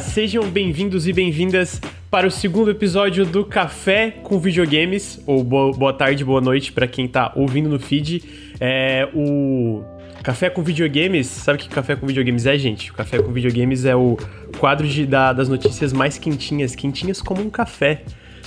sejam bem-vindos e bem-vindas para o segundo episódio do Café com Videogames, ou boa tarde, boa noite para quem tá ouvindo no feed. É o Café com Videogames, sabe o que Café com Videogames é, gente? O Café com Videogames é o quadro de, da, das notícias mais quentinhas, quentinhas como um café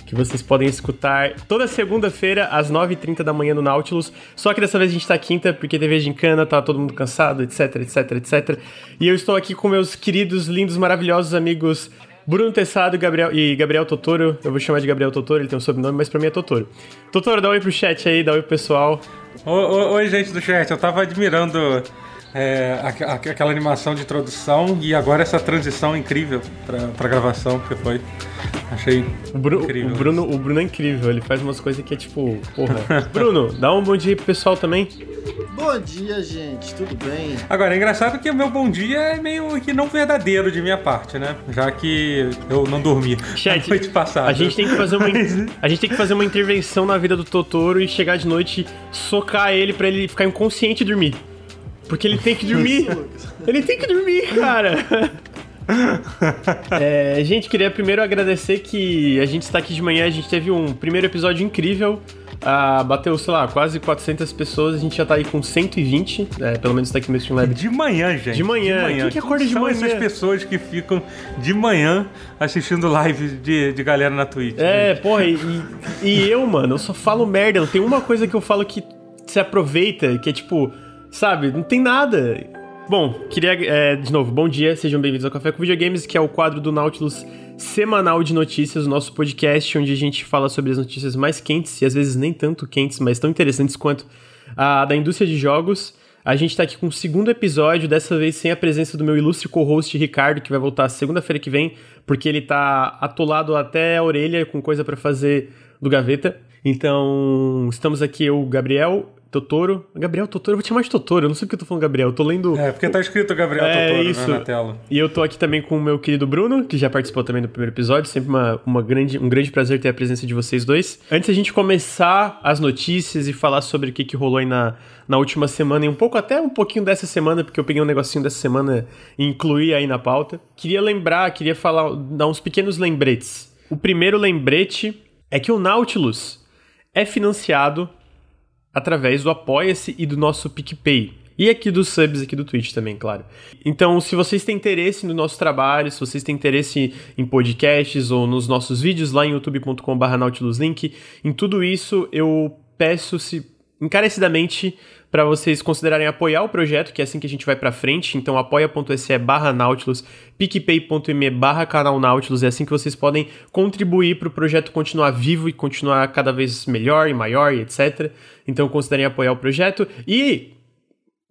que vocês podem escutar toda segunda-feira, às 9h30 da manhã no Nautilus. Só que dessa vez a gente tá quinta, porque teve gincana, tá todo mundo cansado, etc, etc, etc. E eu estou aqui com meus queridos, lindos, maravilhosos amigos Bruno Tessado Gabriel, e Gabriel Totoro. Eu vou chamar de Gabriel Totoro, ele tem um sobrenome, mas pra mim é Totoro. Totoro, dá oi pro chat aí, dá oi pro pessoal. Oi, oi, oi gente do chat, eu tava admirando é, aquela animação de introdução e agora essa transição incrível pra, pra gravação que foi. Achei o Bruno, incrível. O Bruno, o Bruno é incrível, ele faz umas coisas que é tipo, porra. Bruno, dá um bom dia pro pessoal também. Bom dia, gente, tudo bem? Agora, é engraçado que o meu bom dia é meio que não verdadeiro de minha parte, né? Já que eu não dormi Chat, noite passada. A gente tem que fazer uma, a gente tem que fazer uma intervenção na vida do Totoro e chegar de noite, socar ele para ele ficar inconsciente e dormir. Porque ele tem que dormir. ele tem que dormir, cara. é, gente, queria primeiro agradecer que a gente está aqui de manhã. A gente teve um primeiro episódio incrível. Ah, bateu, sei lá, quase 400 pessoas. A gente já tá aí com 120. É, pelo menos tá aqui no Steam Lab. De manhã, gente. De manhã. De manhã. Quem que acorda de São manhã? essas pessoas que ficam de manhã assistindo live de, de galera na Twitch. É, gente. porra, e, e eu, mano, eu só falo merda. Tem uma coisa que eu falo que se aproveita, que é tipo Sabe? Não tem nada. Bom, queria, é, de novo, bom dia, sejam bem-vindos ao Café com Videogames, que é o quadro do Nautilus semanal de notícias, o nosso podcast onde a gente fala sobre as notícias mais quentes e às vezes nem tanto quentes, mas tão interessantes quanto a da indústria de jogos. A gente tá aqui com o segundo episódio, dessa vez sem a presença do meu ilustre co-host Ricardo, que vai voltar segunda-feira que vem, porque ele tá atolado até a orelha com coisa para fazer do gaveta. Então, estamos aqui eu, Gabriel, Totoro. Gabriel Totoro, eu vou te chamar de Totoro, eu não sei porque eu tô falando Gabriel, eu tô lendo. É, porque tá escrito Gabriel é, Totoro né, isso. Né, na tela. E eu tô aqui também com o meu querido Bruno, que já participou também do primeiro episódio. Sempre uma, uma grande, um grande prazer ter a presença de vocês dois. Antes a gente começar as notícias e falar sobre o que, que rolou aí na, na última semana e um pouco, até um pouquinho dessa semana, porque eu peguei um negocinho dessa semana e incluí aí na pauta. Queria lembrar, queria falar, dar uns pequenos lembretes. O primeiro lembrete é que o Nautilus é financiado através do Apoia-se e do nosso PicPay. E aqui dos subs aqui do Twitch também, claro. Então, se vocês têm interesse no nosso trabalho, se vocês têm interesse em podcasts ou nos nossos vídeos lá em youtube.com.br nautiluslink, em tudo isso eu peço se encarecidamente para vocês considerarem apoiar o projeto, que é assim que a gente vai para frente. Então, apoia.se barra Nautilus, picpay.me barra canal Nautilus. É assim que vocês podem contribuir para o projeto continuar vivo e continuar cada vez melhor e maior e etc. Então, considerem apoiar o projeto. E,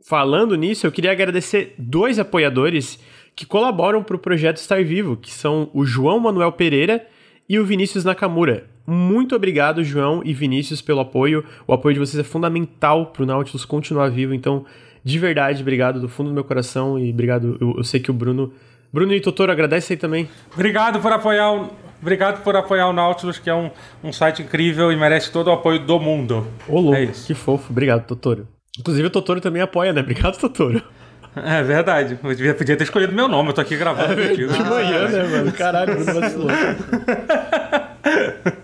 falando nisso, eu queria agradecer dois apoiadores que colaboram para o projeto estar vivo, que são o João Manuel Pereira e o Vinícius Nakamura. Muito obrigado, João e Vinícius, pelo apoio. O apoio de vocês é fundamental para o Nautilus continuar vivo. Então, de verdade, obrigado do fundo do meu coração e obrigado. Eu, eu sei que o Bruno. Bruno e Totoro, agradece aí também. Obrigado por apoiar o, obrigado por apoiar o Nautilus, que é um, um site incrível e merece todo o apoio do mundo. Ô, louco, é que fofo. Obrigado, Totoro. Inclusive, o Totoro também apoia, né? Obrigado, Totoro. É verdade. Eu podia ter escolhido meu nome, eu tô aqui gravando é. De manhã, né, mano? Caralho, Bruno vacilou.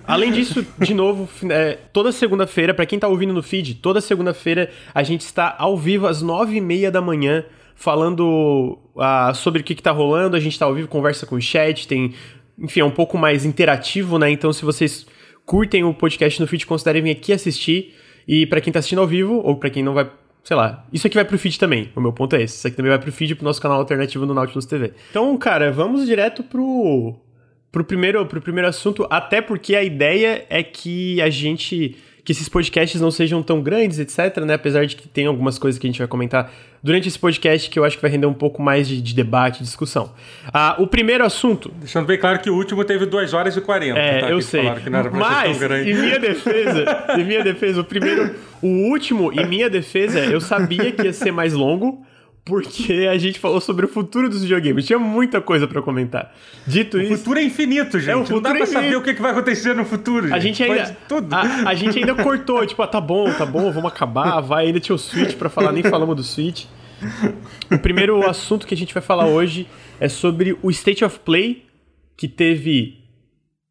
Além disso, de novo, é, toda segunda-feira, para quem tá ouvindo no feed, toda segunda-feira a gente está ao vivo às nove e meia da manhã falando uh, sobre o que, que tá rolando. A gente tá ao vivo, conversa com o chat, tem. Enfim, é um pouco mais interativo, né? Então, se vocês curtem o podcast no feed, considerem vir aqui assistir. E para quem tá assistindo ao vivo, ou para quem não vai sei lá, isso aqui vai pro feed também. O meu ponto é esse. Isso aqui também vai pro feed pro nosso canal alternativo no Nautilus TV. Então, cara, vamos direto pro pro primeiro pro primeiro assunto, até porque a ideia é que a gente que esses podcasts não sejam tão grandes, etc, né? Apesar de que tem algumas coisas que a gente vai comentar durante esse podcast que eu acho que vai render um pouco mais de, de debate, discussão. Ah, o primeiro assunto. Deixando bem claro que o último teve 2 horas e 40. É, tá? eu que sei. Mas, em minha defesa, em minha defesa, o primeiro. O último, em minha defesa, eu sabia que ia ser mais longo porque a gente falou sobre o futuro dos videogames. Tinha muita coisa para comentar. Dito o isso. O futuro é infinito, gente. É, o futuro Não dá pra é saber o que, vai acontecer no futuro. Gente. A gente ainda. A, a, gente ainda cortou, tipo, ah, tá bom, tá bom, vamos acabar. Vai, ainda tinha o Switch para falar, nem falamos do Switch. o primeiro assunto que a gente vai falar hoje é sobre o State of Play, que teve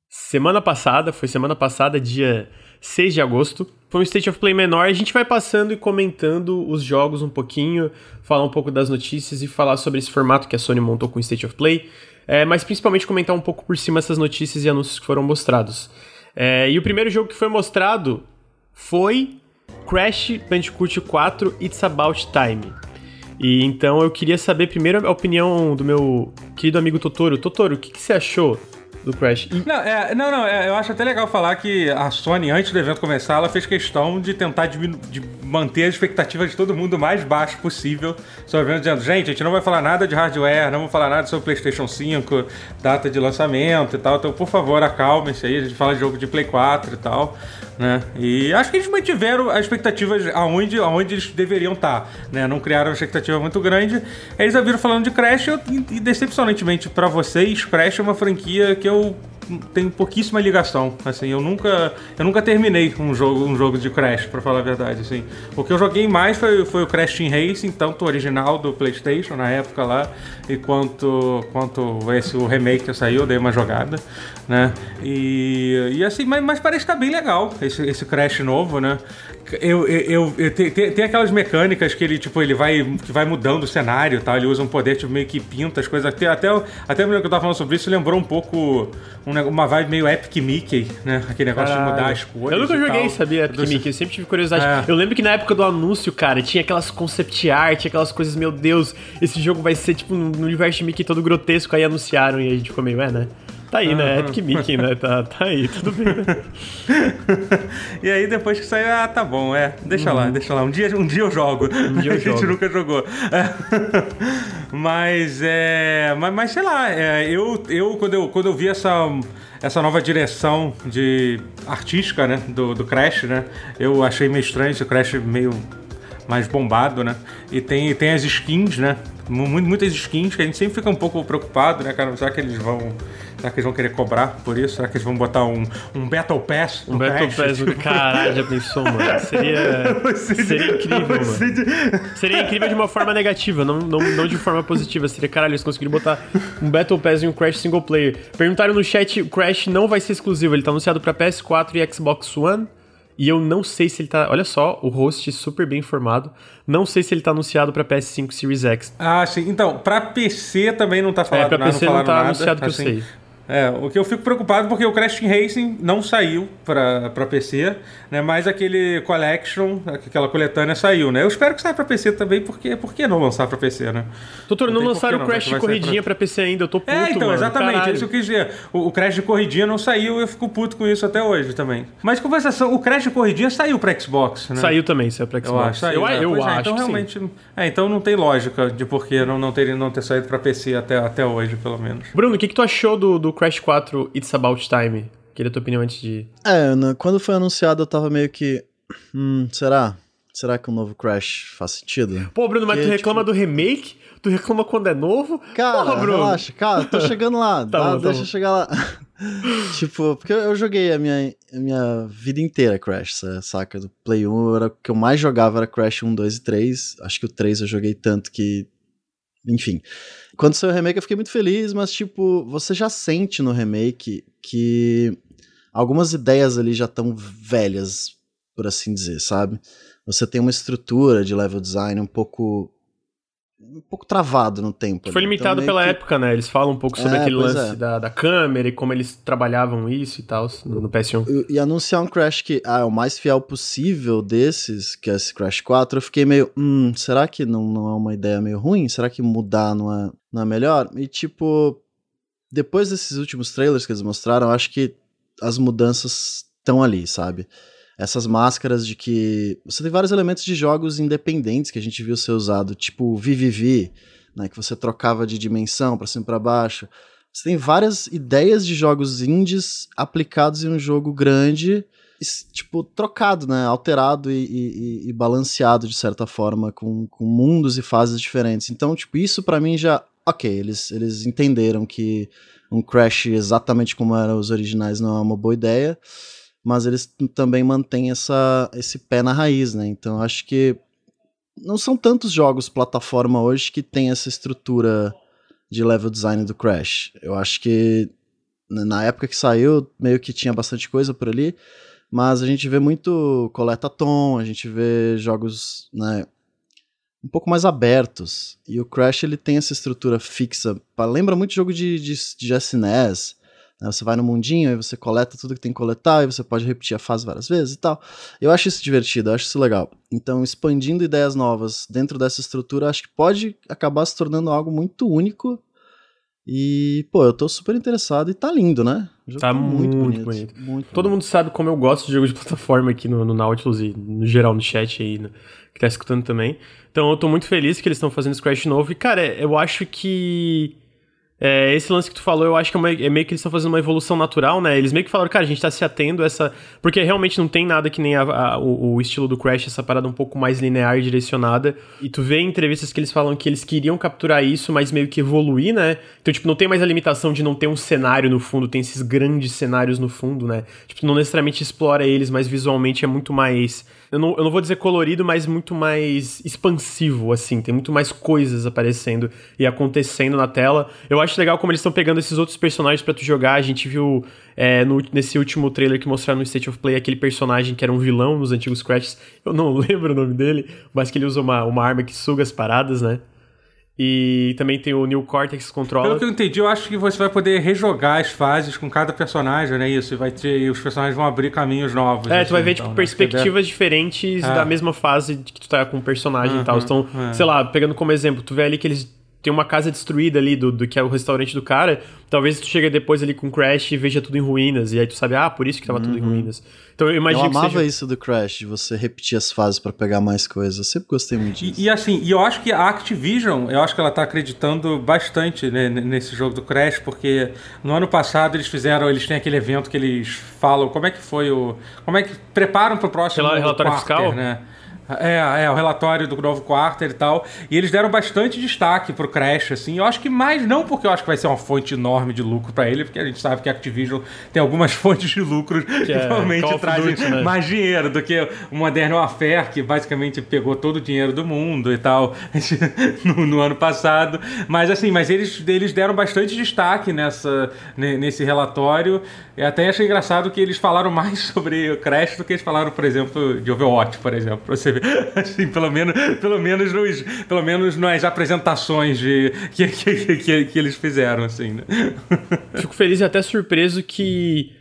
semana passada, foi semana passada, dia 6 de agosto. Foi um State of Play menor, a gente vai passando e comentando os jogos um pouquinho, falar um pouco das notícias e falar sobre esse formato que a Sony montou com o State of Play, é, mas principalmente comentar um pouco por cima essas notícias e anúncios que foram mostrados. É, e o primeiro jogo que foi mostrado foi Crash Bandicoot 4 It's About Time. E então eu queria saber primeiro a opinião do meu querido amigo Totoro. Totoro, o que, que você achou do Crash. Não, é, não, não é, eu acho até legal falar que a Sony, antes do evento começar, ela fez questão de tentar de manter as expectativas de todo mundo o mais baixo possível. Sobre o evento, dizendo, gente, a gente não vai falar nada de hardware, não vamos falar nada sobre PlayStation 5, data de lançamento e tal, então por favor, acalmem-se aí, a gente fala de jogo de Play 4 e tal, né? E acho que eles mantiveram as expectativas aonde, aonde eles deveriam estar, né? Não criaram uma expectativa muito grande. Eles viram falando de Crash e, e decepcionantemente para vocês, Crash é uma franquia que eu tem pouquíssima ligação. Assim, eu nunca, eu nunca terminei um jogo, um jogo de Crash, para falar a verdade. Assim, o que eu joguei mais foi, foi o Crash Team Racing, tanto o original do PlayStation na época lá, e quanto, quanto esse o remake que saiu, eu dei uma jogada, né? E, e assim, mas, mas parece que tá bem legal esse, esse Crash novo, né? Eu, eu, eu, tem, tem aquelas mecânicas que ele, tipo, ele vai, que vai mudando o cenário tal. Ele usa um poder, tipo, meio que pinta as coisas. Até, até, até que eu tava falando sobre isso, lembrou um pouco um, uma vibe meio Epic Mickey, né? Aquele negócio Caralho. de mudar as cores. Eu nunca joguei, tal. sabia, Epic Mickey. Eu sempre tive curiosidade. É. Eu lembro que na época do anúncio, cara, tinha aquelas concept art, aquelas coisas, meu Deus, esse jogo vai ser, tipo, no universo de Mickey todo grotesco. Aí anunciaram e a gente ficou meio, é, né? Tá aí, né? Epic Mickey, né? Tá, tá aí, tudo bem. Né? e aí depois que sair, ah, tá bom, é. Deixa uhum. lá, deixa lá. Um dia, um dia eu jogo. Um dia eu a gente nunca jogou. mas é. Mas, mas sei lá, é, eu, eu, quando eu quando eu vi essa essa nova direção de artística, né, do, do Crash, né? Eu achei meio estranho esse Crash meio mais bombado, né? E tem, tem as skins, né? Muitas skins que a gente sempre fica um pouco preocupado, né, cara? Será que eles vão Será que eles vão querer cobrar por isso? Será que eles vão botar um, um Battle Pass? Um Battle Pass, no... caralho, já pensou, mano? Seria, seria incrível, mano. De... Seria incrível de uma forma negativa, não, não, não de forma positiva. Seria, caralho, eles conseguiram botar um Battle Pass e um Crash single player. Perguntaram no chat, o Crash não vai ser exclusivo, ele tá anunciado pra PS4 e Xbox One. E eu não sei se ele tá. Olha só, o host super bem informado. Não sei se ele tá anunciado para PS5 Series X. Ah, sim. Então, para PC também não tá falado é, pra PC não, não tá nada, anunciado que assim. eu sei. É, o que eu fico preocupado porque o Crash Team Racing não saiu para PC, né? Mas aquele Collection, aquela coletânea saiu, né? Eu espero que saia para PC também, porque por que não lançar para PC, né? Doutor, não, não lançaram o Crash de corridinha para pra... PC ainda, eu tô puto, É, então, mano, exatamente, caralho. isso que eu quis dizer. O, o, Crash de corridinha não saiu, eu fico puto com isso até hoje também. Mas conversação, o Crash de corridinha saiu para Xbox, né? Saiu também, saiu para Xbox. Eu acho, saiu, eu, né? eu é, acho então realmente, sim. É, então não tem lógica de por que não, não, ter, não ter saído para PC até, até hoje, pelo menos. Bruno, o que, que tu achou do, do Crash 4 It's About Time. Queria tua opinião antes de. É, quando foi anunciado eu tava meio que. Hum, será? Será que um novo Crash faz sentido? Pô, Bruno, mas Porque, tu reclama tipo... do remake? Tu reclama quando é novo? Cara, Porra, Bruno. relaxa, cara, tô chegando lá. tá tá, bom, deixa tá eu chegar lá. tipo, porque eu joguei a minha, a minha vida inteira Crash, saca? Do Play 1, era, o que eu mais jogava era Crash 1, 2 e 3. Acho que o 3 eu joguei tanto que. Enfim. Quando saiu o remake eu fiquei muito feliz, mas, tipo, você já sente no remake que algumas ideias ali já estão velhas, por assim dizer, sabe? Você tem uma estrutura de level design um pouco um pouco travado no tempo. Foi ali. limitado então, pela que... época, né? Eles falam um pouco sobre é, aquele lance é. da, da câmera e como eles trabalhavam isso e tal no, no PS1. E, e, anunciar um Crash que ah, é o mais fiel possível desses, que é esse Crash 4, eu fiquei meio, hum, será que não, não é uma ideia meio ruim? Será que mudar não é, não é melhor? E tipo, depois desses últimos trailers que eles mostraram, acho que as mudanças estão ali, sabe? Essas máscaras de que. Você tem vários elementos de jogos independentes que a gente viu ser usado, tipo VVV, né, que você trocava de dimensão para cima para baixo. Você tem várias ideias de jogos indies aplicados em um jogo grande, tipo, trocado, né? Alterado e, e, e balanceado de certa forma, com, com mundos e fases diferentes. Então, tipo, isso para mim já ok, eles, eles entenderam que um Crash exatamente como eram os originais não é uma boa ideia, mas eles também mantêm essa, esse pé na raiz, né? Então acho que não são tantos jogos plataforma hoje que tem essa estrutura de level design do Crash. Eu acho que na época que saiu, meio que tinha bastante coisa por ali, mas a gente vê muito coleta tom, a gente vê jogos, né, um pouco mais abertos. E o Crash ele tem essa estrutura fixa. Lembra muito jogo de, de, de SNES. Você vai no mundinho, aí você coleta tudo que tem que coletar, e você pode repetir a fase várias vezes e tal. Eu acho isso divertido, eu acho isso legal. Então, expandindo ideias novas dentro dessa estrutura, acho que pode acabar se tornando algo muito único. E, pô, eu tô super interessado e tá lindo, né? tá muito, muito bonito. bonito. Muito Todo bonito. mundo sabe como eu gosto de jogos de plataforma aqui no, no Nautilus e no geral no chat aí, né? que tá escutando também. Então eu tô muito feliz que eles estão fazendo esse Crash novo. E, cara, eu acho que. É, esse lance que tu falou, eu acho que é, uma, é meio que eles estão fazendo uma evolução natural, né? Eles meio que falaram, cara, a gente tá se atendo a essa. Porque realmente não tem nada que nem a, a, o, o, estilo do Crash, essa parada um pouco mais linear e direcionada. E tu vê em entrevistas que eles falam que eles queriam capturar isso, mas meio que evoluir, né? Então, tipo, não tem mais a limitação de não ter um cenário no fundo, tem esses grandes cenários no fundo, né? Tipo, não necessariamente explora eles, mas visualmente é muito mais eu não, eu não vou dizer colorido, mas muito mais expansivo, assim. Tem muito mais coisas aparecendo e acontecendo na tela. Eu acho legal como eles estão pegando esses outros personagens para tu jogar. A gente viu é, no, nesse último trailer que mostraram no State of Play aquele personagem que era um vilão nos antigos Crashs. Eu não lembro o nome dele, mas que ele usa uma, uma arma que suga as paradas, né? E também tem o New Cortex Controller. Pelo que eu entendi, eu acho que você vai poder rejogar as fases com cada personagem, né? Isso, e vai ter, e os personagens vão abrir caminhos novos. É, assim, tu vai ver, então, tipo, né? perspectivas diferentes é. da mesma fase que tu tá com o personagem uhum, e tal. Então, é. sei lá, pegando como exemplo, tu vê ali que eles tem uma casa destruída ali do, do que é o restaurante do cara, talvez tu chegue depois ali com Crash e veja tudo em ruínas, e aí tu sabe, ah, por isso que tava uhum. tudo em uhum. ruínas. Então eu imagino eu amava seja... isso do Crash, de você repetir as fases para pegar mais coisas. Eu sempre gostei muito disso. E, e, assim, e eu acho que a Activision, eu acho que ela tá acreditando bastante né, nesse jogo do Crash, porque no ano passado eles fizeram, eles têm aquele evento que eles falam, como é que foi o, como é que preparam pro próximo relatório quarter, fiscal, né? É, é, o relatório do novo quarter e tal. E eles deram bastante destaque pro Crash, assim. Eu acho que mais não porque eu acho que vai ser uma fonte enorme de lucro para ele, porque a gente sabe que a Activision tem algumas fontes de lucros que, que é, realmente trazem Duty, né? mais dinheiro do que o Modern Warfare, que basicamente pegou todo o dinheiro do mundo e tal no, no, ano passado. Mas assim, mas eles, eles deram bastante destaque nessa, nesse relatório. E até achei engraçado que eles falaram mais sobre o Crash do que eles falaram, por exemplo, de Overwatch, por exemplo. Pra você ver assim, pelo menos, pelo menos, nos, pelo menos nas apresentações de, que, que, que, que eles fizeram, assim, né? Fico feliz e até surpreso que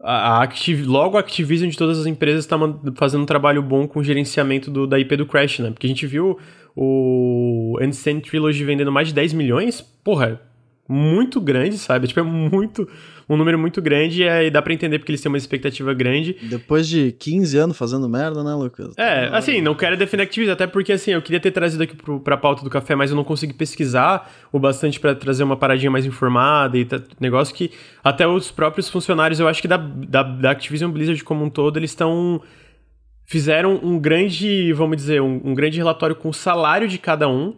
a Activ logo a Activision de todas as empresas está fazendo um trabalho bom com o gerenciamento do, da IP do Crash, né? Porque a gente viu o Ancient Trilogy vendendo mais de 10 milhões, porra, muito grande, sabe? Tipo, é muito um número muito grande e dá para entender porque eles têm uma expectativa grande. Depois de 15 anos fazendo merda, né, Lucas? É, assim, não quero defender Activision, até porque assim, eu queria ter trazido aqui pro, pra pauta do café, mas eu não consegui pesquisar o bastante para trazer uma paradinha mais informada e negócio que até os próprios funcionários, eu acho que da, da, da Activision Blizzard como um todo, eles estão fizeram um grande, vamos dizer, um, um grande relatório com o salário de cada um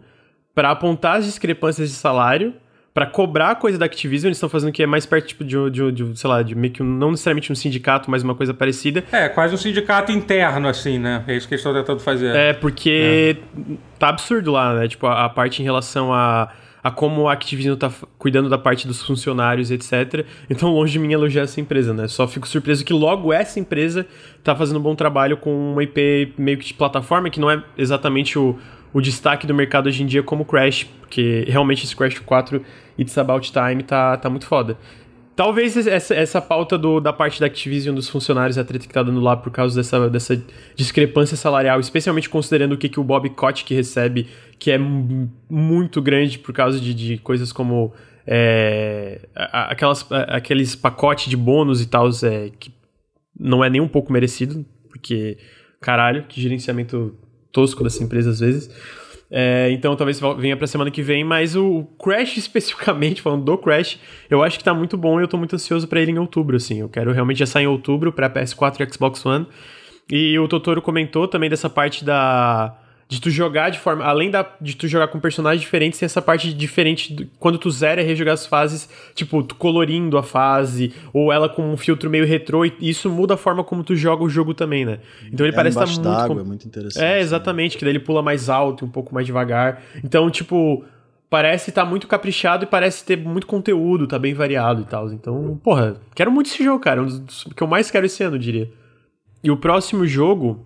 para apontar as discrepâncias de salário para cobrar coisa da Activision, eles estão fazendo que é mais perto tipo, de, de, de, sei lá, de meio que um, não necessariamente um sindicato, mas uma coisa parecida. É, quase um sindicato interno, assim, né? É isso que eles estão tentando fazer. É, porque é. tá absurdo lá, né? Tipo, a, a, parte em relação a, a como a Activision tá cuidando da parte dos funcionários, etc. Então, longe de mim elogiar essa empresa, né? Só fico surpreso que logo essa empresa tá fazendo um bom trabalho com uma IP meio que de plataforma, que não é exatamente o o destaque do mercado hoje em dia como Crash, porque realmente esse Crash 4 It's About Time tá, tá muito foda. Talvez essa, essa pauta do, da parte da Activision dos funcionários, a treta que tá dando lá por causa dessa, dessa discrepância salarial, especialmente considerando o que, que o Bob Kotick recebe, que é muito grande por causa de, de coisas como é, aquelas, aqueles pacotes de bônus e tal, é, que não é nem um pouco merecido, porque, caralho, que gerenciamento tosco dessa empresa às vezes. É, então talvez venha pra semana que vem, mas o Crash especificamente, falando do Crash, eu acho que tá muito bom e eu tô muito ansioso para ele em outubro, assim. Eu quero realmente já sair em outubro pra PS4 e Xbox One. E o Totoro comentou também dessa parte da de tu jogar de forma. Além da, de tu jogar com personagens diferentes, tem essa parte diferente do, quando tu zera e rejogar as fases, tipo, tu colorindo a fase, ou ela com um filtro meio retrô, e isso muda a forma como tu joga o jogo também, né? Então ele É, parece estar embaixo muito. com- é muito interessante. É, exatamente, que daí ele pula mais alto e um pouco mais devagar. Então, tipo, parece estar muito caprichado e parece ter muito conteúdo, tá bem variado e tal. Então, porra, quero muito esse jogo, cara. Um dos que eu mais quero esse ano, eu diria. E o próximo jogo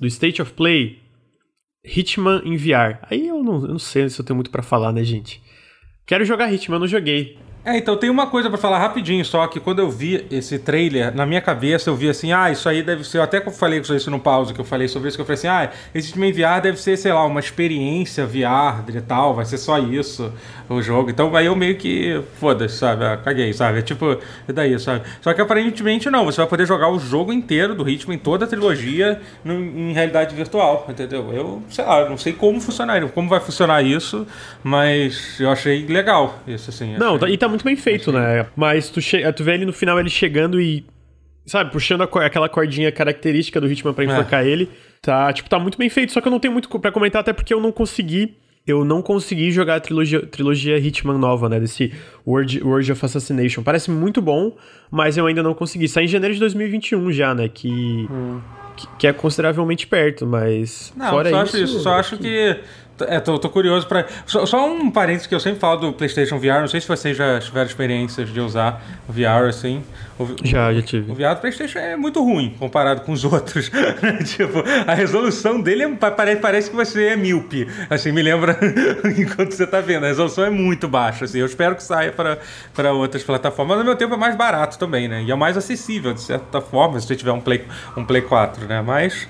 do State of Play, Hitman em VR. Aí eu não, eu não sei se eu tenho muito pra falar, né, gente? Quero jogar Hitman, eu não joguei. É, então tem uma coisa pra falar rapidinho, só que quando eu vi esse trailer, na minha cabeça eu vi assim, ah, isso aí deve ser, eu até que eu falei sobre isso no pause, que eu falei sobre isso, que eu falei assim, ah, esse time em VR deve ser, sei lá, uma experiência VR e tal, vai ser só isso o jogo. Então aí eu meio que, foda-se, sabe, ah, caguei, sabe, é tipo, e daí, sabe. Só que aparentemente não, você vai poder jogar o jogo inteiro do Hitman, toda a trilogia, no- em realidade virtual, entendeu? Eu, sei lá, não sei como funcionar, como vai funcionar isso, mas eu achei legal isso, assim. Não, achei- tá- e tá muito bem feito, né? Mas tu, che tu vê ele no final, ele chegando e. Sabe, puxando a cor- aquela cordinha característica do Hitman pra enforcar ele. Tá, tipo, tá muito bem feito. Só que eu não tenho muito co- pra comentar, até porque eu não consegui. Eu não consegui jogar a trilogia, trilogia Hitman nova, né? Desse World, World of Assassination. Parece muito bom, mas eu ainda não consegui. Sai em janeiro de 2021 já, né? Que, que, que é consideravelmente perto, mas. Não, fora só isso. acho isso. Só acho que. É, tô, tô curioso pra. Só, só um parênteses que eu sempre falo do PlayStation VR. Não sei se vocês já tiveram experiências de usar o VR assim. O, Já, já tive. o VR do PlayStation é muito ruim comparado com os outros. tipo, a resolução dele é, pa- parece, parece que você é míope. Assim, me lembra enquanto você tá vendo. A resolução é muito baixa. Assim, eu espero que saia para para outras plataformas. Mas ao mesmo tempo é mais barato também, né? E é mais acessível, de certa forma, se você tiver um Play, um Play 4, né? Mas.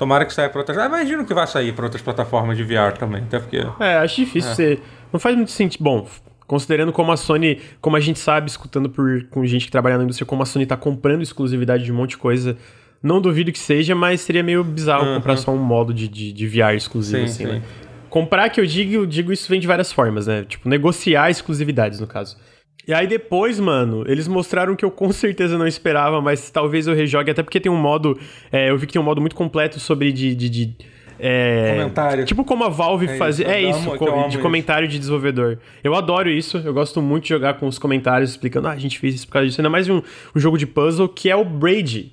Tomara que saia para outras. Ah, imagino que vai sair para outras plataformas de VR também. Até porque. É, acho difícil ser. Não faz muito sentido. Bom, considerando como a Sony, como a gente sabe, escutando por, com gente que trabalha na indústria, como a Sony tá comprando exclusividade de um monte de coisa. Não duvido que seja, mas seria meio bizarro Uhum. comprar só um modo de, de, de VR exclusivo, Sim, assim, sim. né? Comprar, que eu digo, eu digo isso vem de várias formas, né? Tipo, negociar exclusividades, no caso. E aí depois, mano, eles mostraram que eu com certeza não esperava, mas talvez eu rejogue, até porque tem um modo. é, eu vi que tem um modo muito completo sobre de. de, de, é, Comentário. Tipo como a Valve É fazia. isso, É isso, amo- co- amo de isso. comentário de desenvolvedor. Eu adoro isso, eu gosto muito de jogar com os comentários explicando, ah, a gente fez isso por causa disso. Ainda mais um, um jogo de puzzle que é o Braid.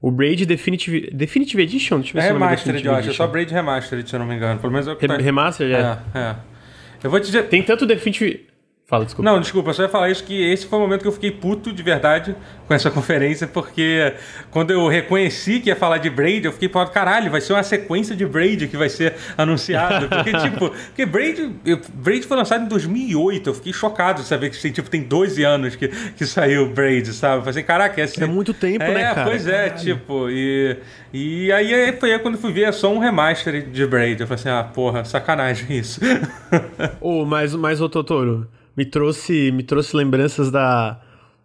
O Braid Definitive, Definitive Edition? Deixa eu ver É se é Remastered, eu acho. É só Braid Remastered, se eu não me engano. Pelo menos é o que Re- tá... Remaster, é. É, é. Eu vou te dizer. Tem tanto Definitive. Fala, desculpa. Não, desculpa, eu só ia falar isso que esse foi o momento que eu fiquei puto de verdade com essa conferência, porque quando eu reconheci que ia falar de Braid, eu fiquei falando, caralho, vai ser uma sequência de Braid que vai ser anunciado. Porque, tipo, porque Braid, Braid foi lançado em 2008, eu fiquei chocado de saber que tem, tipo, tem 12 anos que, que saiu Braid, sabe? Eu falei assim, caraca, esse... É muito tempo, é, né, cara? Pois é, tipo, e, e aí foi aí quando fui ver, é só um remaster de Braid. Eu falei assim, ah, porra, sacanagem isso. Ô, mas, mas ô Totoro, me trouxe, me trouxe lembranças da,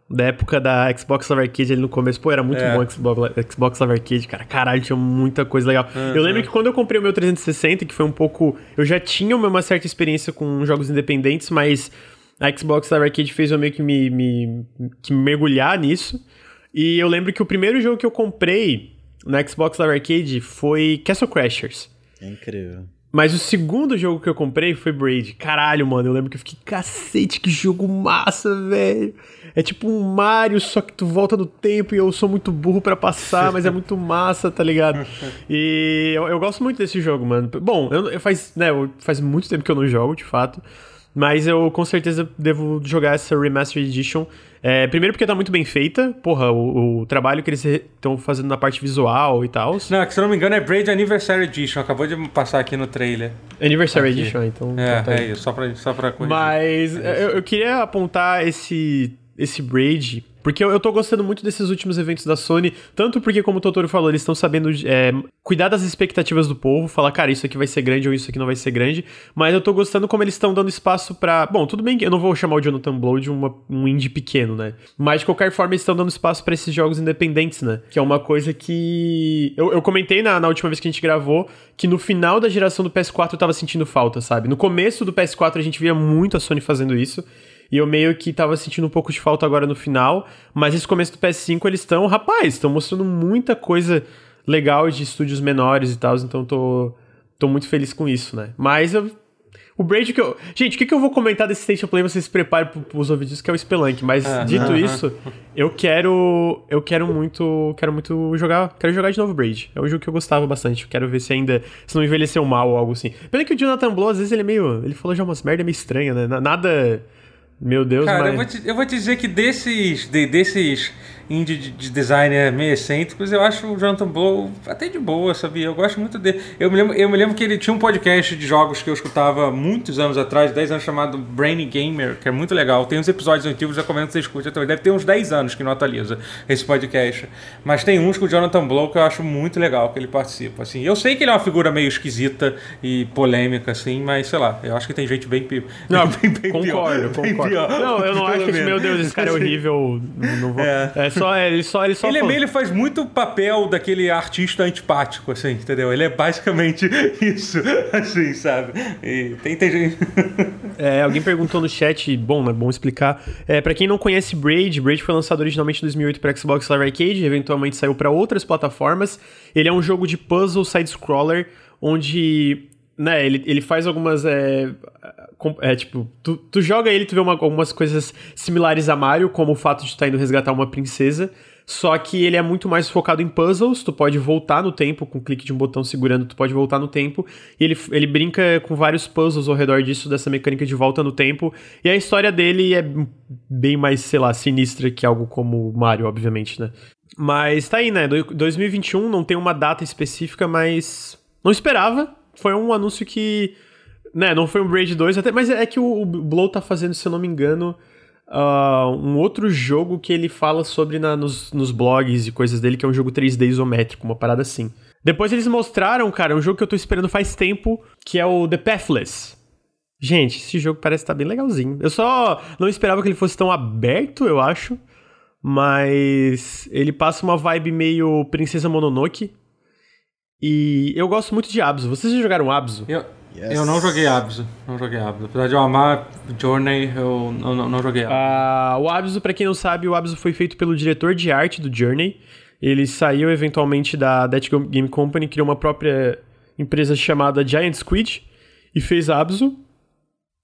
da época da Xbox Live Arcade ali no começo. Pô, era muito É. bom Xbox, Xbox Live Arcade, cara. Caralho, tinha muita coisa legal. Eu lembro que quando eu comprei o meu 360, que foi um pouco. Eu já tinha uma certa experiência com jogos independentes, mas a Xbox Live Arcade fez eu meio que me, me que mergulhar nisso. E eu lembro que o primeiro jogo que eu comprei na Xbox Live Arcade foi Castle Crashers. É incrível. Mas o segundo jogo que eu comprei foi Braid. Caralho, mano, eu lembro que eu fiquei, cacete, que jogo massa, velho. É tipo um Mario, só que tu volta no tempo e eu sou muito burro pra passar, mas é muito massa, tá ligado? E eu, eu gosto muito desse jogo, mano. Bom, eu, eu faz, né, eu- faz muito tempo que eu não jogo, de fato. Mas eu com certeza devo jogar essa Remastered Edition. É, primeiro porque tá muito bem feita. Porra, o, o trabalho que eles estão fazendo na parte visual e tal. Não, que se eu não me engano é Braid Anniversary Edition, acabou de passar aqui no trailer. Anniversary Aqui. Edition, então. É, tá é isso, só pra, só pra corrigir. Mas eu, eu queria apontar esse, esse Braid, porque eu, eu tô gostando muito desses últimos eventos da Sony, tanto porque, como o Totoro falou, eles estão sabendo é, cuidar das expectativas do povo, falar, cara, isso aqui vai ser grande ou isso aqui não vai ser grande, mas eu tô gostando como eles estão dando espaço pra. Bom, tudo bem que eu não vou chamar o Jonathan Blow de uma- um indie pequeno, né? Mas de qualquer forma, eles estão dando espaço pra esses jogos independentes, né? Que é uma coisa que. Eu, eu comentei na, na última vez que a gente gravou que no final da geração do PS4 eu tava sentindo falta, sabe? No começo do PS4 a gente via muito a Sony fazendo isso. E eu meio que tava sentindo um pouco de falta agora no final. Mas esse começo do PS5 eles estão, rapaz, estão mostrando muita coisa legal de estúdios menores e tal. Então tô, tô muito feliz com isso, né? Mas eu o Braid que eu. Gente, o que, que eu vou comentar desse State of Play? Vocês se preparem pros ouvidos, que é o Spelunk. Mas, -huh. dito isso, eu quero. Eu quero muito. Quero muito jogar. Quero jogar de novo Braid. É um jogo que eu gostava bastante. quero ver se ainda. Se não envelheceu mal ou algo assim. Pena que o Jonathan Blow, às vezes, ele é meio. Ele falou já umas merda meio estranha, né? Nada. Meu Deus, Cara, mas... eu, vou te, eu vou te dizer que desses. De, desses indie de, de designer meio excêntricos, eu acho o Jonathan Blow até de boa, sabia? Eu gosto muito dele. Eu me, lembro, eu me lembro que ele tinha um podcast de jogos que eu escutava muitos anos atrás, 10 anos, chamado Brainy Gamer, que é muito legal. Tem uns episódios antigos, recomendo que você escute até Deve ter uns 10 anos que não atualiza esse podcast. Mas tem uns com o Jonathan Blow que eu acho muito legal que ele participa. Assim, eu sei que ele é uma figura meio esquisita e polêmica, assim, mas sei lá, eu acho que tem gente bem, pi... não, bem, bem concordo, pior. Concordo, bem concordo. Não, eu não acho que, meu Deus, esse cara é horrível. Não vou... é. é só, ele só, ele só. Ele, é ele faz muito papel daquele artista antipático, assim, entendeu? Ele é basicamente isso, assim, sabe? E tem, tem gente. é, alguém perguntou no chat, bom, é bom explicar. É, para quem não conhece Braid, Braid foi lançado originalmente em 2008 para Xbox Live Arcade, eventualmente saiu para outras plataformas. Ele é um jogo de puzzle side-scroller, onde né, ele, ele faz algumas. É, é tipo, tu, tu joga ele, tu vê uma, algumas coisas similares a Mario, como o fato de tu tá indo resgatar uma princesa. Só que ele é muito mais focado em puzzles, tu pode voltar no tempo, com clique de um botão segurando, tu pode voltar no tempo. E ele, ele brinca com vários puzzles ao redor disso, dessa mecânica de volta no tempo. E a história dele é bem mais, sei lá, sinistra que algo como Mario, obviamente, né? Mas tá aí, né? 2021 não tem uma data específica, mas não esperava. Foi um anúncio que, né, não foi um Braid 2, até, mas é que o, o Blow tá fazendo, se eu não me engano, uh, um outro jogo que ele fala sobre na, nos, nos blogs e coisas dele, que é um jogo 3D isométrico, uma parada assim. Depois eles mostraram, cara, um jogo que eu tô esperando faz tempo, que é o The Pathless. Gente, esse jogo parece estar tá bem legalzinho. Eu só não esperava que ele fosse tão aberto, eu acho. Mas ele passa uma vibe meio Princesa Mononoke. E eu gosto muito de Abzu. Vocês já jogaram Abzu? Eu, Yes. Eu não joguei Abzu, não joguei Abzu. Apesar de eu amar Journey, eu não, não, não joguei Abzu. Ah, o Abzu, pra quem não sabe, o Abzu foi feito pelo diretor de arte do Journey. Ele saiu eventualmente da Dead Game Company, criou uma própria empresa chamada Giant Squid e fez Abzu.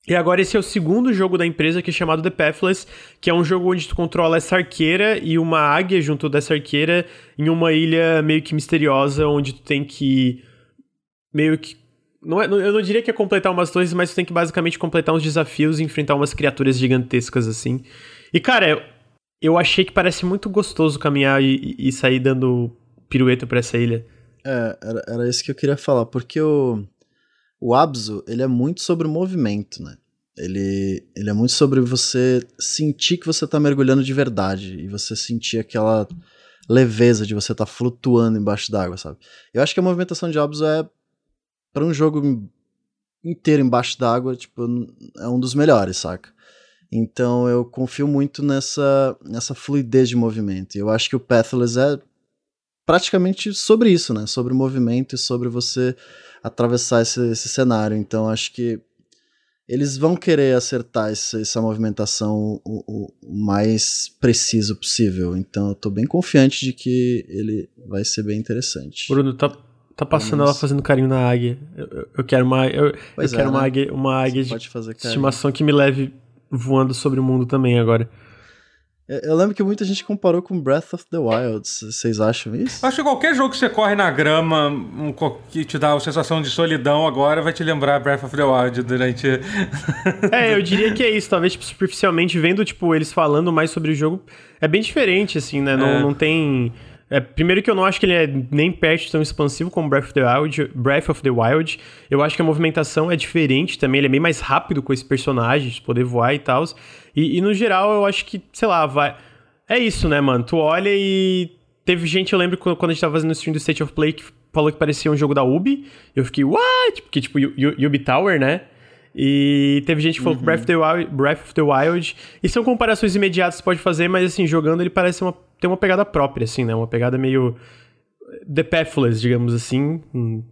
E agora esse é o segundo jogo da empresa que é chamado The Pathless, que é um jogo onde tu controla essa arqueira e uma águia junto dessa arqueira em uma ilha meio que misteriosa, onde tu tem que meio que não é, eu não diria que é completar umas torres, mas você tem que basicamente completar uns desafios e enfrentar umas criaturas gigantescas assim. E, cara, eu achei que parece muito gostoso caminhar e, e sair dando pirueta pra essa ilha. É, era, era isso que eu queria falar, porque o, o Abzu, ele é muito sobre o movimento, né? Ele, ele é muito sobre você sentir que você tá mergulhando de verdade e você sentir aquela leveza de você estar tá flutuando embaixo d'água, sabe? Eu acho que a movimentação de Abzu é para um jogo inteiro embaixo d'água, tipo, é um dos melhores, saca? Então eu confio muito nessa, nessa fluidez de movimento. E eu acho que o Pathless é praticamente sobre isso, né? Sobre o movimento e sobre você atravessar esse, esse cenário. Então acho que eles vão querer acertar essa, essa movimentação o, o, o, mais preciso possível. Então eu tô bem confiante de que ele vai ser bem interessante. Bruno, tá, Tá passando ela fazendo carinho na águia. Eu, eu, quero uma, eu, eu é, quero uma né? águia, uma águia de estimação que me leve voando sobre o mundo também agora. Eu lembro que muita gente comparou com Breath of the Wild. Vocês acham isso? Acho que qualquer jogo que você corre na grama, um, que te dá a sensação de solidão agora, vai te lembrar Breath of the Wild durante. é, eu diria que é isso. Talvez, tipo, superficialmente, vendo, tipo, eles falando mais sobre o jogo, é bem diferente, assim, né? Não, é. não tem é, primeiro que eu não acho que ele é nem perto tão expansivo como Breath of, the Wild, Breath of the Wild. Eu acho que a movimentação é diferente também, ele é bem mais rápido com esse personagem, de poder voar e tal. E, e, no geral, eu acho que, sei lá, vai. É isso, né, mano? Tu olha e. Teve gente, eu lembro quando a gente tava fazendo o stream do State of Play, que falou que parecia um jogo da Ubi. Eu fiquei, what? Porque, tipo, Ubi Tower, né? E teve gente que falou uhum. que Breath of, the Wild, Breath of the Wild. E são comparações imediatas que você pode fazer, mas assim, jogando ele parece uma, ter uma pegada própria, assim, né? Uma pegada meio. The Pathless, digamos assim.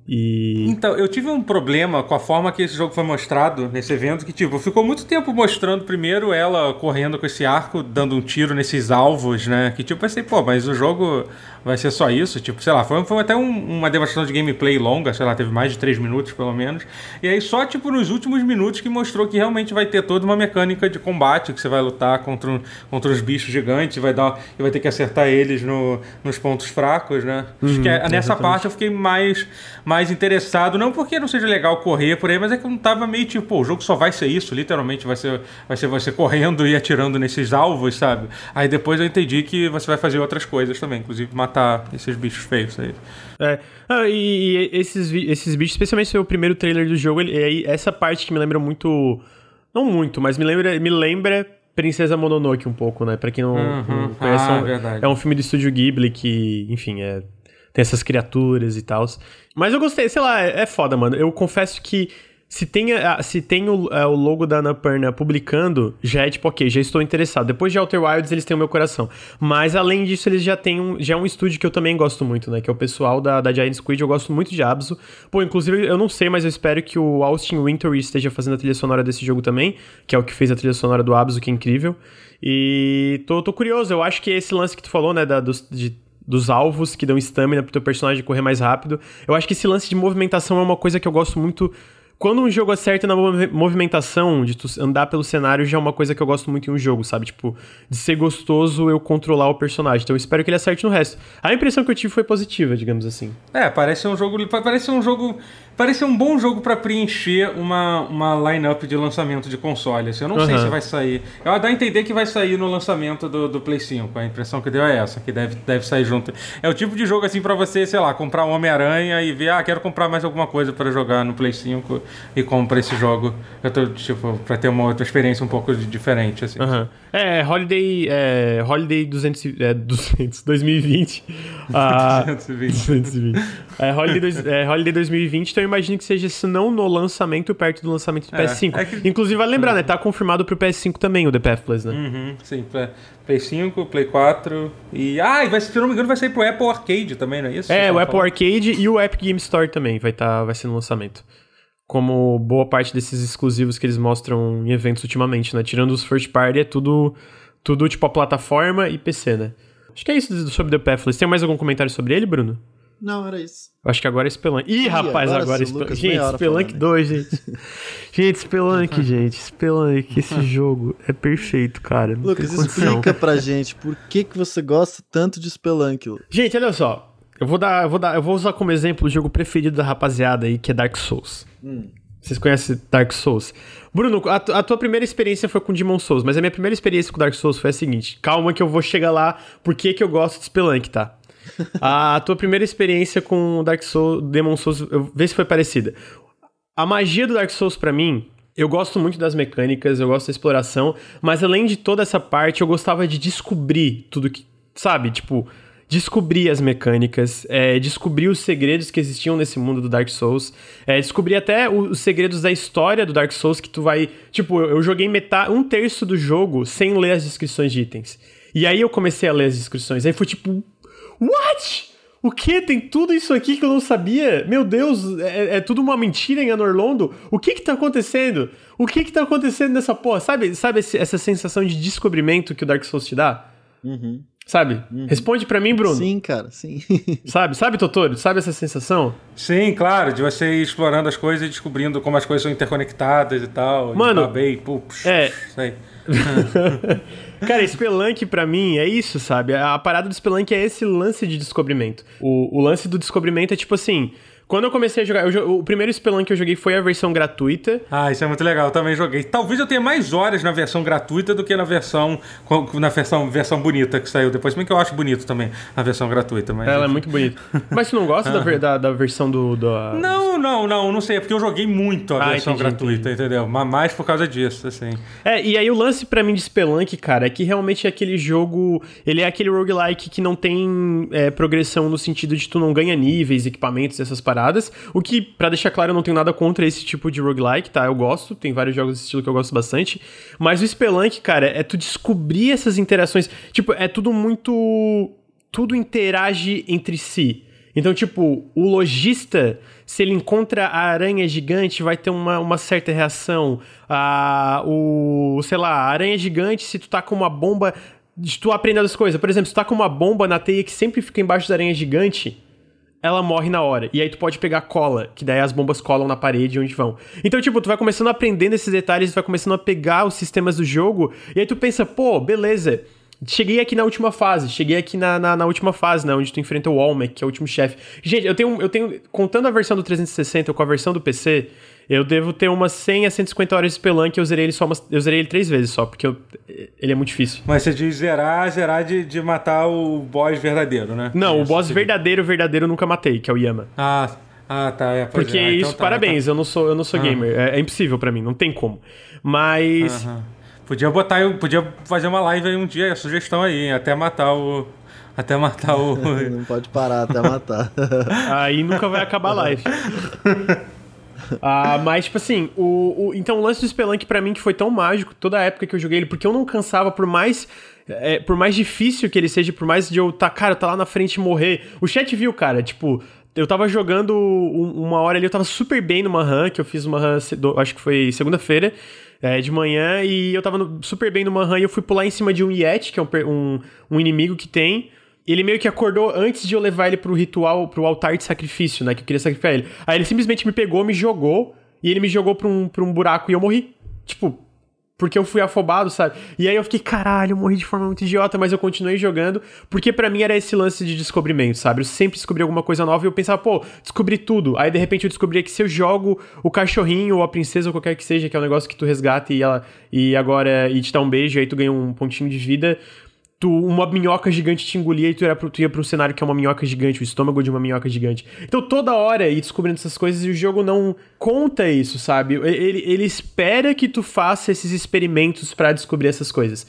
E. Então, eu tive um problema com a forma que esse jogo foi mostrado nesse evento, que, tipo, ficou muito tempo mostrando primeiro ela correndo com esse arco, dando um tiro nesses alvos, né? Que tipo, pensei, pô, mas o jogo vai ser só isso? Tipo, sei lá, foi, foi até um, uma demonstração de gameplay longa, sei lá, teve mais de 3 minutos pelo menos. E aí só, tipo, nos últimos minutos que mostrou que realmente vai ter toda uma mecânica de combate, que você vai lutar contra, contra os bichos gigantes, vai dar, e vai ter que acertar eles no, nos pontos fracos, né? Uhum, Acho que é, nessa parte eu fiquei mais, mais interessado, não porque não seja legal correr por aí, mas é que eu não tava meio tipo, pô, o jogo só vai ser isso, literalmente vai ser, vai ser você correndo e atirando nesses alvos, sabe? Aí depois eu entendi que você vai fazer outras coisas também, inclusive matar esses bichos feios aí. É, ah, e, e, esses, esses bichos, especialmente o primeiro trailer do jogo, ele, é essa parte que me lembra muito. Não muito, mas me lembra, me lembra Princesa Mononoke um pouco, né? Pra quem não, uhum. não conhece, ah, é, um, é um filme do estúdio Ghibli que, enfim, é, tem essas criaturas e tal. Mas eu gostei, sei lá, é, é foda, mano. Eu confesso que se tem, se tem o, é, o logo da Annapurna publicando, já é tipo, ok, já estou interessado. Depois de Outer Wilds, eles têm o meu coração. Mas além disso, eles já têm um, já é um estúdio que eu também gosto muito, né? Que é o pessoal da, da Giant Squid. Eu gosto muito de Abzu. Pô, inclusive, eu não sei, mas eu espero que o Austin Wintory esteja fazendo a trilha sonora desse jogo também, que é o que fez a trilha sonora do Abzu, que é incrível. E tô, tô curioso, eu acho que esse lance que tu falou, né, da, dos, de dos alvos que dão estamina pro teu personagem correr mais rápido. Eu acho que esse lance de movimentação é uma coisa que eu gosto muito quando um jogo acerta na movimentação, de tu andar pelo cenário, já é uma coisa que eu gosto muito em um jogo, sabe? Tipo, de ser gostoso eu controlar o personagem. Então eu espero que ele acerte no resto. A impressão que eu tive foi positiva, digamos assim. É, parece um jogo. Parece um jogo Parece um bom jogo para preencher uma, uma line-up de lançamento de console. Assim, eu não uhum. sei se vai sair. Eu dá a entender que vai sair no lançamento do, do Play 5. A impressão que deu é essa, que deve, deve sair junto. É o tipo de jogo assim para você, sei lá, comprar um Homem-Aranha e ver, ah, quero comprar mais alguma coisa para jogar no Play 5 e compra esse jogo. Eu tô, tipo, pra ter uma outra experiência um pouco diferente, assim. Uhum. É, Holiday, é, Holiday 200, é, 200, 2020. ah, 220. 220. É, Holiday, é, Holiday 2020, então eu imagino que seja, se não no lançamento, perto do lançamento do é, PS5. É que... Inclusive, vai lembrar, né? Tá confirmado pro PS5 também o The Pathless, né? Uhum, sim, Play 5, Play 4 e... Ah, e vai, se não me engano vai sair pro Apple Arcade também, não é isso? É, o Apple Arcade e o Epic Game Store também vai, tá, vai ser no lançamento como boa parte desses exclusivos que eles mostram em eventos ultimamente, né? Tirando os first party, é tudo, tudo tipo a plataforma e PC, né? Acho que é isso sobre The Pathless. Tem mais algum comentário sobre ele, Bruno? Não, era isso. Acho que agora é Spelunk. Ih, Ih rapaz, agora, agora é Spelunk. Gente, Spelunk 2, gente. gente, Spelunk, gente. Spelunk, esse jogo é perfeito, cara. Não Lucas, explica pra gente por que, que você gosta tanto de Spelunk. Gente, olha só. Eu vou dar, eu vou dar, eu vou usar como exemplo o jogo preferido da rapaziada aí, que é Dark Souls. Hum. Vocês conhecem Dark Souls? Bruno, a, a, tua primeira experiência foi com Demon Souls, mas a minha primeira experiência com Dark Souls foi a seguinte. Calma que eu vou chegar lá, por que que eu gosto de Spelunk, tá? A tua primeira experiência com Dark Souls, Demon Souls, eu, vê se foi parecida. A magia do Dark Souls para mim, eu gosto muito das mecânicas, eu gosto da exploração, mas além de toda essa parte, eu gostava de descobrir tudo que, sabe, tipo, descobrir as mecânicas, é, descobrir os segredos que existiam nesse mundo do Dark Souls, é, descobrir até os segredos da história do Dark Souls que tu vai. Tipo, eu joguei metade, um terço do jogo sem ler as descrições de itens. E aí eu comecei a ler as descrições. Aí foi tipo. What? O que? Tem tudo isso aqui que eu não sabia? Meu Deus, é, é tudo uma mentira em Anorlondo? O que que tá acontecendo? O que que tá acontecendo nessa porra? Sabe, sabe esse, essa sensação de descobrimento que o Dark Souls te dá? Uhum. Sabe? Uhum. Responde para mim, Bruno. Sim, cara, sim. sabe? Sabe, Totoro? Sabe essa sensação? Sim, claro, de você ir explorando as coisas e descobrindo como as coisas são interconectadas e tal. Mano, babei, pups, é. Sei. Cara, Spelunk para mim é isso, sabe? A parada do Spelunk é esse lance de descobrimento. O, o lance do descobrimento é tipo assim, quando eu comecei a jogar, eu, o primeiro Spelunk que eu joguei foi a versão gratuita. Ah, isso é muito legal, eu também joguei. Talvez eu tenha mais horas na versão gratuita do que na versão na versão, versão bonita que saiu depois. Bem que eu acho bonito também a versão gratuita. Mas... Ela é muito bonita. Mas você não gosta da, da, da, versão do, do... Não, não, não, não sei. É porque eu joguei muito a ah, versão entendi, gratuita, entendi. entendeu? Mas mais por causa disso, assim. É, e aí o lance para mim de Spelunk, cara, é que realmente é aquele jogo... Ele é aquele roguelike que não tem é, progressão no sentido de tu não ganha níveis, equipamentos, essas paradas paradas. O que, para deixar claro, eu não tenho nada contra esse tipo de roguelike, tá? Eu gosto, tem vários jogos desse estilo que eu gosto bastante. Mas o Spelunk, cara, é tu descobrir essas interações. Tipo, é tudo muito. Tudo interage entre si. Então, tipo, o lojista, se ele encontra a aranha gigante, vai ter uma, uma certa reação. Ah, o, sei lá, a aranha gigante, se tu tá com uma bomba, tu aprendendo as coisas. Por exemplo, se tu tá com uma bomba na teia que sempre fica embaixo da aranha gigante, ela morre na hora. E aí tu pode pegar cola, que daí as bombas colam na parede onde vão. Então, tipo, tu vai começando a aprender esses detalhes, tu vai começando a pegar os sistemas do jogo, e aí tu pensa, pô, beleza. Cheguei aqui na última fase, cheguei aqui na, na, na última fase, né? Onde tu enfrenta o Olmec, que é o último chefe. Gente, eu tenho, eu tenho. Contando a versão do 360 com a versão do PC, eu devo ter umas 100 a 150 horas de Spelunk, eu zerei ele só umas, eu zerei ele três vezes só, porque eu, ele é muito difícil. Mas você diz zerar, zerar de, de matar o boss verdadeiro, né? Não, é o boss verdadeiro, verdadeiro eu nunca matei, que é o Yama. Ah, ah, tá. É, porque é. então isso, tá, parabéns, tá. eu não sou, eu não sou ah. gamer. É, é, impossível para mim, não tem como. Mas. Podia botar, eu podia fazer uma live aí um dia, a sugestão aí, até matar o. Até matar o. não pode parar até matar. aí nunca vai acabar a live. Ah, mas, tipo assim, o, o, então o lance do Spelunk para mim que foi tão mágico toda a época que eu joguei ele, porque eu não cansava por mais. É, por mais difícil que ele seja, por mais de eu tá, cara, tá lá na frente e morrer. O chat viu, cara, tipo, eu tava jogando uma hora ali, eu tava super bem numa run, que eu fiz uma run, acho que foi segunda-feira. É, de manhã, e eu tava no, super bem numa run e eu fui pular em cima de um Yeti, que é um, um, um inimigo que tem ele meio que acordou antes de eu levar ele pro ritual, pro altar de sacrifício, né? Que eu queria sacrificar ele. Aí ele simplesmente me pegou, me jogou, e ele me jogou pra um, pra um buraco e eu morri. Tipo, porque eu fui afobado, sabe? E aí eu fiquei, caralho, eu morri de forma muito idiota, mas eu continuei jogando, porque para mim era esse lance de descobrimento, sabe? Eu sempre descobri alguma coisa nova e eu pensava, pô, descobri tudo. Aí de repente eu descobri que se eu jogo o cachorrinho ou a princesa ou qualquer que seja, que é um negócio que tu resgata e ela e agora e te dá um beijo aí tu ganha um pontinho de vida, tu, uma minhoca gigante te engolia e tu, era pro, tu ia pra um cenário que é uma minhoca gigante, o estômago de uma minhoca gigante. Então toda hora ir descobrindo essas coisas e o jogo não conta isso, sabe? Ele, ele espera que tu faça esses experimentos para descobrir essas coisas.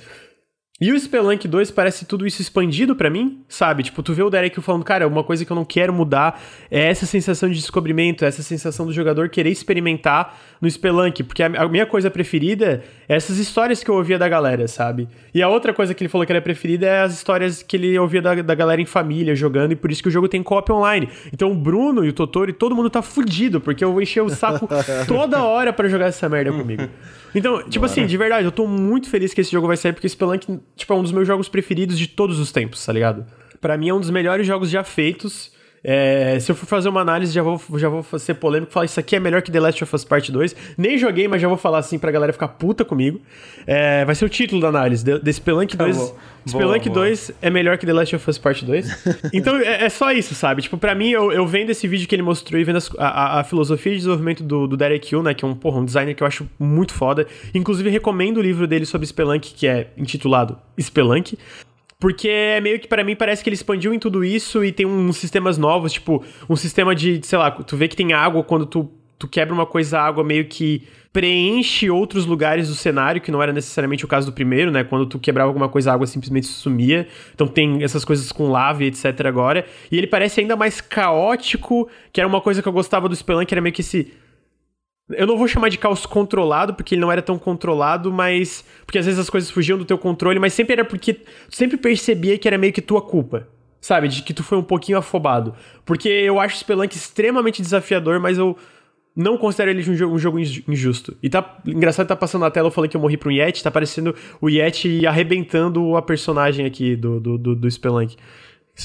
E o Spelunk 2 parece tudo isso expandido para mim, sabe? Tipo, tu vê o Derek falando, cara, uma coisa que eu não quero mudar é essa sensação de descobrimento, essa sensação do jogador querer experimentar no Spelunk, porque a minha coisa preferida é essas histórias que eu ouvia da galera, sabe? E a outra coisa que ele falou que era preferida é as histórias que ele ouvia da, da galera em família jogando, e por isso que o jogo tem co-op online. Então o Bruno e o Totoro e todo mundo tá fudido, porque eu vou encher o saco toda hora para jogar essa merda comigo. Então, tipo Bora. assim, de verdade, eu tô muito feliz que esse jogo vai sair, porque Spelunk, tipo, é um dos meus jogos preferidos de todos os tempos, tá ligado? Para mim é um dos melhores jogos já feitos. É, se eu for fazer uma análise, já vou, já vou ser polêmico falar isso aqui é melhor que The Last of Us Part 2. Nem joguei, mas já vou falar assim pra galera ficar puta comigo. É, vai ser o título da análise. The, The Spelunk 2. Tá Spelunk 2 é melhor que The Last of Us Part 2. então é, é, só isso, sabe? Tipo, pra mim, eu, eu vendo esse vídeo que ele mostrou e vendo as, a, a, filosofia de desenvolvimento do, do Derek Hill, né? Que é um, porra, um designer que eu acho muito foda. Inclusive, recomendo o livro dele sobre Spelunk, que é intitulado Spelunk. Porque é meio que para mim parece que ele expandiu em tudo isso e tem uns sistemas novos, tipo, um sistema de, sei lá, tu vê que tem água quando tu, tu quebra uma coisa, a água meio que preenche outros lugares do cenário, que não era necessariamente o caso do primeiro, né? Quando tu quebrava alguma coisa, a água simplesmente sumia. Então tem essas coisas com lava e etc agora. E ele parece ainda mais caótico, que era uma coisa que eu gostava do Spelunk, era meio que esse eu não vou chamar de caos controlado, porque ele não era tão controlado, mas. Porque às vezes as coisas fugiam do teu controle, mas sempre era porque. Tu sempre percebia que era meio que tua culpa. Sabe? De que tu foi um pouquinho afobado. Porque eu acho o Spelunk extremamente desafiador, mas eu não considero ele um jogo, um jogo injusto. E tá. Engraçado tá passando na tela, eu falei que eu morri pra um Yeti, tá parecendo o Yeti arrebentando a personagem aqui do, do, do, do Spelunk.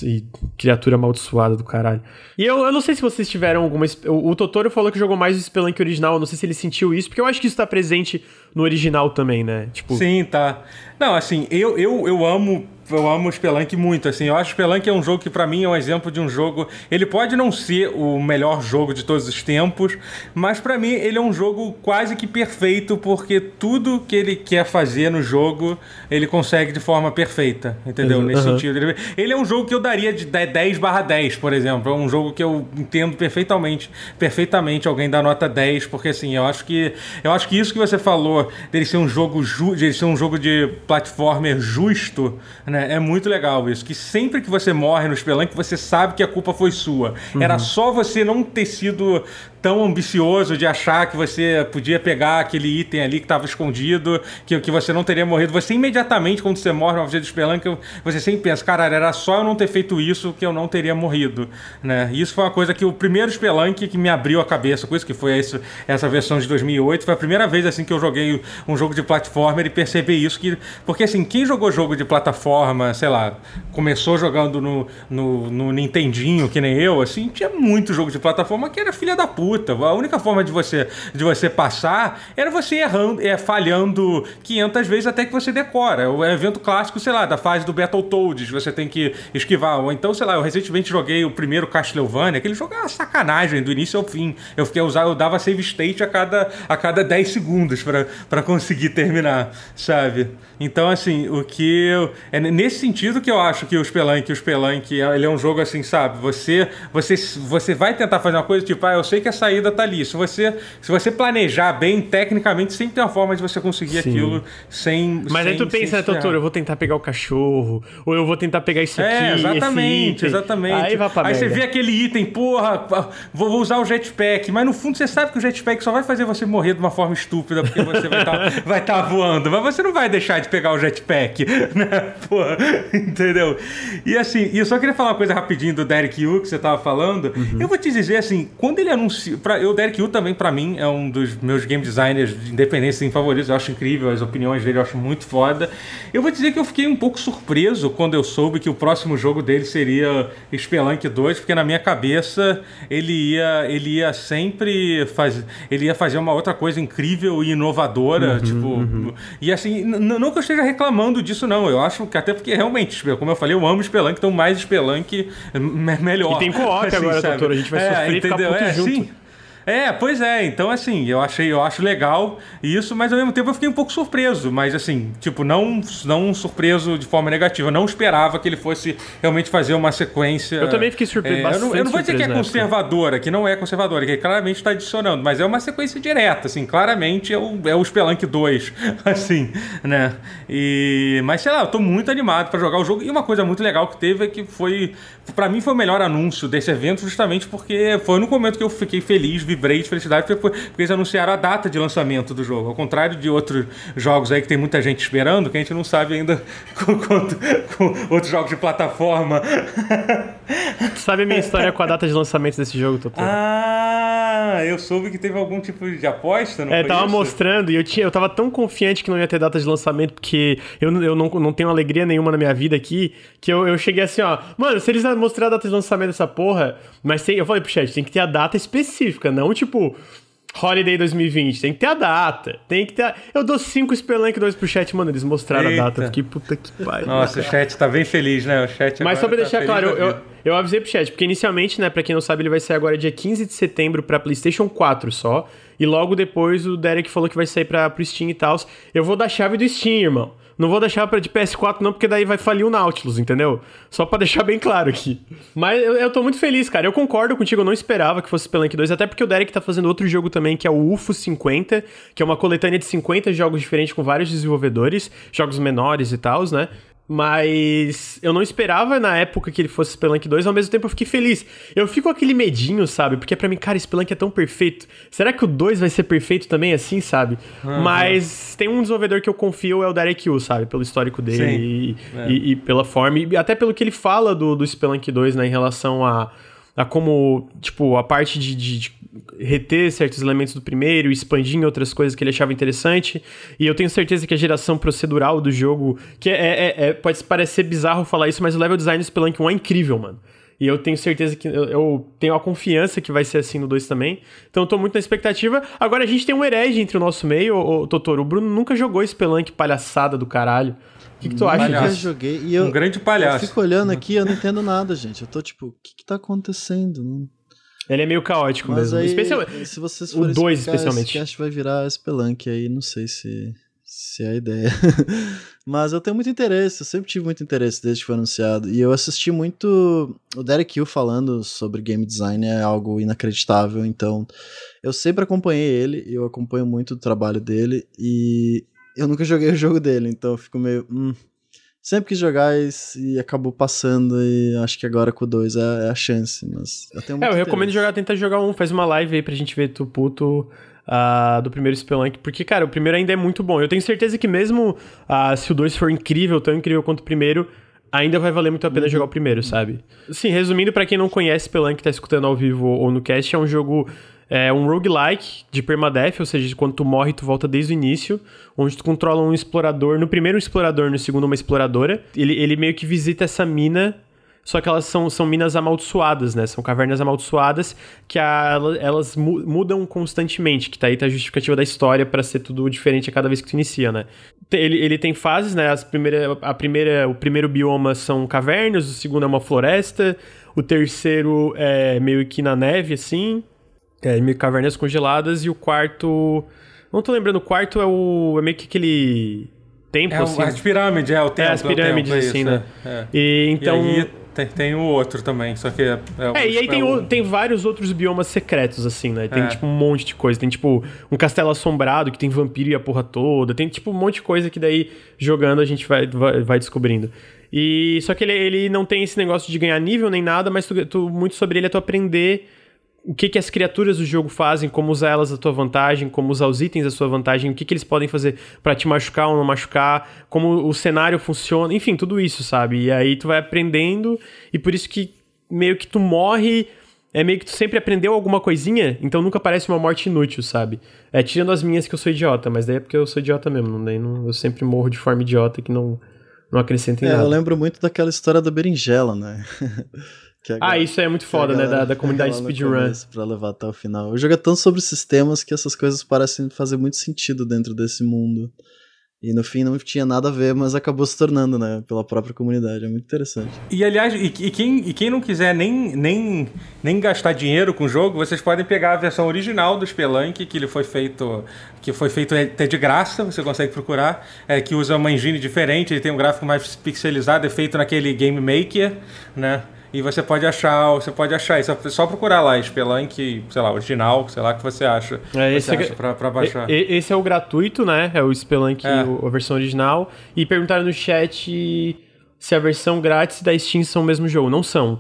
E criatura amaldiçoada do caralho. E eu, eu não sei se vocês tiveram alguma. O, o Totoro falou que jogou mais o Spelunk original. Eu não sei se ele sentiu isso, porque eu acho que isso tá presente no original também, né? Tipo... Sim, tá. Não, assim, eu, eu, eu amo eu amo o Spelunk muito, assim. Eu acho que Spelunk é um jogo que para mim é um exemplo de um jogo. Ele pode não ser o melhor jogo de todos os tempos, mas para mim ele é um jogo quase que perfeito porque tudo que ele quer fazer no jogo ele consegue de forma perfeita, entendeu? Uhum. Nesse sentido. Ele é um jogo que eu daria de 10/10, por exemplo. É um jogo que eu entendo perfeitamente, perfeitamente alguém dá nota 10, porque assim, eu acho que eu acho que isso que você falou dele ser um jogo ju, de ser um jogo de platformer justo, né? É muito legal isso. Que sempre que você morre no Spelunk, você sabe que a culpa foi sua. Uhum. Era só você não ter sido tão ambicioso de achar que você podia pegar aquele item ali que estava escondido, que, que você não teria morrido. Você imediatamente, quando você morre numa de Spelunk, você sempre pensa, caralho, era só eu não ter feito isso que eu não teria morrido, né? E isso foi uma coisa que o primeiro Spelunk que me abriu a cabeça com isso, que foi esse, essa versão de 2008, foi a primeira vez assim que eu joguei um jogo de platformer e percebi isso, que, porque assim, quem jogou jogo de plataforma, sei lá, começou jogando no, no, no Nintendinho, que nem eu, assim, tinha muito jogo de plataforma que era filha da puta. A única forma de você, de você passar era você errando, é, falhando 500 vezes até que você decora. O evento clássico, sei lá, da fase do Battletoads, você tem que esquivar. Ou então, sei lá, eu recentemente joguei o primeiro Castlevania, aquele jogo é uma sacanagem do início ao fim. Eu fiquei usar, eu dava save state a cada, a cada 10 segundos para conseguir terminar, sabe? Então, assim, o que eu, é nesse sentido que eu acho que o Spelunk, o Spelunk, ele é um jogo assim, sabe? Você, você, você vai tentar fazer uma coisa tipo, ah, eu sei que a saída tá ali. Se você, se você planejar bem, tecnicamente, sempre tem uma forma de você conseguir Sim. aquilo sem. Mas sem, aí tu pensa, né, Totoro, eu vou tentar pegar o cachorro, ou eu vou tentar pegar isso é, aqui. Exatamente, exatamente. Aí vai pra Aí merda. você vê aquele item, porra, vou, vou usar o jetpack, mas no fundo você sabe que o jetpack só vai fazer você morrer de uma forma estúpida, porque você vai estar tá, vai tá voando, mas você não vai deixar de pegar o jetpack, né? Porra, entendeu? E assim, e eu só queria falar uma coisa rapidinho do Derek Yu que você tava falando. Uhum. Eu vou te dizer assim, quando ele anunciou, para eu Derek Yu também para mim é um dos meus game designers de independência favoritos, eu acho incrível as opiniões dele, eu acho muito foda. Eu vou dizer que eu fiquei um pouco surpreso quando eu soube que o próximo jogo dele seria Spelunk 2, porque na minha cabeça ele ia ele ia sempre fazer ele ia fazer uma outra coisa incrível e inovadora, uhum, tipo, uhum. e assim, não que eu esteja reclamando disso não, eu acho que até porque realmente, como eu falei, eu amo Spelunk, então mais Spelunk melhor. E tem co-op assim, agora, sabe? doutor, a gente vai é, sofrer entendeu? e ficar é, junto. Sim. É, pois é. Então, assim, eu achei, eu acho legal isso, mas ao mesmo tempo eu fiquei um pouco surpreso. Mas, assim, tipo, não, não surpreso de forma negativa. não esperava que ele fosse realmente fazer uma sequência. Eu também fiquei surpreso. É, eu, não, eu não vou dizer que é conservadora, que não é conservadora, que claramente está adicionando, mas é uma sequência direta, assim. Claramente é o, é o Spelunk 2, assim, né? E, mas, sei lá, eu tô muito animado para jogar o jogo. E uma coisa muito legal que teve é que foi. para mim foi o melhor anúncio desse evento, justamente porque foi no momento que eu fiquei feliz vibrei de felicidade porque, porque eles anunciaram a data de lançamento do jogo. Ao contrário de outros jogos aí que tem muita gente esperando, que a gente não sabe ainda com, com, com outros jogos de plataforma. sabe a minha história com a data de lançamento desse jogo, Totô? Ah, eu soube que teve algum tipo de aposta, não É, tava isso? mostrando e eu, tinha, eu tava tão confiante que não ia ter data de lançamento, porque eu, eu não, não tenho alegria nenhuma na minha vida aqui, que eu, eu cheguei assim, ó, mano, se eles mostrarem a data de lançamento dessa porra, mas tem, eu falei pro chat, tem que ter a data específica, não não tipo Holiday 2020. Tem que ter a data. Tem que ter. A... Eu dou 5 Spelunk 2 pro chat, mano. Eles mostraram Eita. a data. fiquei puta que pariu. Nossa, o chat tá bem feliz, né? O chat Mas só pra tá deixar claro, eu, eu, eu, avisei pro chat, porque inicialmente, né, pra quem não sabe, ele vai sair agora dia 15 de setembro pra PlayStation 4 só. E logo depois o Derek falou que vai sair pra, pro Steam e tal. Eu vou dar chave do Steam, irmão. Não vou deixar para de PS4 não, porque daí vai falir o Nautilus, entendeu? Só para deixar bem claro aqui. Mas eu, eu tô muito feliz, cara. Eu concordo contigo, eu não esperava que fosse Spelunk 2, até porque o Derek tá fazendo outro jogo também, que é o UFO 50, que é uma coletânea de 50 jogos diferentes com vários desenvolvedores, jogos menores e tal, né? Mas eu não esperava na época que ele fosse Spelunk 2, ao mesmo tempo eu fiquei feliz. Eu fico com aquele medinho, sabe? Porque para mim, cara, Spelunk é tão perfeito. Será que o 2 vai ser perfeito também assim, sabe? Uhum. Mas tem um desenvolvedor que eu confio, é o Derek Yu, sabe? Pelo histórico dele e, é. e, e, pela forma. E até pelo que ele fala do, do Spelunk 2, né? Em relação a a como, tipo, a parte de, de, de, reter certos elementos do primeiro, expandir em outras coisas que ele achava interessante. E eu tenho certeza que a geração procedural do jogo, que é, é, é pode parecer bizarro falar isso, mas o level design do Spelunk 1 é incrível, mano. E eu tenho certeza que eu, eu tenho a confiança que vai ser assim no 2 também. Então eu tô muito na expectativa. Agora a gente tem um herege entre o nosso meio, o, o Totoro. O Bruno nunca jogou Spelunk palhaçada do caralho que, que tu acha disso? Eu joguei e eu, um grande palhaço. Eu fico olhando aqui eu não entendo nada, gente. Eu tô tipo, o que que tá acontecendo? Ele é meio caótico Mas mesmo. Aí, especialmente. Se vocês forem o 2 especialmente. Esse vai virar Spelunk aí, não sei se, se é a ideia. Mas eu tenho muito interesse, eu sempre tive muito interesse desde que foi anunciado. E eu assisti muito. O Derek Hill falando sobre game design é algo inacreditável, então eu sempre acompanhei ele, eu acompanho muito o trabalho dele. E eu nunca joguei o jogo dele, então eu fico meio. Hum, sempre quis jogar e, e, acabou passando. E acho que agora com o 2 é, é, a chance. Mas eu tenho É, eu recomendo jogar, tentar jogar um, faz uma live aí pra gente ver tu puto. Uh, do primeiro Spelunk, porque, cara, o primeiro ainda é muito bom. Eu tenho certeza que mesmo uh, se o 2 for incrível, tão incrível quanto o primeiro, ainda vai valer muito a pena uhum. jogar o primeiro, sabe? Sim, resumindo, para quem não conhece Spelunk, tá escutando ao vivo ou no cast, é um jogo é um roguelike de permadeath, ou seja, quando tu morre, tu volta desde o início, onde tu controla um explorador, no primeiro um explorador, no segundo uma exploradora. Ele, ele meio que visita essa mina, só que elas são, são minas amaldiçoadas, né? São cavernas amaldiçoadas que a, elas mudam constantemente, que tá aí tá a justificativa da história para ser tudo diferente a cada vez que tu inicia, né? Ele, ele tem fases, né? As primeira, a primeira, o primeiro bioma são cavernas, o segundo é uma floresta, o terceiro é meio que na neve, assim. É, meio cavernas congeladas. E o quarto. Não tô lembrando, o quarto é o. É meio que aquele. Templo, é assim. As pirâmides, é o templo. É, as pirâmides, é assim, né? É. E então. E aí tem, tem o outro também, só que é. É, é e aí tem, é o, tem vários outros biomas secretos, assim, né? Tem, é. tipo, um monte de coisa. Tem, tipo, um castelo assombrado que tem vampiro e a porra toda. Tem, tipo, um monte de coisa que daí, jogando, a gente vai, vai, vai descobrindo. E só que ele, ele não tem esse negócio de ganhar nível nem nada, mas tu, tu, muito sobre ele é tu aprender o que, que as criaturas do jogo fazem, como usar elas a tua vantagem, como usar os itens a sua vantagem, o que, que eles podem fazer para te machucar ou não machucar, como o cenário funciona, enfim, tudo isso, sabe? E aí tu vai aprendendo, e por isso que meio que tu morre, é meio que tu sempre aprendeu alguma coisinha, então nunca parece uma morte inútil, sabe? É tirando as minhas que eu sou idiota, mas daí é porque eu sou idiota mesmo, daí não, eu sempre morro de forma idiota que não, não acrescenta em é, nada. Eu lembro muito daquela história da berinjela, né? ah, isso é muito foda, né? Da, da comunidade speedrun. Pra levar até o final. O jogo é tão sobre sistemas que essas coisas parecem fazer muito sentido dentro desse mundo. E no fim não tinha nada a ver, mas acabou se tornando, né? Pela própria comunidade. É muito interessante. E aliás, e, e, quem, e quem não quiser nem, nem, nem gastar dinheiro com o jogo, vocês podem pegar a versão original do Spelunk, que ele foi feito. Que foi feito até de graça, você consegue procurar. É, que usa uma engine diferente, ele tem um gráfico mais pixelizado, é feito naquele Game Maker, né? E você pode achar, você pode achar isso. É só procurar lá, Spelunk, sei lá, original, sei lá, que você acha. É, esse você é, acha pra, pra baixar. Esse é o gratuito, né? É o Spelunk, é. a versão original. E perguntaram no chat se a versão grátis da Steam são o mesmo jogo. Não são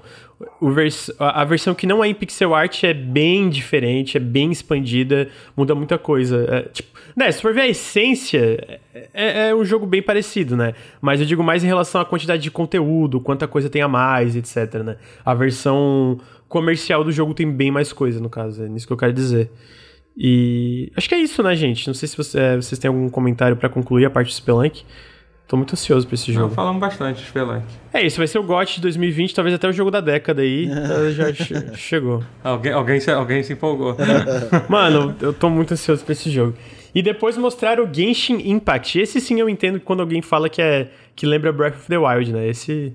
vers a versão que não é em pixel art é bem diferente, é bem expandida, muda muita coisa. É, tipo, né, se for ver a essência, é, é, um jogo bem parecido, né? Mas eu digo mais em relação à quantidade de conteúdo, quanta coisa tem a mais, etc, né? A versão comercial do jogo tem bem mais coisa, no caso, é nisso que eu quero dizer. E acho que é isso, né, gente? Não sei se você, é, vocês têm algum comentário para concluir a parte do Spelunk. Tô muito ansioso pra esse jogo. Não, falamos bastante de Spelunk. É isso, vai ser o GOT de 2020, talvez até o jogo da década aí. Já che chegou. Alguém, alguém, se, alguém se empolgou. Mano, eu tô muito ansioso pra esse jogo. E depois mostrar o Genshin Impact. Esse sim eu entendo quando alguém fala que é que lembra Breath of the Wild, né? Esse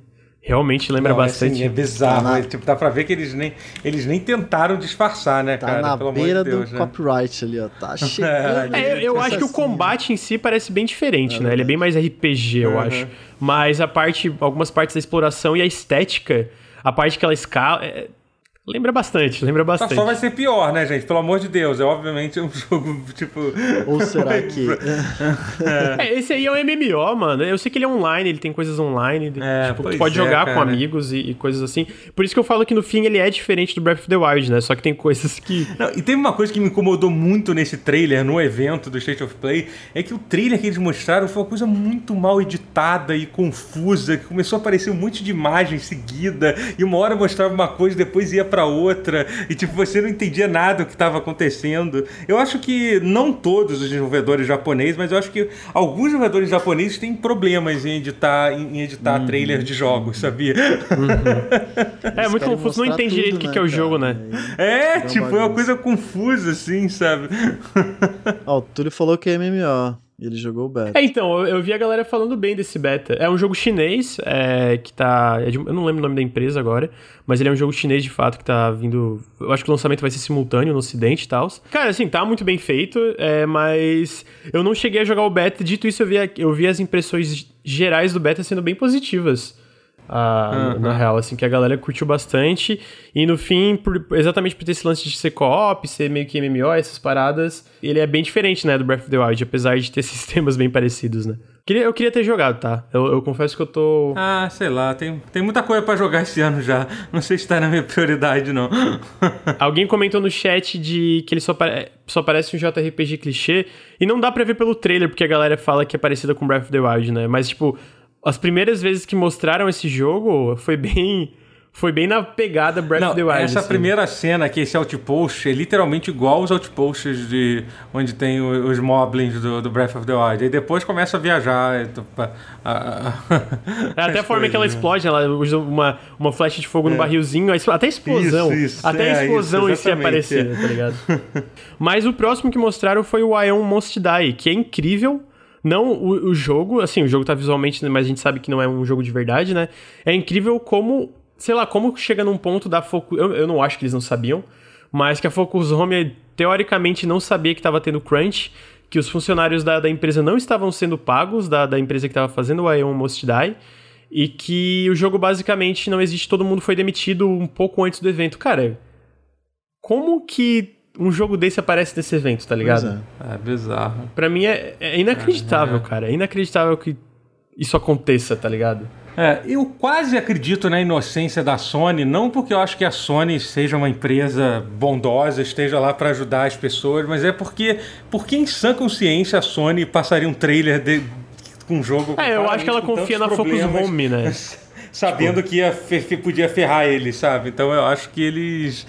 realmente lembra não, bastante. Assim, é bizarro. Tá na... tipo, dá pra ver que eles nem, eles nem tentaram disfarçar, né, tá cara? na Pelo beira de Deus, do né? copyright ali, ó. Tá chegando. é, eu, eu acho que o combate em si parece bem diferente, é né? Ele é bem mais RPG, eu uhum. acho. Mas a parte, algumas partes da exploração e a estética, a parte que ela escala. É, Lembra bastante, lembra bastante. Só vai ser pior, né, gente? Pelo amor de Deus. É obviamente um jogo, tipo. Ou será que. é. é, esse aí é um MMO, mano. Eu sei que ele é online, ele tem coisas online. É, tipo, tu pode é, jogar cara. com amigos e, e, coisas assim. Por isso que eu falo que no fim ele é diferente do Breath of the Wild, né? Só que tem coisas que. Não, e teve uma coisa que me incomodou muito nesse trailer, no evento do State of Play, é que o trailer que eles mostraram foi uma coisa muito mal editada e confusa, que começou a aparecer um monte de imagem seguida, e uma hora mostrava uma coisa, depois ia pra para outra e tipo você não entendia nada do que estava acontecendo. Eu acho que não todos os desenvolvedores japoneses, mas eu acho que alguns desenvolvedores japoneses têm problemas em editar em editar uhum. trailers de jogos, sabia? Uhum. é muito confuso, não entendi direito o que, né, que é o jogo, né? É, tipo, é uma coisa confusa assim, sabe? Ó, o Túlio falou que é MMO. Ele jogou o beta. É, então, eu, eu, vi a galera falando bem desse beta. É um jogo chinês, é, que tá. É de, eu não lembro o nome da empresa agora, mas ele é um jogo chinês de fato que tá vindo. Eu acho que o lançamento vai ser simultâneo no ocidente e tal. Cara, assim, tá muito bem feito, é, mas eu não cheguei a jogar o beta. Dito isso, eu vi, eu vi as impressões gerais do beta sendo bem positivas uhum. na real, assim, que a galera curtiu bastante. E no fim, por, exatamente por ter esse lance de ser co-op, ser meio que MMO, essas paradas, ele é bem diferente, né, do Breath of the Wild, apesar de ter sistemas bem parecidos, né? Queria, eu queria ter jogado, tá? Eu, eu, confesso que eu tô. Ah, sei lá, tem, tem muita coisa para jogar esse ano já. Não sei se tá na minha prioridade, não. Alguém comentou no chat de que ele só, pare... só parece um JRPG clichê. E não dá pra ver pelo trailer, porque a galera fala que é parecida com Breath of the Wild, né? Mas, tipo, as primeiras vezes que mostraram esse jogo foi bem foi bem na pegada Breath Não, of the Wild. Essa assim. primeira cena que esse outpost é literalmente igual aos outposts de onde tem os moblins do, do Breath of the Wild. E depois começa a viajar. é até a forma que ela né? explode, ela usa uma, uma flecha de fogo é. no barrilzinho, até a explosão. Isso, isso, até a é, explosão é, em si aparecer, tá ligado? Mas o próximo que mostraram foi o Ion Must Die, que é incrível. Não o, o, jogo, assim, o jogo tá visualmente, mas a gente sabe que não é um jogo de verdade, né? É incrível como sei lá, como chega num ponto da Focus. Eu, eu não acho que eles não sabiam, mas que a Focus Home teoricamente não sabia que estava tendo crunch, que os funcionários da, da empresa não estavam sendo pagos, da, da empresa que estava fazendo o Ion Most Die, e que o jogo basicamente não existe, todo mundo foi demitido um pouco antes do evento. Cara, como que um jogo desse aparece nesse evento, tá ligado? É. é bizarro. Pra mim é, é inacreditável, é, é. cara. É inacreditável que isso aconteça, tá ligado? É, eu quase acredito na inocência da Sony, não porque eu acho que a Sony seja uma empresa bondosa, esteja lá para ajudar as pessoas, mas é porque, porque em sã consciência a Sony passaria um trailer de, com um jogo. É, eu acho que ela confia na Focus Home, né? sabendo tipo... que ia podia ferrar eles, sabe? Então eu acho que eles.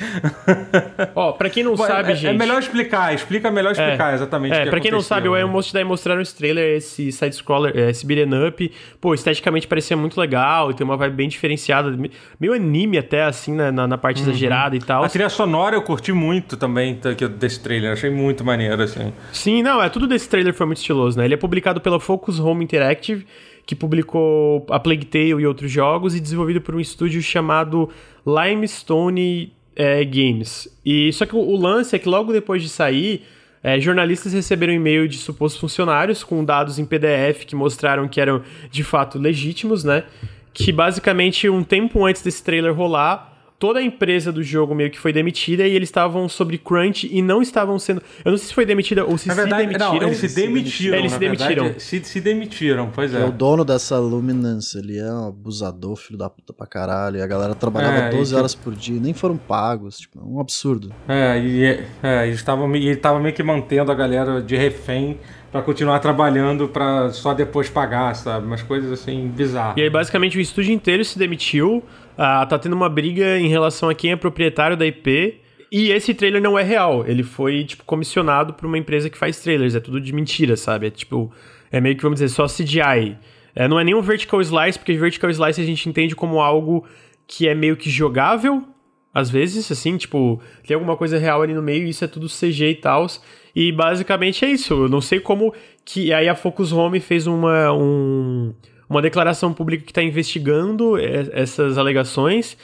Ó, oh, pra quem não sabe, é, gente. É melhor explicar, explica melhor explicar é, exatamente. É, pra quem não sabe, o Iron Most daí mostraram esse trailer, esse side-scroller, esse beat'em up. Pô, esteticamente parecia muito legal, tem uma vibe bem diferenciada, meio anime até, assim, na, na, na parte uhum. exagerada e tal. A trilha sonora eu curti muito também desse trailer, achei muito maneiro, assim. Sim, não, é tudo desse trailer foi muito estiloso, né? Ele é publicado pela Focus Home Interactive que publicou a Plague Tale e outros jogos e desenvolvido por um estúdio chamado Limestone é, Games. E só que o, lance é que logo depois de sair, é, jornalistas receberam e-mail de supostos funcionários com dados em PDF que mostraram que eram de fato legítimos, né? Que basicamente um tempo antes desse trailer rolar, toda a empresa do jogo meio que foi demitida e eles estavam sobre crunch e não estavam sendo. Eu não sei se foi demitida ou se na verdade, se demitiram. Não, eles se demitiram. eles se demitiram. Verdade, se, se demitiram, pois é. é. O dono dessa Luminance, ele é um abusador, filho da puta pra caralho. E a galera trabalhava é, 12 horas por dia, nem foram pagos. Tipo, é um absurdo. É, e é, eles estavam ele tava meio que mantendo a galera de refém para continuar trabalhando para só depois pagar, sabe? Umas coisas assim bizarras. E aí basicamente o estúdio inteiro se demitiu, ah, tá tendo uma briga em relação a quem é proprietário da IP. E esse trailer não é real. Ele foi, tipo, comissionado por uma empresa que faz trailers. É tudo de mentira, sabe? É tipo. É meio que, vamos dizer, só CGI. É, não é nem um vertical slice, porque vertical slice a gente entende como algo que é meio que jogável, às vezes, assim, tipo, tem alguma coisa real ali no meio isso é tudo CG e tal. E basicamente é isso. Eu não sei como que. Aí a Focus Home fez uma. Um, uma declaração pública que está investigando essas alegações.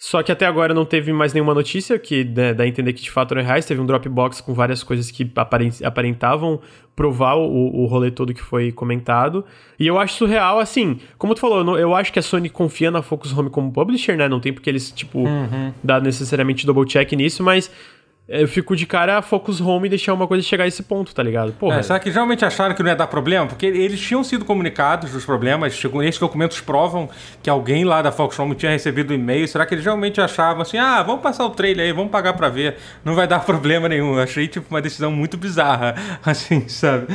Só que até agora não teve mais nenhuma notícia que né, dá a entender que de fato era reais. Teve um Dropbox com várias coisas que aparentavam provar o, o rolê todo que foi comentado. E eu acho surreal, assim, como tu falou, eu acho que a Sony confia na Focus Home como publisher, né? Não tem porque eles, tipo, uhum. dar necessariamente double check nisso, mas eu fico de cara a Focus Home e deixar uma coisa chegar a esse ponto, tá ligado? Porra. É, será que realmente acharam que não ia dar problema? Porque eles tinham sido comunicados dos problemas, esses documentos provam que alguém lá da Focus Home tinha recebido um e-mail. Será que eles realmente achavam assim, ah, vamos passar o trailer aí, vamos pagar pra ver, não vai dar problema nenhum. Eu achei, tipo, uma decisão muito bizarra, assim, sabe?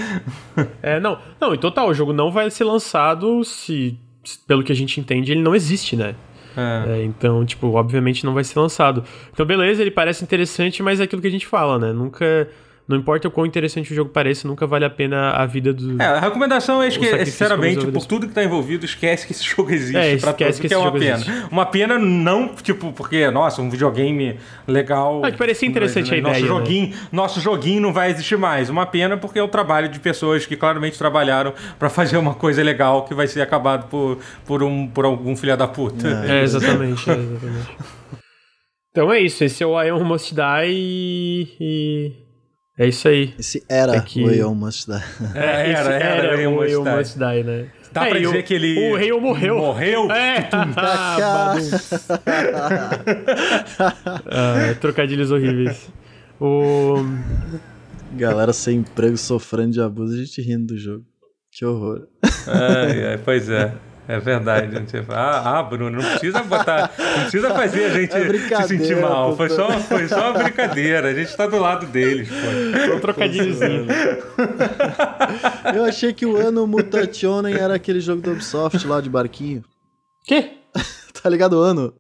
É, não, não, em total, o jogo não vai ser lançado se, pelo que a gente entende, ele não existe, né? É. É, então, tipo, obviamente não vai ser lançado. Então, beleza, ele parece interessante, mas é aquilo que a gente fala, né? Nunca não importa o quão interessante o jogo pareça, nunca vale a pena a vida do. É, a recomendação é que, sinceramente, por tudo que tá envolvido, esquece que esse jogo existe. É, pra esquece que, que é uma pena. Existe. Uma pena não, tipo, porque, nossa, um videogame legal. Ah, que parecia interessante né? a ideia. Nosso né? joguinho, né? nosso joguinho não vai existir mais. Uma pena porque é o trabalho de pessoas que claramente trabalharam para fazer uma coisa legal que vai ser acabado por, por, um, por algum filho da puta. É, é exatamente, é, exatamente. Então é isso, esse é o Ion Must Die e é isso aí. Esse era é que... o Aeon Must Die. É, era, era, era, o Aeon Must Die, né? Dá é, pra dizer o, que ele... O rei morreu. Morreu? É. ah, trocadilhos horríveis. O... Galera sem emprego, sofrendo de abuso, a gente rindo do jogo. Que horror. Ai, ai, pois é. É verdade. Ah, ah, Bruno, não precisa botar. Não precisa fazer a gente é se sentir mal. Foi só, foi só uma brincadeira. A gente tá do lado deles, pô. Foi um trocadilhozinho. Eu achei que o ano Mutationen era aquele jogo do Ubisoft lá de barquinho. Quê? tá ligado o ano?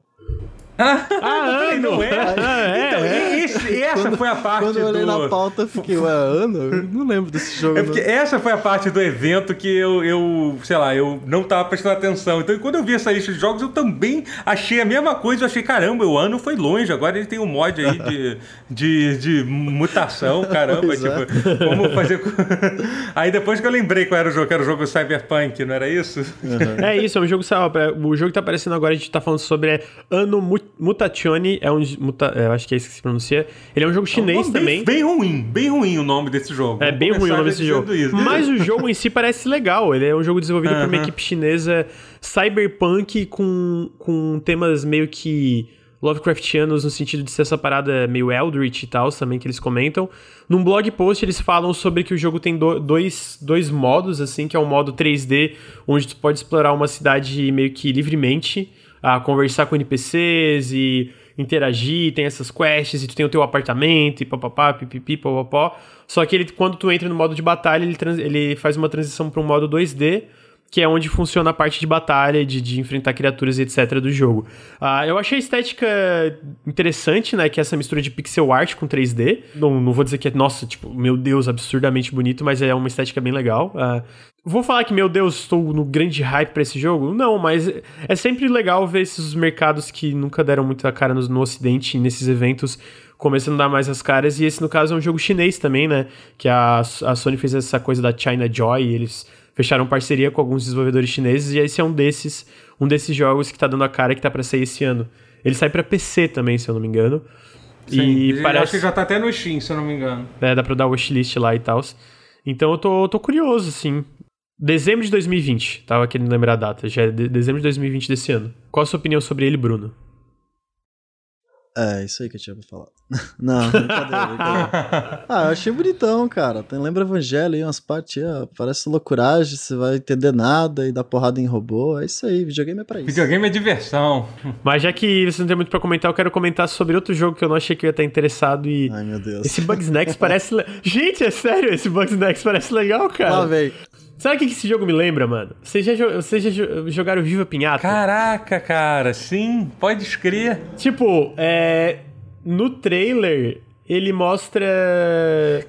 Ah, ah ano! Não é? é, então, é. Esse, essa quando, foi a parte Quando eu olhei do... na pauta, fiquei, ué, ano? Não lembro desse jogo. É porque não. essa foi a parte do evento que eu, eu, sei lá, eu não tava prestando atenção. Então, quando eu vi essa lista de jogos, eu também achei a mesma coisa. Eu achei, caramba, o ano foi longe. Agora ele tem um mod aí de, de, de mutação, caramba. Tipo, é. como fazer... aí depois que eu lembrei qual era o jogo, que era o jogo Cyberpunk, não era isso? Uhum. É isso, é um jogo... O jogo que tá aparecendo agora, a gente tá falando sobre é Ano Mutazione é um. Muta, eu acho que é isso que se pronuncia. Ele é um jogo chinês é um também. Bem, bem, ruim, bem ruim o nome desse jogo. É bem ruim o nome desse jogo. Isso. Mas o jogo em si parece legal. Ele é um jogo desenvolvido por uma equipe chinesa cyberpunk com, com temas meio que. Lovecraftianos no sentido de ser essa parada meio Eldritch e tal, também que eles comentam. Num blog post eles falam sobre que o jogo tem do, dois, dois modos, assim, que é um modo 3D, onde tu pode explorar uma cidade meio que livremente, a conversar com NPCs e interagir, tem essas quests, e tu tem o teu apartamento, e papapá, pipipi, papapó. Só que ele, quando tu entra no modo de batalha, ele, trans, ele faz uma transição para um modo 2D, que é onde funciona a parte de batalha, de, de enfrentar criaturas etc. do jogo. Uh, eu achei a estética interessante, né? Que é essa mistura de pixel art com 3D. Não, não vou dizer que é, nossa, tipo, meu Deus, absurdamente bonito, mas é uma estética bem legal. Uh, Vou falar que, meu Deus, estou no grande hype para esse jogo? Não, mas é sempre legal ver esses mercados que nunca deram muita cara no, no Ocidente, nesses eventos, começando a dar mais as caras. E esse, no caso, é um jogo chinês também, né? Que a, a Sony fez essa coisa da China Joy, e eles fecharam parceria com alguns desenvolvedores chineses, e esse é um desses, um desses jogos que tá dando a cara que tá para sair esse ano. Ele sai para PC também, se eu não me engano. Sim, e parece... acho que já tá até no Steam, se eu não me engano. É, dá pra dar o wishlist lá e tal. Então eu tô, tô curioso, assim. Dezembro de 2020, tava querendo lembrar a data, já é de dezembro de 2020 desse ano. Qual a sua opinião sobre ele, Bruno? É, isso aí que eu tinha pra falar. Não, brincadeira, brincadeira. Ah, eu achei bonitão, cara. Tem, lembra Evangelho aí, umas partes, ó, parece loucuragem, você vai entender nada e dar porrada em robô. É isso aí, videogame é pra isso. Videogame é diversão. Mas já que você não tem muito pra comentar, eu quero comentar sobre outro jogo que eu não achei que eu ia estar interessado e... Ai, meu Deus. Esse Bugsnax parece... Le... Gente, é sério, esse Bugsnax parece legal, cara. Lá, velho. Sabe o que esse jogo me lembra, mano? Vocês já, vocês já jogaram Viva Pinhata? Caraca, cara, sim, pode escrever. Tipo, é. No trailer, ele mostra.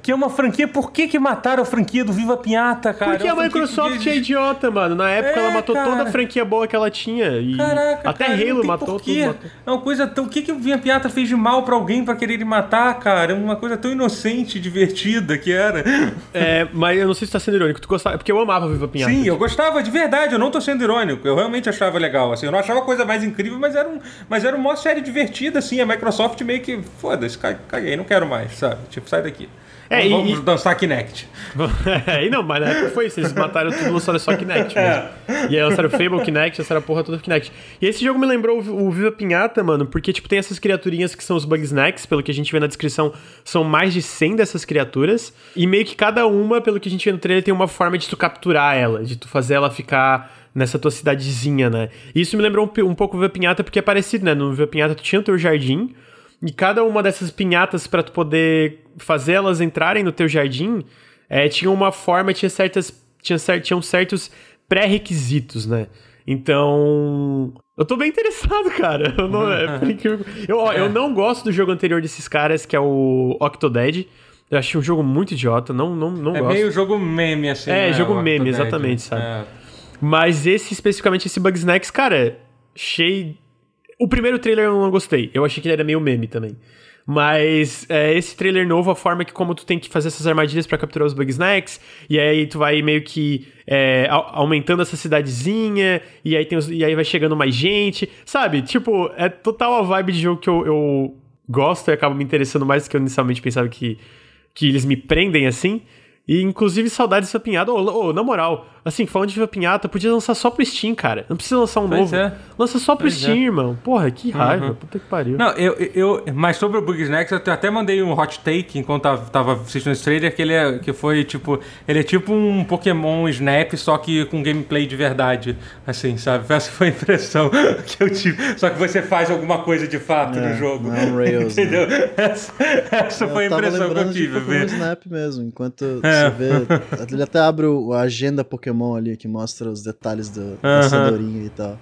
Que é uma franquia. Por que, que mataram a franquia do Viva Pinhata, cara? Porque é a Microsoft de... é idiota, mano. Na época é, ela matou cara. toda a franquia boa que ela tinha. E Caraca, até cara, Halo matou tudo. Matou. É uma coisa tão. O que, que o Viva Pinhata fez de mal para alguém para querer matar, cara? É uma coisa tão inocente, divertida que era. É, mas eu não sei se tá sendo irônico. Tu gostava. Porque eu amava o Viva Pinhata. Sim, eu gostava de verdade. Eu não tô sendo irônico. Eu realmente achava legal. Assim, eu não achava a coisa mais incrível, mas era, um, mas era uma série divertida, assim. A Microsoft meio que. Foda-se, caguei, não quero mais, sabe? Tipo, sai daqui. É, vamos, e, vamos dançar Kinect. É, e não, mas na época foi isso. Eles mataram tudo, lançaram só Kinect mesmo. É. E aí lançaram Fable, Kinect, lançaram a porra toda Kinect. E esse jogo me lembrou o Viva Pinhata, mano, porque, tipo, tem essas criaturinhas que são os Bugsnacks, pelo que a gente vê na descrição, são mais de 100 dessas criaturas. E meio que cada uma, pelo que a gente vê no trailer, tem uma forma de tu capturar ela, de tu fazer ela ficar nessa tua cidadezinha, né? E isso me lembrou um, um pouco o Viva Pinhata, porque é parecido, né? No Viva Pinhata tu tinha o teu jardim, e cada uma dessas pinhatas, para tu poder fazer elas entrarem no teu jardim, é, tinha uma forma, tinha certas. Tinha, tinham certos pré-requisitos, né? Então. Eu tô bem interessado, cara. Eu não, é, eu, ó, eu não gosto do jogo anterior desses caras, que é o Octodad. Eu achei um jogo muito idiota, não, não, não é gosto. É meio jogo meme, assim. É, né? jogo meme, exatamente, sabe? É. Mas esse, especificamente, esse Bugsnax, cara, achei o primeiro trailer eu não gostei. Eu achei que ele era meio meme também. Mas é, esse trailer novo, a forma que como tu tem que fazer essas armadilhas para capturar os Bugsnax, e aí tu vai meio que é, aumentando essa cidadezinha, e aí, tem os, e aí vai chegando mais gente, sabe? Tipo, é total a vibe de jogo que eu, eu gosto e acaba me interessando mais do que eu inicialmente pensava que, que eles me prendem assim. E inclusive saudades dessa pinhada. Ô, oh, oh, na moral, Assim, falando de FIFA Pinhata, podia lançar só pro Steam, cara. Não precisa lançar um Pois novo. é. Lança só pro Pois Steam, é. irmão. Porra, que raiva. Uhum. Puta que pariu. Não, eu, eu, mas sobre o Bugsnax, eu até mandei um hot take enquanto tava, assistindo esse trailer, que ele é, que foi tipo, ele é tipo um Pokémon Snap, só que com gameplay de verdade, assim, sabe? Essa foi a impressão que eu tive. Só que você faz alguma coisa de fato É, no jogo. não é um Rails, né? Entendeu? Essa, essa foi a impressão que eu lembrando de tive. Pokémon. Snap mesmo, enquanto É. você vê. Ele até abre o- a agenda Pokémon ali, que mostra os detalhes do, da Aham. cenourinha e tal.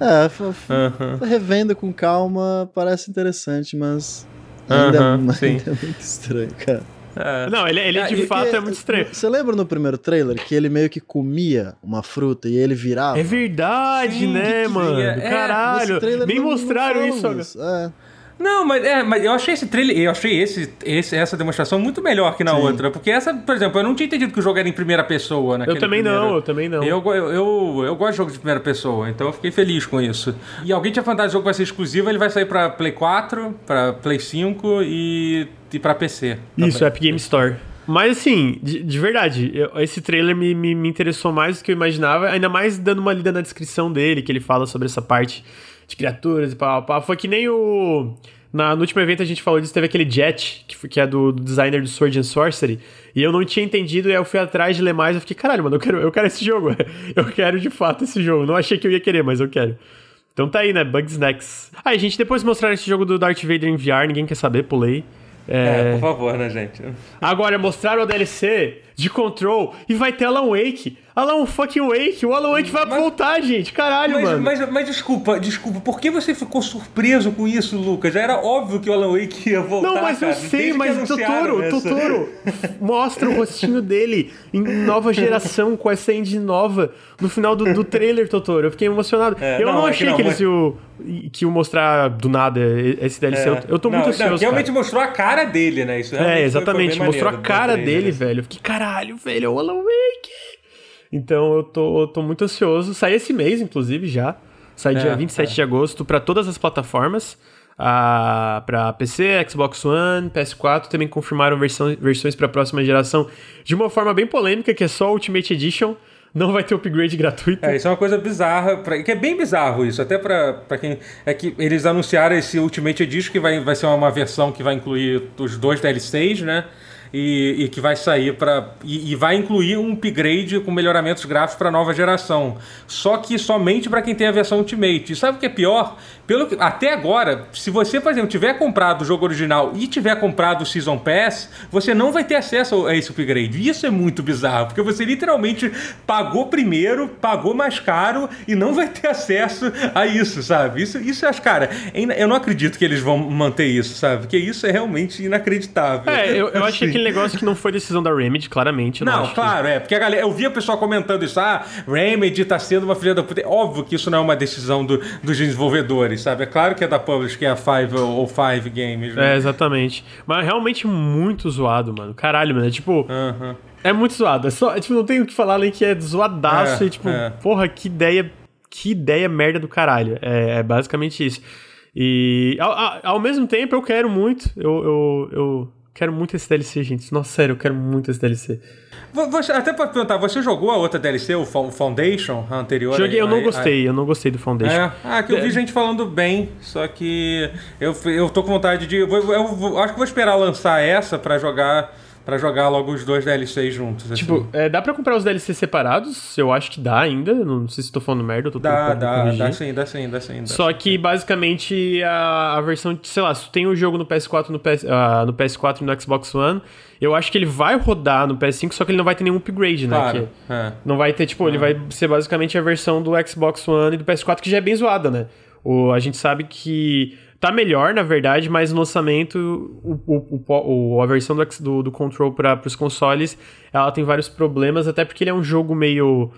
É, f- f- Aham. revendo com calma, parece interessante, mas ainda, é, ainda é muito estranho, cara. É. Não, ele, ele É, de e- fato é muito estranho. Você lembra no primeiro trailer que ele meio que comia uma fruta e ele virava? É verdade, Sim, né, que mano? é, Nesse Caralho. Nem não mostraram isso, agora. É. Não, mas, é, mas eu achei esse trailer, eu achei esse, esse- essa demonstração muito melhor que na Sim. outra. Porque essa, por exemplo, eu não tinha entendido que o jogo era em primeira pessoa naquele Eu também não, primeiro- eu também não. Eu, eu, eu, eu gosto de jogos de primeira pessoa, então eu fiquei feliz com isso. E alguém tinha falado que o jogo vai ser exclusivo, ele vai sair pra Play 4, pra Play 5 e, e pra PC. Isso, também. Epic Game Store. Mas assim, de, de verdade, eu- esse trailer me, me, me interessou mais do que eu imaginava, ainda mais dando uma lida na descrição dele, que ele fala sobre essa parte de criaturas e pá, pá. Foi que nem o. Na, no último evento a gente falou disso, teve aquele Jet, que, foi- que é do, do designer do Sword and Sorcery, e eu não tinha entendido, e aí eu fui atrás de ler mais, eu fiquei, caralho, mano, eu quero, eu quero esse jogo. eu quero de fato esse jogo. Não achei que eu ia querer, mas eu quero. Então tá aí, né? Bugsnax. Aí, gente, depois mostraram esse jogo do Darth Vader em VR, ninguém quer saber, pulei. É, por favor, né, gente? Agora mostraram o DLC de Control e vai ter Alan Wake. Alan fucking Wake. O Alan Wake vai Mas- voltar, gente. Caralho, Mas, mano. mas, mas desculpa, desculpa, por que você ficou surpreso com isso, Lucas? Já era óbvio que o Alan Wake ia voltar. Não, mas eu cara. sei, Desde mas Totoro, essa- Totoro, mostra o rostinho dele em nova geração com essa engine nova no final do, do trailer, Totoro. Eu fiquei emocionado. É, eu não, não, é que achei não, que eles iam, que iam mostrar do nada esse DLC. Eu, eu tô Não, muito ansioso. realmente mostrou a cara dele, né? Isso É, foi- exatamente. foi bem Mostrou a maneiro, cara trailer. dele, velho. Eu fiquei, caralho, velho, é o Alan Wake. Então eu tô, eu tô muito ansioso. Sai esse mês, inclusive, já. Sai É, dia 27 é. de agosto pra todas as plataformas. Ah, pra PC, Xbox One, PS4. Também confirmaram versão, versões pra próxima geração de uma forma bem polêmica, que é só Ultimate Edition. Não vai ter upgrade gratuito. É, isso é uma coisa bizarra, pra- que é bem bizarro isso, até pra, pra quem. É que eles anunciaram esse Ultimate Edition, que vai, vai ser uma versão que vai incluir os dois DLCs, né? E, e que vai sair para e, e vai incluir um upgrade com melhoramentos gráficos para nova geração. Só que somente para quem tem a versão Ultimate. E sabe o que é pior? Pelo que, até agora, se você, por exemplo, tiver comprado o jogo original e tiver comprado o Season Pass, você não vai ter acesso a esse upgrade. Isso é muito bizarro, porque você literalmente pagou primeiro, pagou mais caro e não vai ter acesso a isso, sabe? Isso, isso acho, cara, é eu não acredito que eles vão manter isso, sabe? Porque isso é realmente inacreditável. É, eu, eu achei Assim. Aquele negócio que não foi decisão da Remedy, claramente. eu Não, acho que- claro, é. Porque a galera, eu via o pessoal comentando isso. Ah, Remedy tá sendo uma filha da puta. É Óbvio que isso não é uma decisão do- dos desenvolvedores, sabe? É claro que é da Publish, que é a Five ou Five Games. É, né? exatamente. Mas é realmente muito zoado, mano. Caralho, mano. É tipo. Aham. É muito zoado. É só, é, tipo, não tem o que falar além que é zoadaço É, e, tipo, é. porra, que ideia. Que ideia merda do caralho. É, é basicamente isso. E ao, ao- ao mesmo tempo eu quero muito. Eu, eu, eu quero muito esse DLC, gente. Nossa, sério, eu quero muito esse DLC. Vo- Você, até pra perguntar, você jogou a outra DLC, o Fo- o Foundation, a anterior? Joguei, eu aí- não aí- gostei. Eu não gostei do Foundation. É, ah, que eu vi gente falando bem, só que eu, eu tô com vontade de. Eu, eu vou- acho que vou esperar lançar essa pra jogar para jogar logo os dois DLCs juntos. assim. Tipo, é, dá pra comprar os DLCs separados? Eu acho que dá ainda. Não sei se tô falando merda, eu tô dá, dá, corrigir. dá sim, dá sim, dá sim. Dá Só que basicamente a, a versão, de- sei lá, se tu tem o jogo no PS4, no, PS, ah, no PS4 e no Xbox One, eu acho que ele vai rodar no PS5, só que ele não vai ter nenhum upgrade, né? Claro. É. não vai ter, tipo, ele vai ser basicamente a versão do Xbox One e do PS4, que já é bem zoada, né? O, a gente sabe que tá melhor, na verdade, mas no lançamento, o, o, o- a versão do, do, do Control para os consoles, ela tem vários problemas, até porque ele é um jogo meio,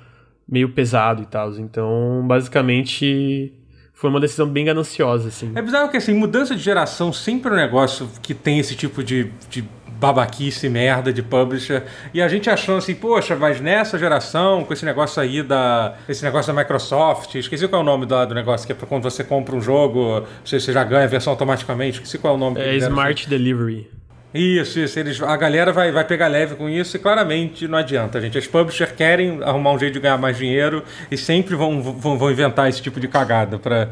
meio pesado e tal. Então, basicamente, foi uma decisão bem gananciosa, assim. É bizarro que assim, mudança de geração sempre é um negócio que tem esse tipo de, de babaquice, merda de publisher. E a gente achando assim, poxa, mas nessa geração, com esse negócio aí da. Esse negócio da Microsoft, esqueci qual é o nome do, do negócio, que é quando você compra um jogo, você, você já ganha a versão automaticamente. Esqueci qual é o nome É Smart Delivery. Isso, isso. Eles, a galera vai, vai pegar leve com isso e claramente não adianta, gente. As publishers querem arrumar um jeito de ganhar mais dinheiro e sempre vão, vão, vão inventar esse tipo de cagada para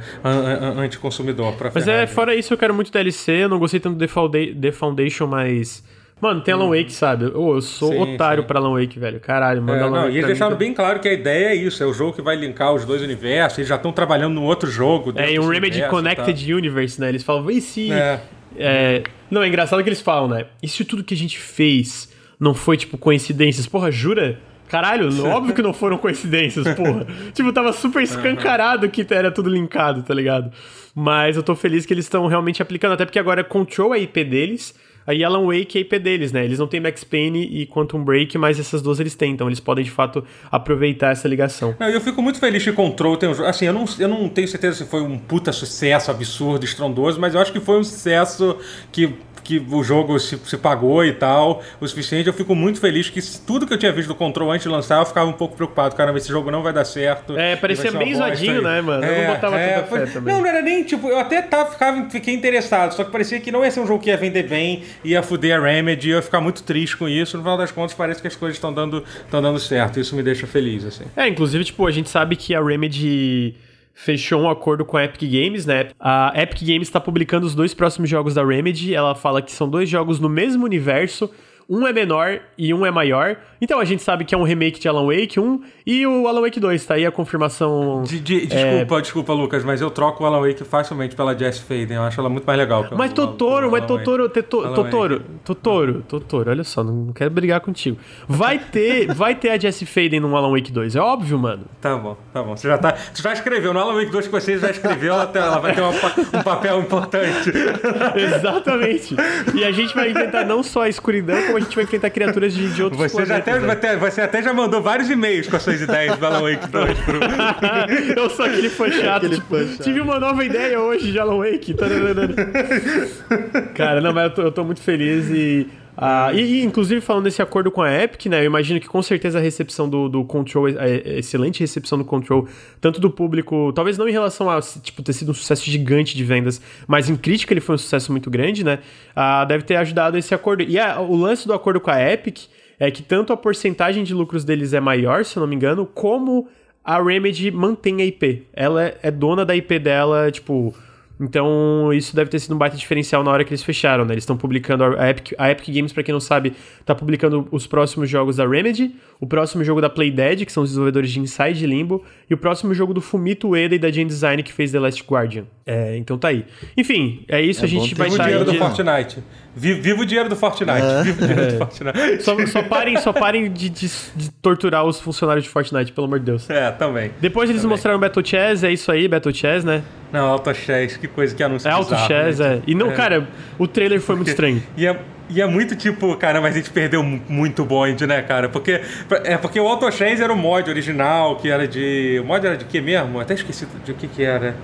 anticonsumidor. Pra Mas é, fora isso, eu quero muito DLC. Eu não gostei tanto do The Foundation, mas. Mano, tem Alan hum. Wake, sabe? Oh, eu sou sim, otário sim. pra Alan Wake, velho. Caralho, manda é, Alan não, Wake. E eles deixaram mim. bem claro que a ideia é isso: é o jogo que vai linkar os dois universos. Eles já estão trabalhando num outro jogo. É, e um Remedy Connected Universe, né? Eles falam, e se. É. É... Não, é engraçado que eles falam, né? E se tudo que a gente fez não foi, tipo, coincidências? Porra, jura? Caralho, óbvio que não foram coincidências, porra. tipo, tava super escancarado que era tudo linkado, tá ligado? Mas eu tô feliz que eles estão realmente aplicando, até porque agora Control é a IP deles, aí Alan Wake é IP deles, né? Eles não têm Max Payne e Quantum Break, mas essas duas eles têm, então eles podem de fato aproveitar essa ligação. Não, eu fico muito feliz que Control tem um jogo. Assim, eu não, eu não tenho certeza se foi um puta sucesso absurdo, estrondoso, mas eu acho que foi um sucesso que que o jogo se, se, pagou e tal, o suficiente. Eu fico muito feliz que tudo que eu tinha visto do Control antes de lançar, eu ficava um pouco preocupado. Caramba, esse jogo não vai dar certo. É, parecia bem zoadinho, né, mano? É, eu não botava é, tanta fé também. Não, não era nem, tipo, eu até tava, ficava, fiquei interessado, só que parecia que não ia ser um jogo que ia vender bem, ia fuder a Remedy, ia ficar muito triste com isso. No final das contas, parece que as coisas estão dando, dando certo. Isso me deixa feliz, assim. É, inclusive, tipo, a gente sabe que a Remedy fechou um acordo com a Epic Games, né? A Epic Games está publicando os dois próximos jogos da Remedy. Ela fala que são dois jogos no mesmo universo, um é menor e um é maior. Então a gente sabe que é um remake de Alan Wake 1 e o Alan Wake 2. Tá aí a confirmação. De, de, desculpa, é... desculpa, Lucas, mas eu troco o Alan Wake facilmente pela Jess Faden. Eu acho ela muito mais legal. Mas Totoro, mas Totoro, Totoro, Totoro, Totoro, olha só, não quero brigar contigo. Vai ter, vai ter a Jess Faden no Alan Wake 2, é óbvio, mano. Tá bom, tá bom. Você já tá. Você já escreveu no Alan Wake 2 que você já escreveu, ela, ela vai ter uma, um papel importante. Exatamente. E a gente vai enfrentar não só a escuridão, como a gente vai enfrentar criaturas de, de outros você planetas. Já até, né? você até já mandou vários e-mails com as suas ideias do Alan Wake 2 pro... Eu sou aquele fã chato. Aquele tipo, fã chato. Tive uma nova ideia hoje de Alan Wake. Cara, não, mas eu tô, eu tô muito feliz e ah, e, e, inclusive, falando desse acordo com a Epic, né? Eu imagino que com certeza a recepção do, do Control, a, a excelente recepção do Control, tanto do público, talvez não em relação a tipo, ter sido um sucesso gigante de vendas, mas em crítica ele foi um sucesso muito grande, né? Ah, deve ter ajudado esse acordo. E o lance do acordo com a Epic é que tanto a porcentagem de lucros deles é maior, se eu não me engano, como a Remedy mantém a IP. Ela é, é dona da IP dela, tipo então, isso deve ter sido um baita diferencial na hora que eles fecharam, né? Eles estão publicando a Epic, a Epic Games, para quem não sabe, tá publicando os próximos jogos da Remedy, o próximo jogo da Playdead, que são os desenvolvedores de Inside Limbo, e o próximo jogo do Fumito Ueda e da Gen Design, que fez The Last Guardian. É, então tá aí. Enfim, é isso, é a gente vai estar... Viva o dinheiro do Fortnite. Viva o dinheiro do Fortnite. É. Viva o dinheiro do Fortnite. Só, só parem, só parem de, de, de, torturar os funcionários de Fortnite, pelo amor de Deus. É, também. Depois eles também. mostraram Battle Chess, é isso aí, Battle Chess, né? Não, Auto Chess, que coisa que anúncio É Auto Chess, né? é. E não, é. cara, o trailer foi muito estranho. e é e é muito tipo, cara, mas a gente perdeu muito bonde, né, cara? Porque, é porque o AutoChains era o mod original, que era de. O mod era de que mesmo? Até esqueci de que que era.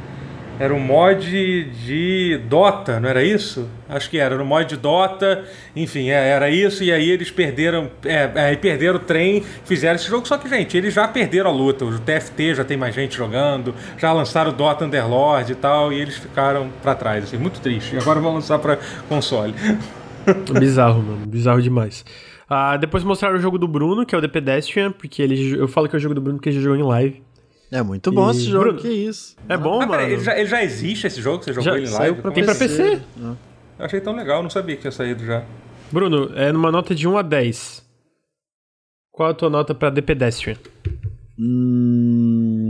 Era um mod de Dota, não era isso? Acho que era, era um mod de Dota, enfim, é, era isso, e aí eles perderam, é, aí perderam o trem, fizeram esse jogo, só que, gente, eles já perderam a luta, o TFT já tem mais gente jogando, já lançaram o Dota Underlord e tal, e eles ficaram para trás, assim, muito triste. E agora vão lançar para console. Bizarro, mano. Bizarro demais. Ah, depois mostraram o jogo do Bruno, que é o The Pedestrian, porque ele, eu falo que é o jogo do Bruno porque ele jogou em live. É muito bom e... esse jogo, Bruno, que isso. É bom, ah, mano. Peraí, ele, já, ele já existe esse jogo? Você jogou já, ele em live? Pra Tem pra PC. Eu achei tão legal, não sabia que tinha saído já. Bruno, é numa nota de 1 a 10. Qual a tua nota pra The Pedestrian? Hum,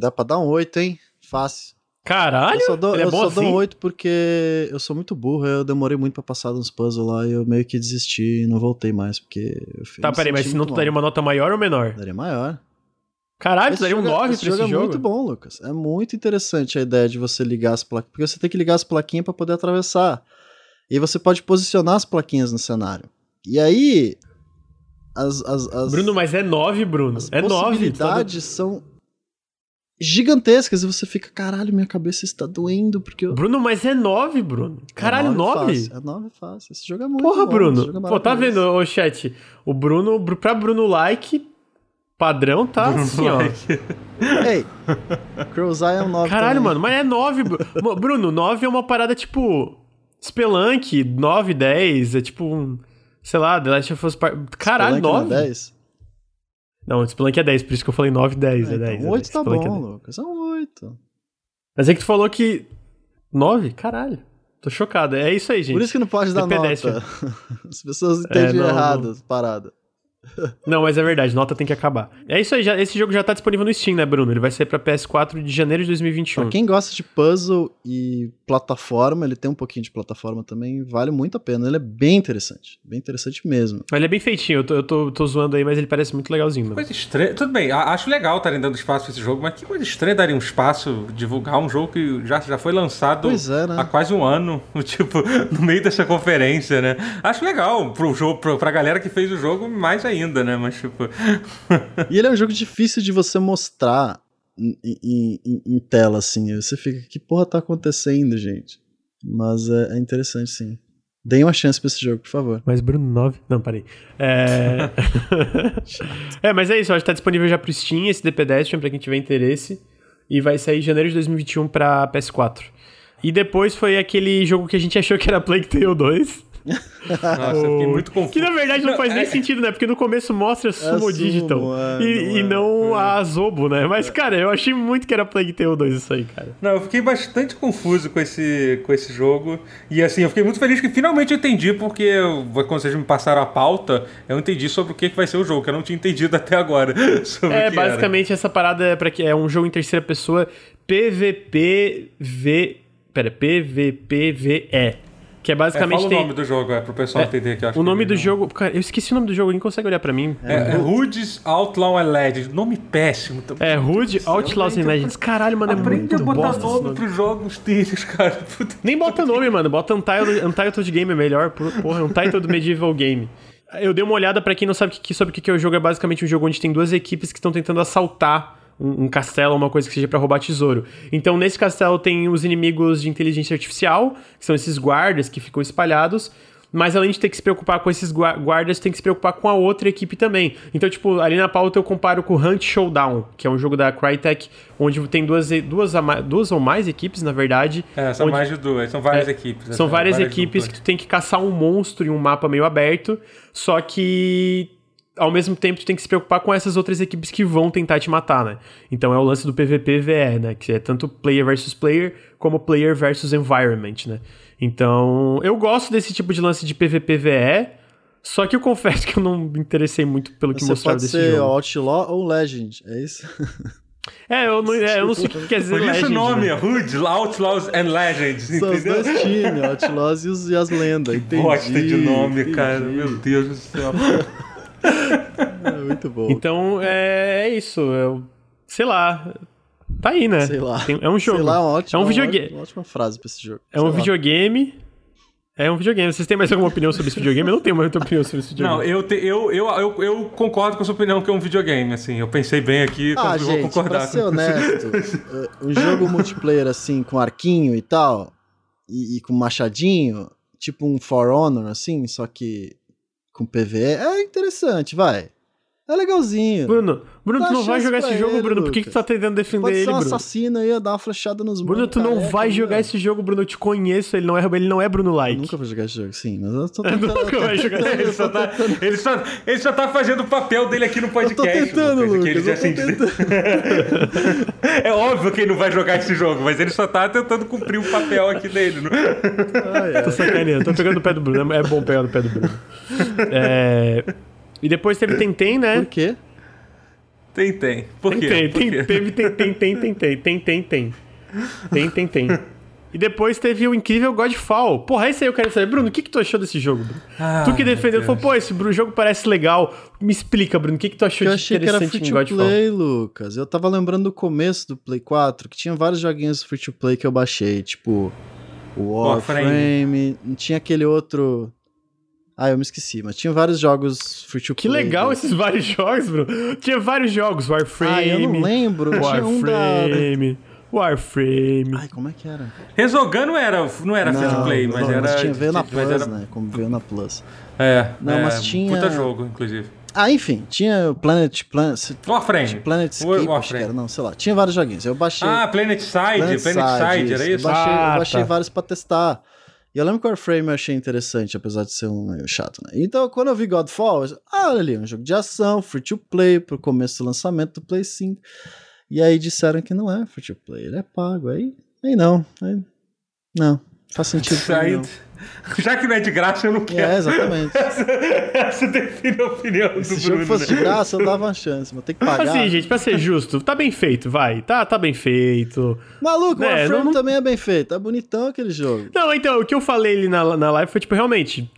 dá pra dar um 8, hein? Fácil. Caralho! Eu só dou, é eu só assim? dou 8 porque eu sou muito burro, eu demorei muito pra passar uns puzzles lá e eu meio que desisti e não voltei mais, porque... tá, peraí, mas se não tu daria uma nota maior ou menor? Daria maior. Caralho, daria um 9 pra esse jogo? é muito bom, Lucas. É muito interessante a ideia de você ligar as plaquinhas, porque você tem que ligar as plaquinhas para poder atravessar. E você pode posicionar as plaquinhas no cenário. E aí, as, as, as, Bruno, mas é 9, Bruno. As é 9. As possibilidades são gigantescas e você fica, caralho, minha cabeça está doendo porque eu... Bruno, mas é 9, Bruno. Caralho, é 9? É 9 fácil. Esse jogo é muito Porra, bom, Bruno. É Pô, tá vendo, ô chat? O Bruno, pra Bruno like, padrão tá Bruno assim, ó. Ei, Crowseye é um 9 Caralho, também. mano, mas é 9. Bruno, 9 é uma parada tipo Spelunk, 9, 10, é tipo um. Sei lá, The Last of Us Part... Caralho, Spelunk não é 9? 10? Não, Spelunk é 10, por isso que eu falei 9, 10. Ah, é 10. então, é 8 10. tá Spelunk é bom, 10. Lucas. É um 8. Mas é que tu falou que. 9? Caralho. Tô chocado. É isso aí, gente. Por isso que não pode dar Pedestrian. nota. As pessoas entendem não, errado não. as paradas. Não, mas é verdade, nota tem que acabar. É isso aí, já, esse jogo já tá disponível no Steam, né, Bruno? Ele vai sair pra PS4 de janeiro de 2021. Pra quem gosta de puzzle e plataforma, ele tem um pouquinho de plataforma também, vale muito a pena. Ele é bem interessante. Bem interessante mesmo. Ele é bem feitinho, eu tô, eu tô, tô zoando aí, mas ele parece muito legalzinho, mano. Coisa estranha. Tudo bem, acho legal estarem dando espaço pra esse jogo, mas que coisa estranha darem um espaço, divulgar um jogo que já, já foi lançado é, né? há quase um ano, tipo, no meio dessa conferência, né? Acho legal pro jogo, pro, pra galera que fez o jogo, mais ainda, né? Mas, tipo. E ele é um jogo difícil de você mostrar em, em- em- em tela, assim. Você fica, que porra tá acontecendo, gente? Mas é, é interessante, sim. Deem uma chance pra esse jogo, por favor. Mas Bruno 9. Não, parei. É. é, mas é isso, acho que tá disponível já pro Steam, esse The Pedestrian, pra quem tiver interesse. E vai sair em janeiro de 2021 pra PS4. E depois foi aquele jogo que a gente achou que era Plague Tale 2. Nossa, eu fiquei muito confuso. Que na verdade não, Não, faz nem é- sentido, né? Porque no começo mostra Sumo Sumo, Digital é, e, não e é. não a Zobo, né? Mas, cara, eu achei muito que era Plague Tale 2 isso aí, cara. Não, eu fiquei bastante confuso com esse, com esse jogo. E assim, eu fiquei muito feliz que finalmente eu entendi, porque eu- quando vocês me passaram a pauta, eu entendi sobre o que que vai ser o jogo, que eu não tinha entendido até agora. É, que era. basicamente essa parada é para que é um jogo em terceira pessoa PVPV, pera, PVPVE, que é É, basicamente fala o tem nome do jogo, é, pro pessoal É, entender que acho o nome que- do jogo, cara, eu esqueci o nome do jogo, ninguém consegue olhar pra mim. É, é Hoods Outlaw and Legends. Nome péssimo. também. É, céu, Outlaws and Legends. Caralho, mano, é Aprende muito a botar bosta esse nome nome. pros jogos deles, cara. Puta. Nem bota nome, mano. Bota Untitled, Untitled Game é melhor. por- Porra, Untitled Medieval Game. Eu dei uma olhada pra quem não sabe o que, que- sobre o que, que é o jogo. É basicamente um jogo onde tem duas equipes que estão tentando assaltar um, um castelo, uma coisa que seja pra roubar tesouro. Então, nesse castelo tem os inimigos de inteligência artificial, que são esses guardas que ficam espalhados. Mas além de ter que se preocupar com esses gua- guardas, tem que se preocupar com a outra equipe também. Então, tipo, ali na pauta eu comparo com o Hunt Showdown, que é um jogo da Crytek, onde tem duas, duas, duas ou mais equipes, na verdade. É, são onde- mais de duas, são várias É, equipes. São até, várias, equipes duplas. que tu tem que caçar um monstro em um mapa meio aberto, só que ao mesmo tempo tu tem que se preocupar com essas outras equipes que vão tentar te matar, né? Então é o lance do PVP-VE, né? Que é tanto player versus player como player versus environment, né? Então, eu gosto desse tipo de lance de PVP-VE, só que eu confesso que eu não me interessei muito pelo que Você mostraram pode desse ser jogo. Outlaw ou Legend, é isso? É, eu não, é, eu não sei o que quer dizer Por isso o nome, né? Hoods, Outlaws and Legends, São os entendeu? dois times, Outlaws e, os, e as lendas. Entendi, Bosta de nome, entendi. cara. Meu Deus do céu. É muito bom. Então, é, é isso. Eu, sei lá. Tá aí, né? Sei lá. Tem- é um jogo. Sei lá, uma ótima, é um videogame. Uma ótima frase pra esse jogo. É um Sei lá. videogame. É um videogame. Vocês têm mais alguma opinião sobre esse videogame? Eu não tenho mais muita opinião sobre esse videogame. Não, eu, te- eu, eu, eu, eu concordo com a sua opinião que é um videogame, assim. Eu pensei bem aqui, Ah, eu vou gente, concordar. pra ser honesto, eh, um jogo multiplayer assim, com arquinho e tal, e, e com machadinho, tipo um For Honor, assim, só que com PvE, é interessante, vai. É legalzinho. Bruno, Bruno, Dá tu não vai jogar esse jogo, ele, Bruno. Por que, que tu tá tentando defender Pode ele, um Bruno? assassino aí, dar uma flechada nos Bruno, tu não careca vai aí, jogar ó. esse jogo, Bruno. Eu te conheço. Ele não é, ele não é Bruno Eu Like. nunca vou jogar esse jogo, sim, mas eu tô Eu tentando. nunca vai jogar Ele só, tá, ele, só, ele só tá fazendo o papel dele aqui no Eu podcast. tô tentando, Lucas, Lucas, eu sente- tentando. É óbvio que ele não vai jogar esse jogo, mas ele só tá tentando cumprir o papel aqui dele. não- Ai, ai. Tô sacaneando. Tô pegando o pé do Bruno. É bom pegar no pé do Bruno. É... E depois teve Tentem, né? Por quê? Tentem. Por quê? Tentem, Por? Teve Tentem, Tentem, Tentem, Tentem. Tem, tem, tem. E depois teve o incrível Godfall. Porra, esse aí eu quero saber. Bruno, o que, que tu achou desse jogo, Bruno? Tu ah, que defendeu, falou, pô, esse jogo parece legal. Me explica, Bruno, o que, que tu achou eu de interessante que era free to Play, Lucas. Eu tava lembrando do começo do Play 4, que tinha vários joguinhos free to play que eu baixei, tipo o Warframe, Warframe. tinha aquele outro ah, eu me esqueci, mas tinha vários jogos free to Que play. legal né? esses vários jogos, Bruno. Tinha vários jogos, Warframe. Ah, eu não lembro, um da... Warframe. Warframe. Ai, como é que era? Resogun não era, não era free to play, mas não, era. tinha veio na mas Plus, era- né? Como veio na Plus. É, Não, é, mas tinha- Puta jogo, inclusive. Ah, enfim, tinha o Planet... Planet... Warframe. Planet Escape, Warframe. acho que era, não, sei lá. Tinha vários joguinhos. Eu baixei... Ah, Planet Side, Planet, Side, era Eu isso? baixei, Ah, eu baixei tá. vários pra testar. E eu lembro que o Warframe eu achei interessante, apesar de ser um meio chato, né? Então, quando eu vi Godfall, eu, ah, olha ali, um jogo de ação, free to play, pro começo do lançamento do Play 5. E aí disseram que não é free to play, ele é pago. Aí, aí não, aí, não, faz sentido. Não. já que não é de graça, eu não quero. É, exatamente. Essa, essa define a opinião Se do o jogo Bruno. fosse de né? graça, eu dava uma chance, mas tem que pagar. Assim, gente, pra ser justo, tá bem feito, vai. Tá, tá bem feito. Maluco, o É, Warframe não- não- também é bem feito, é bonitão aquele jogo. Não, então, o que eu falei ali na, na live foi, tipo, realmente.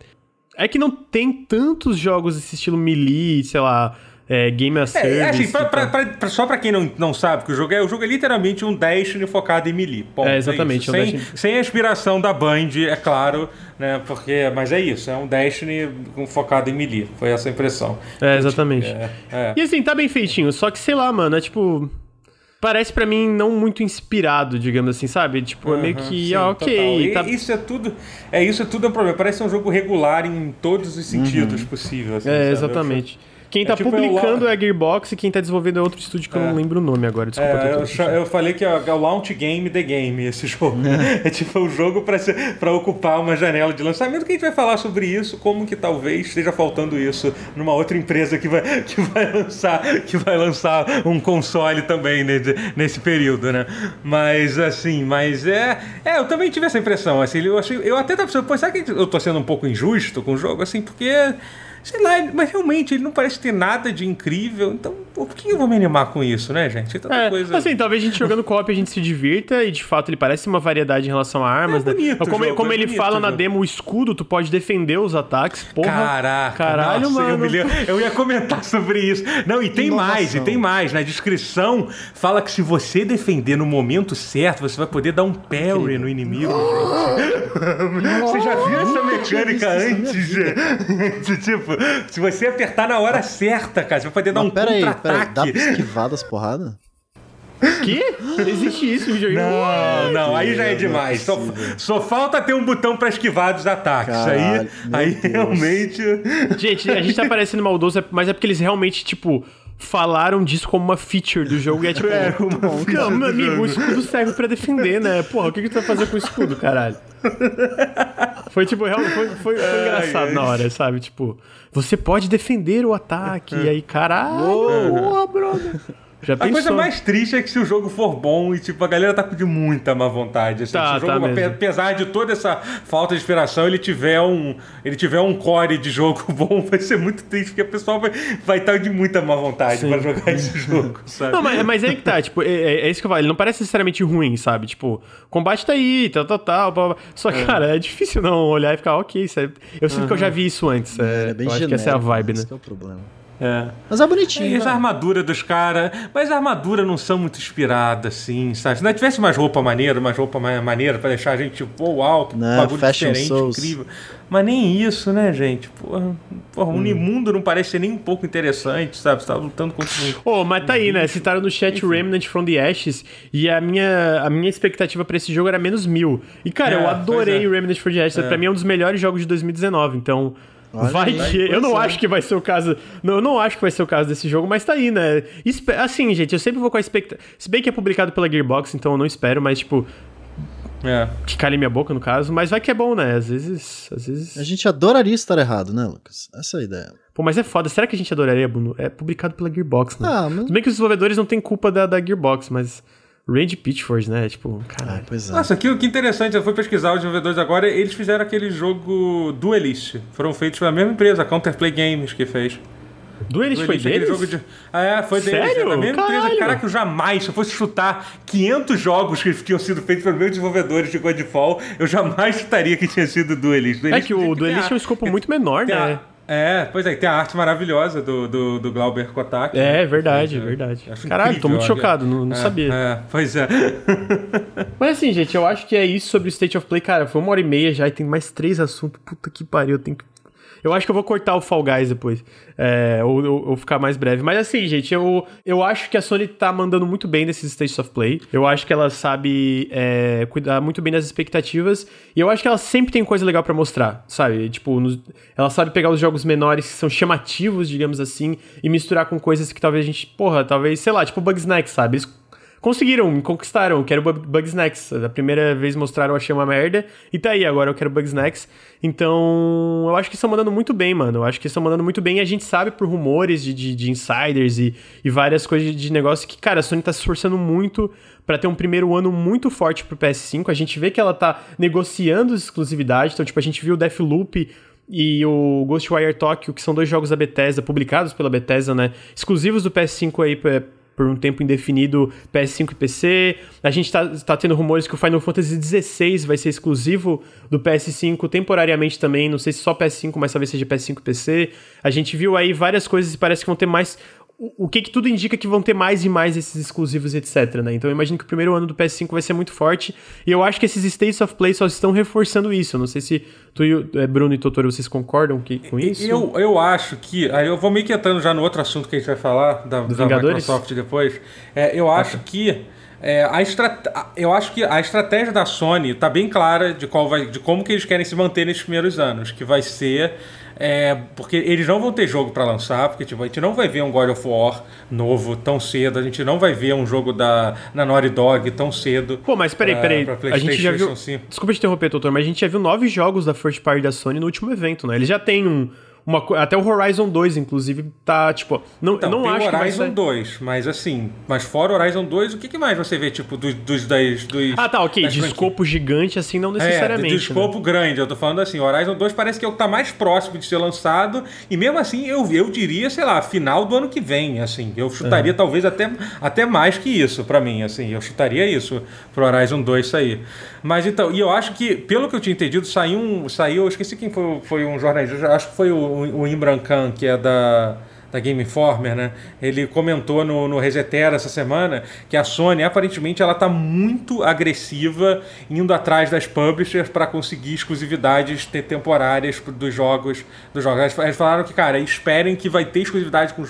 É que não tem tantos jogos desse estilo melee, sei lá, é, Game as Service. É, é assim, pra- pra- pra- só pra quem não, não sabe que o jogo é, o jogo é literalmente um Destiny focado em melee. Ponto, É, exatamente, isso. é um sem, Destiny. sem a inspiração da Band, é claro, né? Porque, mas é isso, é um Destiny focado em melee. Foi essa a impressão. É, exatamente. É, é. E assim, tá bem feitinho, só que sei lá, mano, é tipo. Parece pra mim não muito inspirado, digamos assim, sabe? Tipo, é meio que, sim, ah, ok. Tá... Isso é tudo. É isso é tudo é um problema. Parece um jogo regular em todos os sentidos possíveis. assim, É, sabe? exatamente. Quem É tá tipo, é o publicando é a Gearbox e quem tá desenvolvendo é outro estúdio que eu É. não lembro o nome agora. Desculpa. É, eu, eu falei que é o launch game the game esse jogo. É, tipo o jogo pra ser- pra ocupar uma janela de lançamento que a gente vai falar sobre isso, como que talvez esteja faltando isso numa outra empresa que vai, que vai lançar que vai lançar um console também nesse, nesse período, né? Mas assim, mas é, é, eu também tive essa impressão, assim, eu achei, eu até tava pensando, pô, será que eu tô sendo um pouco injusto com o jogo assim, porque Sei lá, mas realmente ele não parece ter nada de incrível. Então, por que eu vou me animar com isso, né, gente? Tanta É, coisa. assim, talvez a gente jogando co-op a gente se divirta e de fato ele parece uma variedade em relação a armas, É bonito né? Como, jogo, como é ele bonito fala o na jogo. demo, o escudo, tu pode defender os ataques. Porra, Caraca, caralho, nossa, mano. Eu, me lembro- eu ia comentar sobre isso. Não, e tem Inovação. mais, e tem mais. Na descrição fala que se você defender no momento certo, você vai poder dar um parry no inimigo, gente. Você já viu essa mecânica visto antes, tipo, se você apertar na hora certa, cara, você vai poder dar um pera aí, pera aí, dá pra esquivar das porradas? Que? Existe isso, videogame? Não, não, aí já é é demais. Só, possível. só falta ter um botão pra esquivar dos ataques. Caralho, aí aí Deus. realmente. Gente, a gente tá parecendo maldoso, é- mas é porque eles realmente, tipo, falaram disso como uma feature do jogo. E é tipo, É, como uma feature não, meu amigo, jogo. o escudo serve pra defender, né? Porra, o que, que tu vai fazer com o escudo, caralho? Foi tipo, real- foi, foi, foi engraçado ai. na hora, sabe? Tipo, você pode defender o ataque. E aí, caralho, porra, brother. Já A coisa pensou? mais triste é que se o jogo for bom e tipo, a galera tá de muita má vontade. Assim, Tá, se o tá jogo, mesmo. apesar de toda essa falta de inspiração, ele tiver um. Ele tiver um core de jogo bom, vai ser muito triste, porque o pessoal vai estar vai tá de muita má vontade Sim. pra jogar esse jogo, sabe? Não, mas, mas aí que tá, tipo, é, é- é isso que eu falo, ele não parece necessariamente ruim, sabe? Tipo, o combate tá aí, tal, tal, tal, blá, blá. Só que, cara, é difícil não olhar e ficar, ok, isso é- eu sinto que eu já vi isso antes. É, é bem eu acho genérico. que essa é a vibe, né? Esse é o problema. É. Mas é bonitinho. E as vai. armaduras dos caras. Mas as armaduras não são muito inspiradas, assim, sabe? Se não tivesse mais roupa maneira, mais roupa ma- maneira pra deixar a gente, tipo, uau, que Né, bagulho diferente, Souls. incrível. Mas nem isso, né, gente? Porra, porra o Unimundo não parece ser nem um pouco interessante, sabe? Você tá lutando contra um. Ô, mas tá aí, né? Citaram no chat Remnant from the Ashes e a minha, a minha expectativa pra esse jogo era menos mil. E, cara, É, eu adorei é. Remnant from the Ashes. Pra mim é um dos melhores jogos de 2019, então... Olha vai aí, que. Eu não é. acho que vai ser o caso. Não, eu não acho que vai ser o caso desse jogo, mas tá aí, né? Espe- Assim, gente, eu sempre vou com a expectativa. Se bem que é publicado pela Gearbox, então eu não espero, mas, tipo, É. que calhe minha boca, no caso. Mas vai que é bom, né? Às vezes. Às vezes. A gente adoraria estar errado, né, Lucas? Essa é a ideia. Pô, mas é foda. Será que a gente adoraria, Bruno? É publicado pela Gearbox, né? Ah, mas. Tudo bem que os desenvolvedores não têm culpa da, da Gearbox, mas. Range Pitchfords, né? Tipo, Ah, caralho. pois é. Nossa, que, que interessante, eu fui pesquisar os desenvolvedores agora, eles fizeram aquele jogo Duelist. Foram feitos pela mesma empresa, a Counterplay Games, que fez. Duelist foi Duelist, aquele deles? jogo de... Ah, é, foi deles. Sério? É da mesma empresa. Caralho. Caraca, eu jamais, se eu fosse chutar 500 jogos que tinham sido feitos pelos meus desenvolvedores de Godfall, eu jamais chutaria que tinha sido Duelist. É Duelist que o Duelist é um escopo muito menor, né? É, pois é, tem a arte maravilhosa do, do, do Glauber Kotak. É, né? verdade, É, verdade. Caralho, tô incrível, muito olha. chocado, não, não É, sabia. É, pois é. Mas assim, gente, eu acho que é isso sobre o State of Play. Cara, foi uma hora e meia já e tem mais três assuntos. Puta que pariu, eu tenho que. Eu acho que eu vou cortar o Fall Guys depois. É, ou, ou- ou ficar mais breve. Mas assim, gente, eu, eu acho que a Sony tá mandando muito bem nesses States of Play. Eu acho que ela sabe é, cuidar muito bem das expectativas. E eu acho que ela sempre tem coisa legal pra mostrar, sabe? Tipo, nos- ela sabe pegar os jogos menores que são chamativos, digamos assim, e misturar com coisas que talvez a gente. Porra, talvez, sei lá, tipo Bugsnax, sabe? Eles conseguiram, conquistaram. Eu quero Bugsnax. A primeira vez mostraram, eu achei uma merda. E tá aí, agora eu quero Bugsnax. Então, eu acho que estão mandando muito bem, mano. Eu acho que estão mandando muito bem. E a gente sabe por rumores de, de, de insiders e, e várias coisas de negócio que, cara, a Sony tá se esforçando muito para ter um primeiro ano muito forte pro PS5. A gente vê que ela tá negociando exclusividade. Então, tipo, a gente viu o Deathloop e o Ghostwire Tokyo, que são dois jogos da Bethesda, publicados pela Bethesda, né? Exclusivos do PS5 aí por um tempo indefinido PS5 e PC. A gente tá, tá tendo rumores que o Final Fantasy XVI vai ser exclusivo do PS5 temporariamente também. Não sei se só PS5, mas talvez seja PS5 e PC. A gente viu aí várias coisas e parece que vão ter mais o que, que tudo indica que vão ter mais e mais esses exclusivos, etc, né? Então eu imagino que o primeiro ano do PS5 vai ser muito forte, e eu acho que esses States of Play só estão reforçando isso. Eu não sei se tu e eh, Bruno e Totoro, vocês concordam que, com isso? Eu, eu acho que, aí eu vou meio que entrando já no outro assunto que a gente vai falar, da, da Microsoft depois, é, eu acho que é, a estrat... Eu acho que a estratégia da Sony está bem clara de, qual vai... de como que eles querem se manter nesses primeiros anos, que vai ser é, porque eles não vão ter jogo para lançar, porque tipo, a gente não vai ver um God of War novo tão cedo, a gente não vai ver um jogo da na Naughty Dog tão cedo. Pô, mas peraí, peraí. A gente já viu. Desculpa te interromper, doutor, mas a gente já viu nove jogos da First Party da Sony no último evento, né? Eles já têm um uma, até o Horizon 2, inclusive, tá, tipo. Não, então, não tem acho o Horizon que 2, mas assim. Mas fora o Horizon 2, o que, que mais você vê, tipo, dos, dos, das, dos Ah, tá, ok. De escopo gigante, assim, não necessariamente. É, de escopo né? grande. Eu tô falando assim, o Horizon 2 parece que é o que tá mais próximo de ser lançado. E mesmo assim, eu, eu diria, sei lá, final do ano que vem, assim. Eu chutaria é. talvez até, até mais que isso para mim, assim. Eu chutaria isso pro Horizon 2 sair. Mas então, e eu acho que, pelo que eu tinha entendido, saiu um. Saiu, eu esqueci quem foi, foi um jornalista, acho que foi o, o Imran Khan, que é da da Game Informer, né? Ele comentou no, no Resetera essa semana que a Sony aparentemente ela está muito agressiva indo atrás das publishers para conseguir exclusividades temporárias dos jogos dos jogos. Eles falaram que, cara, esperem que vai ter exclusividade com,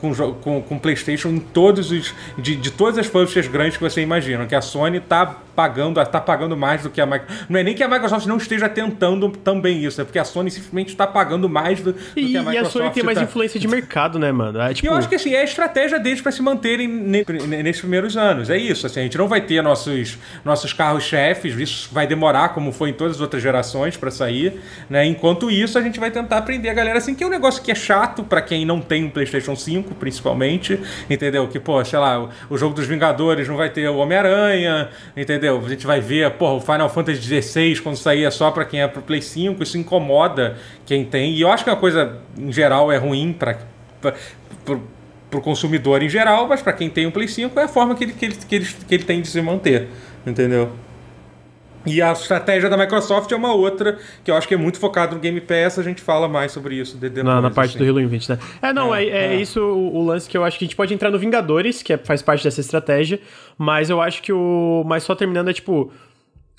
com, com, com PlayStation em todos os de, de todas as publishers grandes que você imagina, que a Sony está pagando, está pagando mais do que a Microsoft. Não é nem que a Microsoft não esteja tentando também isso, é porque a Sony simplesmente está pagando mais do, do e, que a Microsoft. E a Sony tem mais tá... influência de mercado né, mano? É, tipo... E eu acho que assim, é a estratégia deles para se manterem ne nesses primeiros anos. É isso. Assim, a gente não vai ter nossos, nossos carros-chefes, isso vai demorar, como foi em todas as outras gerações, para sair. Né? Enquanto isso, a gente vai tentar aprender a galera assim, que é um negócio que é chato para quem não tem um PlayStation 5, principalmente. Entendeu? Que, pô, sei lá, o jogo dos Vingadores não vai ter o Homem-Aranha, entendeu? A gente vai ver, pô, o Final Fantasy XVI quando sair é só para quem é pro Play 5, isso incomoda quem tem. E eu acho que uma coisa, em geral, é ruim para para o consumidor em geral, mas para quem tem um Play 5 é a forma que ele, que, ele, que, ele, que ele tem de se manter, entendeu? E a estratégia da Microsoft é uma outra, que eu acho que é muito focado no Game Pass, a gente fala mais sobre isso de depois, na, na, parte assim. do Halo Infinite, né? É, não, é, é, é, é. isso o, o, lance que eu acho que a gente pode entrar no Vingadores, que é, faz parte dessa estratégia, mas eu acho que o... Mas só terminando é, tipo...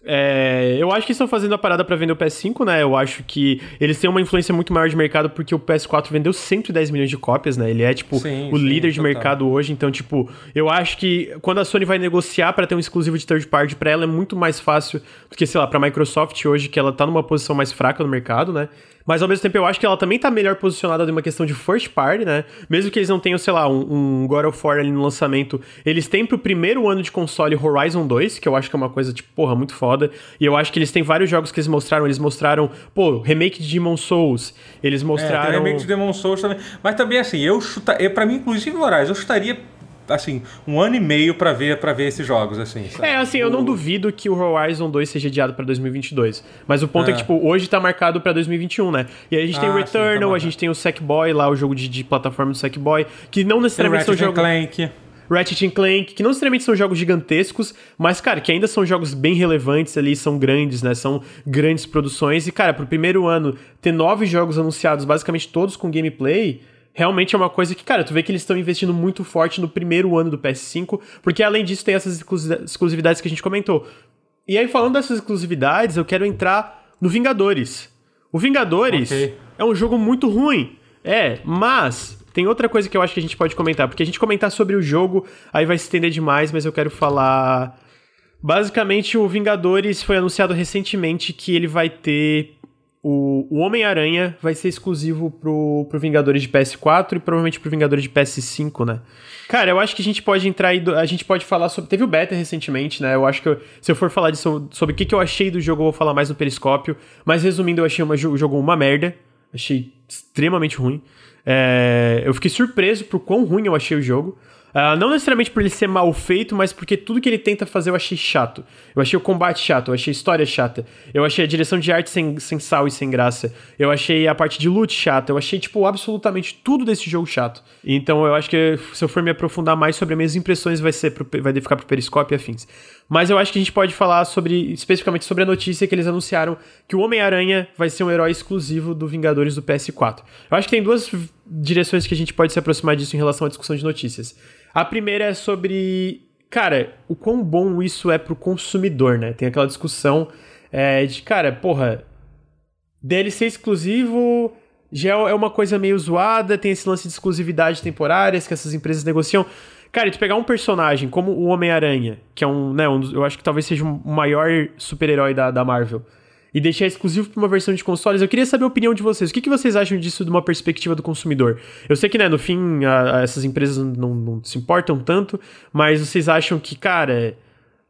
É, eu acho que estão fazendo a parada para vender o PS5, né? Eu acho que eles têm uma influência muito maior de mercado porque o PS4 vendeu 110 milhões de cópias, né? Ele é, tipo, sim, o sim, líder de total. mercado hoje. Então, tipo, eu acho que quando a Sony vai negociar para ter um exclusivo de third party, para ela é muito mais fácil do que, sei lá, pra Microsoft hoje, que ela tá numa posição mais fraca no mercado, né? Mas ao mesmo tempo eu acho que ela também tá melhor posicionada numa questão de first party, né? Mesmo que eles não tenham, sei lá, um, um God of War ali no lançamento, eles têm pro primeiro ano de console Horizon 2, que eu acho que é uma coisa, tipo, porra, muito foda. E eu acho que eles têm vários jogos que eles mostraram. Eles mostraram, pô, remake de Demon Souls. Eles mostraram. É, remake de Demon Souls também. Mas também, assim, eu chutaria. Pra mim, inclusive, Moraes, eu chutaria assim, um ano e meio para ver para ver esses jogos, assim. Sabe? É, assim, eu não duvido que o Horizon 2 seja adiado para 2022. Mas o ponto é. é que, tipo, hoje tá marcado para 2021, né? E aí a gente ah, tem o Returnal, sim, tá a gente tem o Sackboy lá, o jogo de, de plataforma do Sackboy, que não necessariamente são jogos... Clank. Ratchet Clank, que não necessariamente são jogos gigantescos, mas, cara, que ainda são jogos bem relevantes ali, são grandes, né? São grandes produções. E, cara, pro primeiro ano, ter nove jogos anunciados, basicamente todos com gameplay, realmente é uma coisa que, cara, tu vê que eles estão investindo muito forte no primeiro ano do PS5, porque além disso tem essas exclusividades que a gente comentou. E aí, falando dessas exclusividades, eu quero entrar no Vingadores. O Vingadores okay. é um jogo muito ruim. É, mas tem outra coisa que eu acho que a gente pode comentar, porque a gente comentar sobre o jogo, aí vai se estender demais, mas eu quero falar. Basicamente, o Vingadores foi anunciado recentemente que ele vai ter o, o Homem-Aranha vai ser exclusivo pro, pro Vingadores de PS4 e provavelmente pro Vingadores de PS5, né? Cara, eu acho que a gente pode entrar aí. A gente pode falar sobre. Teve o beta recentemente, né? Eu acho que eu, se eu for falar disso, sobre o que, que eu achei do jogo, eu vou falar mais no Periscópio. Mas resumindo, eu achei uma, o jogo uma merda. Achei extremamente ruim. É, eu fiquei surpreso por quão ruim eu achei o jogo. Uh, não necessariamente por ele ser mal feito, mas porque tudo que ele tenta fazer eu achei chato. Eu achei o combate chato, eu achei a história chata. Eu achei a direção de arte sem, sem sal e sem graça. Eu achei a parte de loot chata. Eu achei, tipo, absolutamente tudo desse jogo chato. Então eu acho que se eu for me aprofundar mais sobre as minhas impressões, vai, ser pro, vai ficar pro Periscope e afins. Mas eu acho que a gente pode falar sobre, especificamente sobre a notícia que eles anunciaram que o Homem-Aranha vai ser um herói exclusivo do Vingadores do PS4. Eu acho que tem duas direções que a gente pode se aproximar disso em relação à discussão de notícias. A primeira é sobre, cara, o quão bom isso é pro consumidor, né? Tem aquela discussão é, de, cara, porra, DLC exclusivo já é uma coisa meio zoada, tem esse lance de exclusividade temporárias que essas empresas negociam. Cara, tu pegar um personagem como o Homem-Aranha, que é um, né, um, eu acho que talvez seja o maior super-herói da, da Marvel e deixar exclusivo para uma versão de consoles. Eu queria saber a opinião de vocês. O que, que vocês acham disso de uma perspectiva do consumidor? Eu sei que, né, no fim, a, a essas empresas não, não, se importam tanto, mas vocês acham que, cara,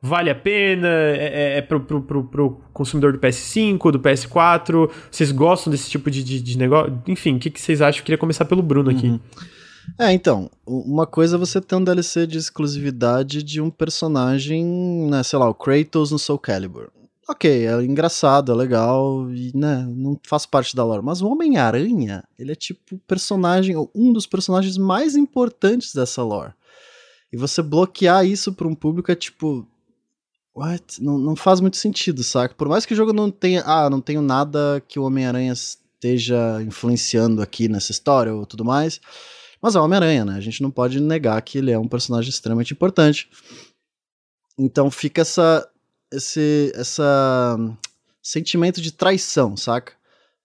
vale a pena? É, é, é pro, pro, pro, pro, consumidor do PS5, do PS4? Vocês gostam desse tipo de, de, de negócio? Enfim, o que, que vocês acham? Eu queria começar pelo Bruno aqui. Uhum. É, então, uma coisa é você ter um DLC de exclusividade de um personagem, né, sei lá, o Kratos no Soul Calibur ok, é engraçado, é legal, e, né, não faz parte da lore. Mas o Homem-Aranha, ele é tipo personagem, um dos personagens mais importantes dessa lore. E você bloquear isso para um público é tipo. What? Não, não faz muito sentido, saca? Por mais que o jogo não tenha. Ah, não tenho nada que o Homem-Aranha esteja influenciando aqui nessa história ou tudo mais. Mas é o Homem-Aranha, né? A gente não pode negar que ele é um personagem extremamente importante. Então fica essa esse essa sentimento de traição, saca?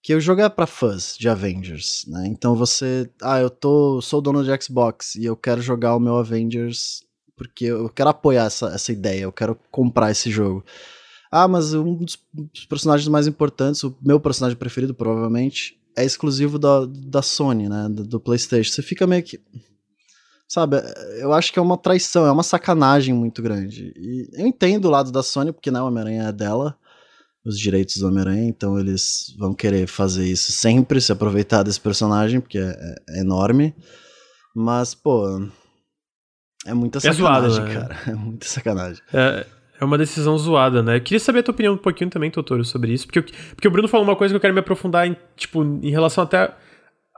Que o jogo é pra fãs de Avengers, né? Então você, ah, eu tô, sou dono de Xbox e eu quero jogar o meu Avengers porque eu quero apoiar essa, essa ideia, eu quero comprar esse jogo. Ah, mas um dos personagens mais importantes, o meu personagem preferido provavelmente, é exclusivo da, da Sony, né? Do, do PlayStation. Você fica meio que Sabe, eu acho que é uma traição, é uma sacanagem muito grande. E eu entendo o lado da Sony, porque né, o Homem-Aranha é dela, os direitos do Homem-Aranha, então eles vão querer fazer isso sempre, se aproveitar desse personagem, porque é, é enorme. Mas, pô, é muita é sacanagem, zoado, né? cara. É muita sacanagem. É, é uma decisão zoada, né? Eu queria saber a tua opinião um pouquinho também, Totoro, sobre isso, porque, porque o Bruno falou uma coisa que eu quero me aprofundar em, tipo, em relação até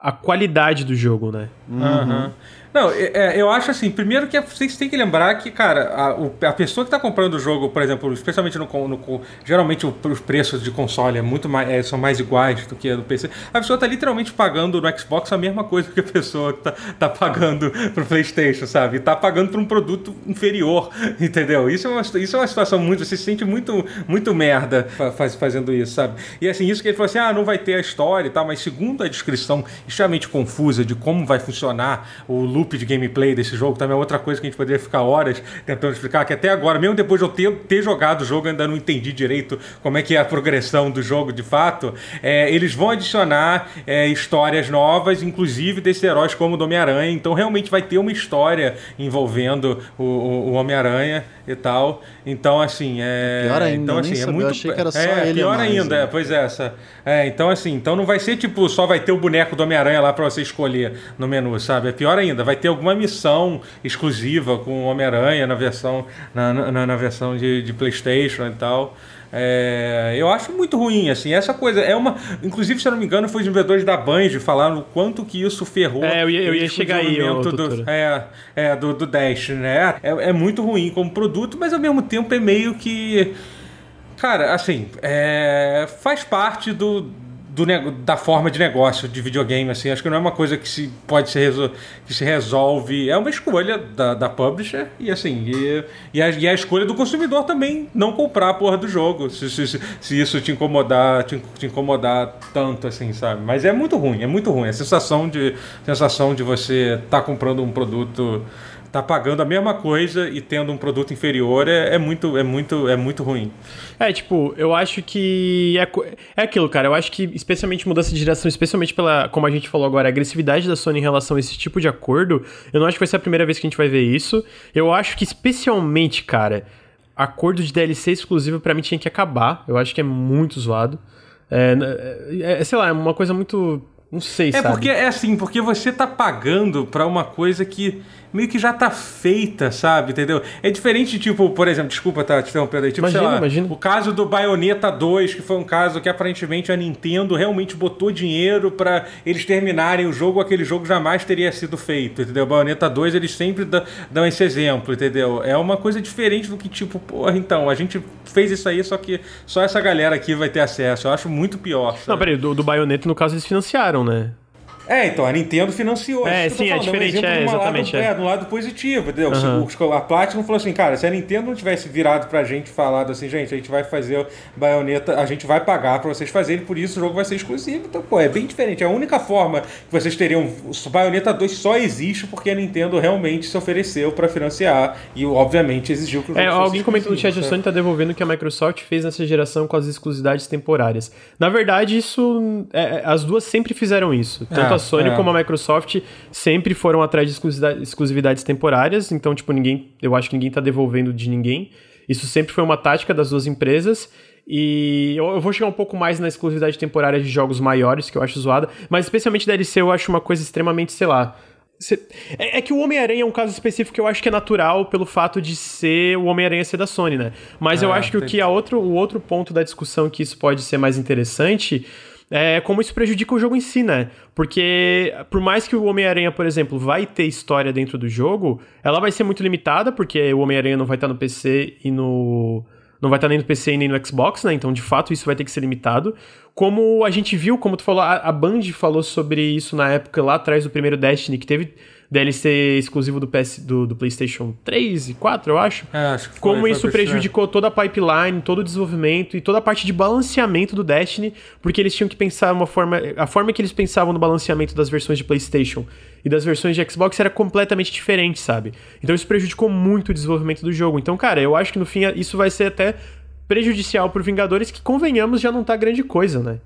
a qualidade do jogo, né? Uhum. Não, é, é, eu acho assim, primeiro que vocês têm que lembrar que, cara, a, o, a pessoa que está comprando o jogo, por exemplo, especialmente no, no geralmente os preços de console é muito mais, é, são mais iguais do que do PC. A pessoa está literalmente pagando no Xbox a mesma coisa que a pessoa está tá pagando pro PlayStation, sabe? Está pagando por um produto inferior, entendeu? Isso é uma, isso é uma situação muito, você se sente muito, muito merda faz, fazendo isso, sabe? E assim, isso que ele falou assim, ah, não vai ter a história e tal, mas segundo a descrição extremamente confusa de como vai funcionar o loop de gameplay desse jogo também é outra coisa que a gente poderia ficar horas tentando explicar, que até agora, mesmo depois de eu ter, ter jogado o jogo, ainda não entendi direito como é que é a progressão do jogo de fato. É, eles vão adicionar é, histórias novas, inclusive desses heróis como o do Homem-Aranha, então realmente vai ter uma história envolvendo o, o, o Homem-Aranha e tal. Então, assim, é. Pior ainda, então, assim, é muito. Eu achei que era só é, ele. Pior mais, ainda, né? é, pois é, essa. É, então, assim, então não vai ser tipo, só vai ter o boneco do Homem-Aranha lá pra você escolher no menu, sabe? É pior ainda, vai ter alguma missão exclusiva com o Homem-Aranha na versão, na, na, na versão de, de PlayStation e tal. É, eu acho muito ruim, assim, essa coisa é uma. Inclusive, se eu não me engano, foi os vendedores da Band falaram o quanto que isso ferrou. É, eu ia, eu ia chegar aí, do, é, é, do, do Dash, né? É, é muito ruim como produto, mas ao mesmo tempo é meio que. Cara, assim, é, faz parte do, do, da forma de negócio de videogame, assim, acho que não é uma coisa que se pode ser que se resolve, é uma escolha da, da publisher e assim, e, e, a, e a escolha do consumidor também não comprar a porra do jogo, se, se, se isso te incomodar, te, te, incomodar tanto, assim, sabe? Mas é muito ruim, é muito ruim, a sensação de sensação de você estar tá comprando um produto tá pagando a mesma coisa e tendo um produto inferior é, é muito, é muito, é muito ruim. É, tipo, eu acho que é, é aquilo, cara. Eu acho que, especialmente mudança de direção, especialmente pela, como a gente falou agora, a agressividade da Sony em relação a esse tipo de acordo, eu não acho que vai ser a primeira vez que a gente vai ver isso. Eu acho que, especialmente, cara, acordo de DLC exclusivo para mim tinha que acabar. Eu acho que é muito zoado. É, é, é, sei lá, é uma coisa muito. Não sei, é sabe? É porque é assim, porque você tá pagando pra uma coisa que meio que já tá feita, sabe? Entendeu? É diferente, tipo, por exemplo, desculpa tá te interrompendo aí, tipo, imagina, sei lá, imagina. o caso do Bayonetta 2, que foi um caso que aparentemente a Nintendo realmente botou dinheiro para eles terminarem o jogo, aquele jogo jamais teria sido feito, entendeu? Bayonetta 2, eles sempre dão esse exemplo, entendeu? É uma coisa diferente do que, tipo, porra, então, a gente fez isso aí, só que só essa galera aqui vai ter acesso. Eu acho muito pior. Sabe? Não, peraí, do, do Bayonetta, no caso, eles financiaram, né? É, então, a Nintendo financiou. É, sim, é diferente, é, exatamente. Lado, é. é, do lado positivo, entendeu? Uhum. A Platinum falou assim, cara, se a Nintendo não tivesse virado pra gente e falado assim, gente, a gente vai fazer baioneta, a gente vai pagar pra vocês fazerem, por isso o jogo vai ser exclusivo. Então, pô, é bem diferente. É a única forma que vocês teriam... O Bayonetta 2 só existe porque a Nintendo realmente se ofereceu pra financiar e, obviamente, exigiu que o jogo É, alguém comentou no chat, a Sony tá devolvendo o que a Microsoft fez nessa geração com as exclusividades temporárias. Na verdade, isso... É, é as duas sempre fizeram isso. Tanto é, a Sony é. como a Microsoft sempre foram atrás de exclusividades temporárias, então, tipo, ninguém. Eu acho que ninguém tá devolvendo de ninguém. Isso sempre foi uma tática das duas empresas. E eu, vou chegar um pouco mais na exclusividade temporária de jogos maiores, que eu acho zoada, mas especialmente DLC eu acho uma coisa extremamente, sei lá. É, é que o Homem-Aranha é um caso específico que eu acho que é natural pelo fato de ser o Homem-Aranha ser da Sony, né? Mas é, eu acho que o que a outro, o outro ponto da discussão que isso pode ser mais interessante é, como isso prejudica o jogo em si, né? Porque, por mais que o Homem-Aranha, por exemplo, vai ter história dentro do jogo, ela vai ser muito limitada, porque o Homem-Aranha não vai estar no PC e no. Não vai estar nem no PC nem no Xbox, né? Então, de fato, isso vai ter que ser limitado. Como a gente viu, como tu falou, a, a Band falou sobre isso na época lá atrás do primeiro Destiny, que teve DLC exclusivo do, PS, do, do, PlayStation 3 e 4, eu acho. É, acho que foi, Como isso prejudicou toda a pipeline, todo o desenvolvimento e toda a parte de balanceamento do Destiny, porque eles tinham que pensar uma forma. A forma que eles pensavam no balanceamento das versões de PlayStation e das versões de Xbox era completamente diferente, sabe? Então isso prejudicou muito o desenvolvimento do jogo. Então, cara, eu acho que no fim isso vai ser até prejudicial pro Vingadores, que convenhamos já não tá grande coisa, né?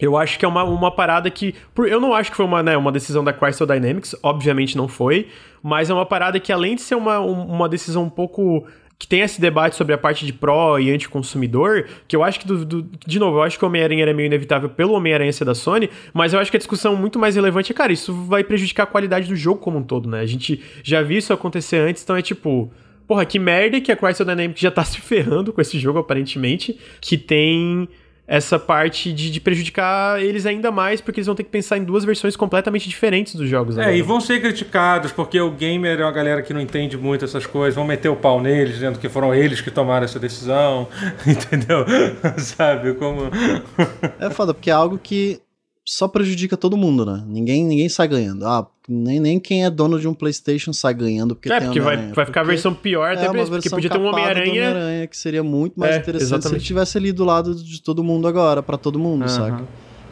Eu acho que é uma, uma parada que. Eu não acho que foi uma, né, uma decisão da Crystal Dynamics, obviamente não foi, mas é uma parada que, além de ser uma, uma decisão um pouco que tem esse debate sobre a parte de pró e anticonsumidor, que eu acho que, do, do, de novo, eu acho que o Homem-Aranha era meio inevitável pelo Homem-Aranha ser da Sony, mas eu acho que a discussão muito mais relevante é, cara, isso vai prejudicar a qualidade do jogo como um todo, né? A gente já viu isso acontecer antes, então é tipo. Porra, que merda que a Crystal Dynamics já tá se ferrando com esse jogo, aparentemente, que tem essa parte de, de, prejudicar eles ainda mais, porque eles vão ter que pensar em duas versões completamente diferentes dos jogos. É, agora. e vão ser criticados, porque o gamer é uma galera que não entende muito essas coisas, vão meter o pau neles, dizendo que foram eles que tomaram essa decisão, entendeu? Sabe, como... é foda, porque é algo que só prejudica todo mundo, né? Ninguém, ninguém sai ganhando. Ah, nem, nem quem é dono de um PlayStation sai ganhando porque É, porque vai, vai ficar a versão pior até é uma porque podia ter um Homem-Aranha. Homem que seria muito mais é, interessante exatamente. se ele tivesse ali do lado de todo mundo agora, para todo mundo, uhum. saca?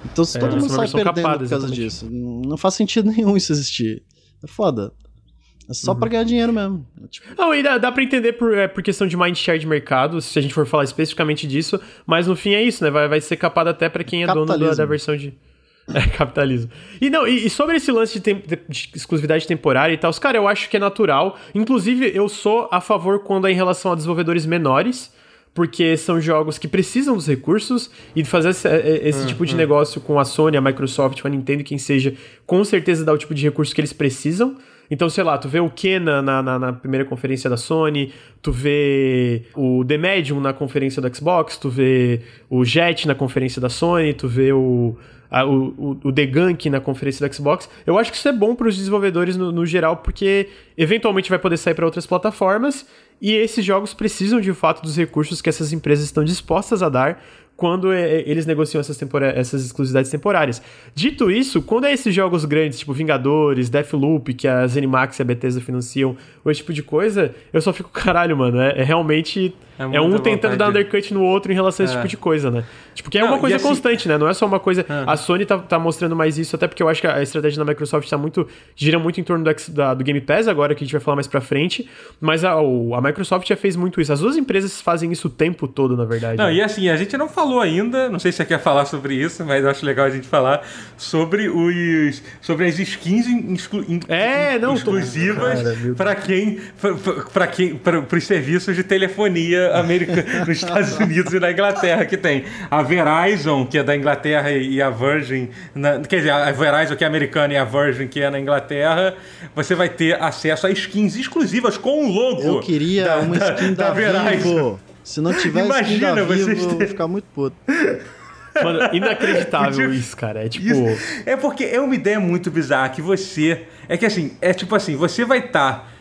Então se é, todo mundo sai perdendo capada, por causa exatamente. disso, não faz sentido nenhum isso existir. É foda. É só uhum. pra ganhar dinheiro mesmo. É tipo... Não, e dá, dá pra entender por, é, por questão de mind share de mercado, se a gente for falar especificamente disso, mas no fim é isso, né? Vai, vai ser capado até para quem é dono da, da versão de. É, capitalismo. E não, e, e sobre esse lance de, de, de, exclusividade temporária e tal, cara, eu acho que é natural. Inclusive, eu sou a favor quando é em relação a desenvolvedores menores, porque são jogos que precisam dos recursos e fazer esse, é, é, esse uhum. tipo de negócio com a Sony, a Microsoft, a Nintendo, quem seja, com certeza dá o tipo de recurso que eles precisam. Então, sei lá, tu vê o Kena na, na, na, primeira conferência da Sony, tu vê o The Medium na conferência do Xbox, tu vê o Jet na conferência da Sony, tu vê o a, o, o, Gunk na conferência da Xbox. Eu acho que isso é bom para os desenvolvedores no, no, geral, porque eventualmente vai poder sair para outras plataformas e esses jogos precisam de fato dos recursos que essas empresas estão dispostas a dar quando é, é, eles negociam essas, essas exclusividades temporárias. Dito isso, quando é esses jogos grandes, tipo Vingadores, Deathloop, que a ZeniMax e a Bethesda financiam, ou esse tipo de coisa, eu só fico, caralho, mano, é, é realmente é, um tentando dar undercut no outro em relação a esse é. tipo de coisa, né? Tipo, que é Não, uma coisa assim... constante, né? Não é só uma coisa. É. A Sony tá, tá, mostrando mais isso, até porque eu acho que a estratégia da Microsoft tá muito. gira muito em torno do, da, do Game Pass agora, que a gente vai falar mais pra frente. Mas a, a Microsoft já fez muito isso. As duas empresas fazem isso o tempo todo, na verdade. Não, né? e assim, a gente não falou ainda, não sei se você quer falar sobre isso, mas eu acho legal a gente falar sobre os. sobre as skins exclu, é, não, exclusivas para quem. para quem. para os serviços de telefonia americana nos Estados Unidos e na Inglaterra que tem. A Verizon, que é da Inglaterra, e a Virgin. Na, quer dizer, a Verizon, que é americana, e a Virgin, que é na Inglaterra, você vai ter acesso a skins exclusivas com o logo. Eu queria da, uma skin da, da, da Verizon. Se não tiver Imagina skin da Vivo, ter... vou ficar muito puto. Mano, inacreditável isso, cara. É tipo. Isso. É porque é uma ideia muito bizarra que você. É que assim, é tipo assim, você vai estar. Tá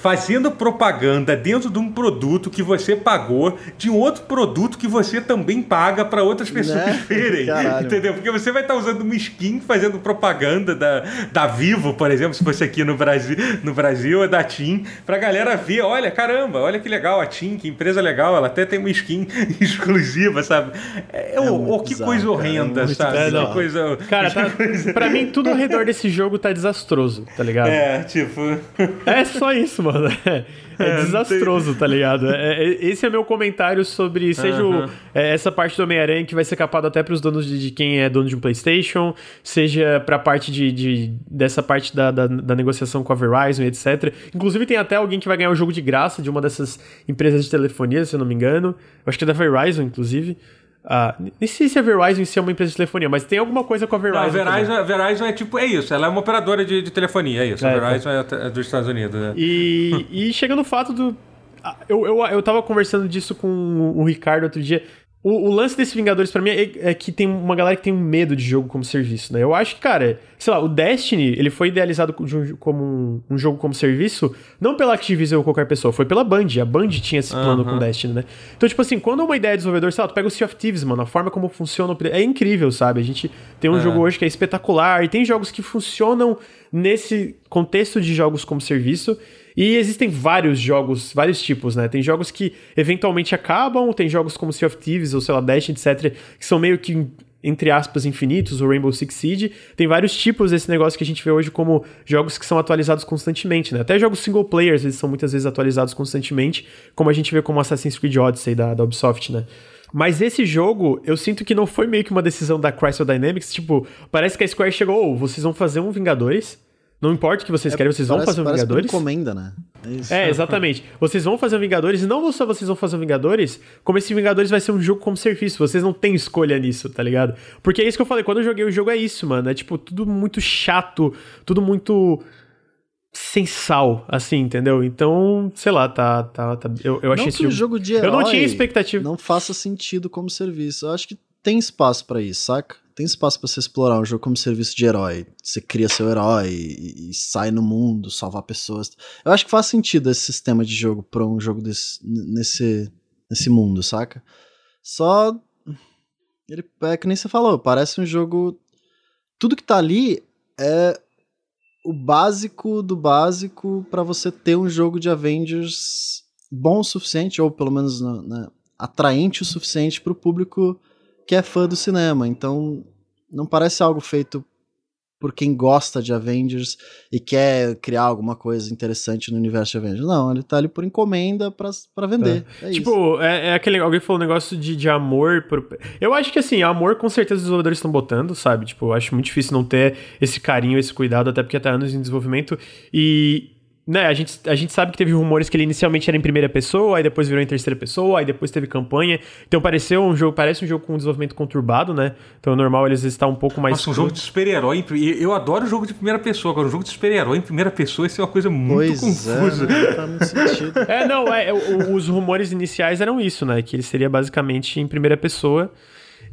fazendo propaganda dentro de um produto que você pagou, de um outro produto que você também paga para outras pessoas né? verem. Caralho. Entendeu? Porque você vai estar tá usando uma skin fazendo propaganda da, da Vivo, por exemplo, se fosse aqui no Brasil, no Brasil é da TIM, pra galera ver, olha, caramba, olha que legal a TIM, que empresa legal, ela até tem uma skin exclusiva, sabe? É, é oh, que bizarro, coisa horrenda, cara, é sabe? É, que coisa, cara, tá, coisa... pra mim tudo ao redor desse jogo tá desastroso, tá ligado? É, tipo... É só isso, mano. É, é desastroso, tá ligado? É, é, esse é meu comentário sobre, seja o, é, essa parte do Homem-Aranha que vai ser capado até para os donos de, de, quem é dono de um PlayStation, seja pra parte de, de dessa parte da, da, da, negociação com a Verizon etc. Inclusive, tem até alguém que vai ganhar um jogo de graça de uma dessas empresas de telefonia, se eu não me engano. Eu acho que é da Verizon, inclusive. Ah, nem sei se a Verizon em si é uma empresa de telefonia, mas tem alguma coisa com a Verizon. Não, a Verizon, a Verizon é tipo, é isso, ela é uma operadora de, de telefonia, é isso. É, a Verizon é, é dos Estados Unidos. Né? E, e chega no fato do. Ah, eu, eu, eu tava conversando disso com o Ricardo outro dia. O, o, lance desse Vingadores para mim é, é, que tem uma galera que tem um medo de jogo como serviço, né? Eu acho que, cara, sei lá, o Destiny, ele foi idealizado como um, um jogo como serviço, não pela Activision ou qualquer pessoa, foi pela Band. A Band tinha esse plano uhum. com o Destiny, né? Então, tipo assim, quando é uma ideia de desenvolvedor, sei lá, tu pega o Sea of Thieves, mano, a forma como funciona, é incrível, sabe? A gente tem um é. jogo hoje que é espetacular, e tem jogos que funcionam nesse contexto de jogos como serviço, e existem vários jogos, vários tipos, né? Tem jogos que eventualmente acabam, tem jogos como Sea of Thieves ou sei lá, Dash, etc., que são meio que entre aspas, infinitos, o Rainbow Six Siege. Tem vários tipos desse negócio que a gente vê hoje como jogos que são atualizados constantemente, né? Até jogos single players, eles são muitas vezes atualizados constantemente, como a gente vê como Assassin's Creed Odyssey da, da Ubisoft, né? Mas esse jogo, eu sinto que não foi meio que uma decisão da Crystal Dynamics, tipo, parece que a Square chegou, oh, vocês vão fazer um Vingadores, não importa o que vocês é, querem, vocês parece, vão fazer um Vingadores. encomenda, né? É, isso. é, exatamente. Vocês vão fazer um Vingadores, e não só vocês vão fazer um Vingadores, como esse Vingadores vai ser um jogo como serviço. Vocês não têm escolha nisso, tá ligado? Porque é isso que eu falei, quando eu joguei o jogo é isso, mano. É tipo, tudo muito chato, tudo muito sem sal, assim, entendeu? Então, sei lá, tá. tá, tá eu, eu achei não esse jogo. jogo de herói eu não tinha expectativa. Não faça sentido como serviço. Eu acho que tem espaço para isso, saca? Tem espaço para você explorar um jogo como serviço de herói. Você cria seu herói e, e, sai no mundo, salvar pessoas. Eu acho que faz sentido esse sistema de jogo para um jogo desse, nesse, nesse mundo, saca? Só. Ele, é que nem você falou, parece um jogo. Tudo que tá ali é o básico do básico para você ter um jogo de Avengers bom o suficiente, ou pelo menos né, atraente o suficiente para o público que é fã do cinema. Então, não parece algo feito por quem gosta de Avengers e quer criar alguma coisa interessante no universo de Avengers. Não, ele tá ali por encomenda para vender. É. É tipo, é, é, aquele. Alguém falou um negócio de, de amor. Por... Eu acho que assim, amor com certeza os desenvolvedores estão botando, sabe? Tipo, eu acho muito difícil não ter esse carinho, esse cuidado, até porque tá anos em desenvolvimento. E né, a gente, a gente sabe que teve rumores que ele inicialmente era em primeira pessoa, aí depois virou em terceira pessoa, aí depois teve campanha. Então pareceu um jogo, parece um jogo com um desenvolvimento conturbado, né? Então é normal eles estar um pouco mais. Nossa, um jogo de super-herói. Eu adoro jogo de primeira pessoa. Agora, um jogo de super-herói em primeira pessoa, isso é uma coisa muito pois confusa. É, não muito sentido. é, não, é, os rumores iniciais eram isso, né? Que ele seria basicamente em primeira pessoa.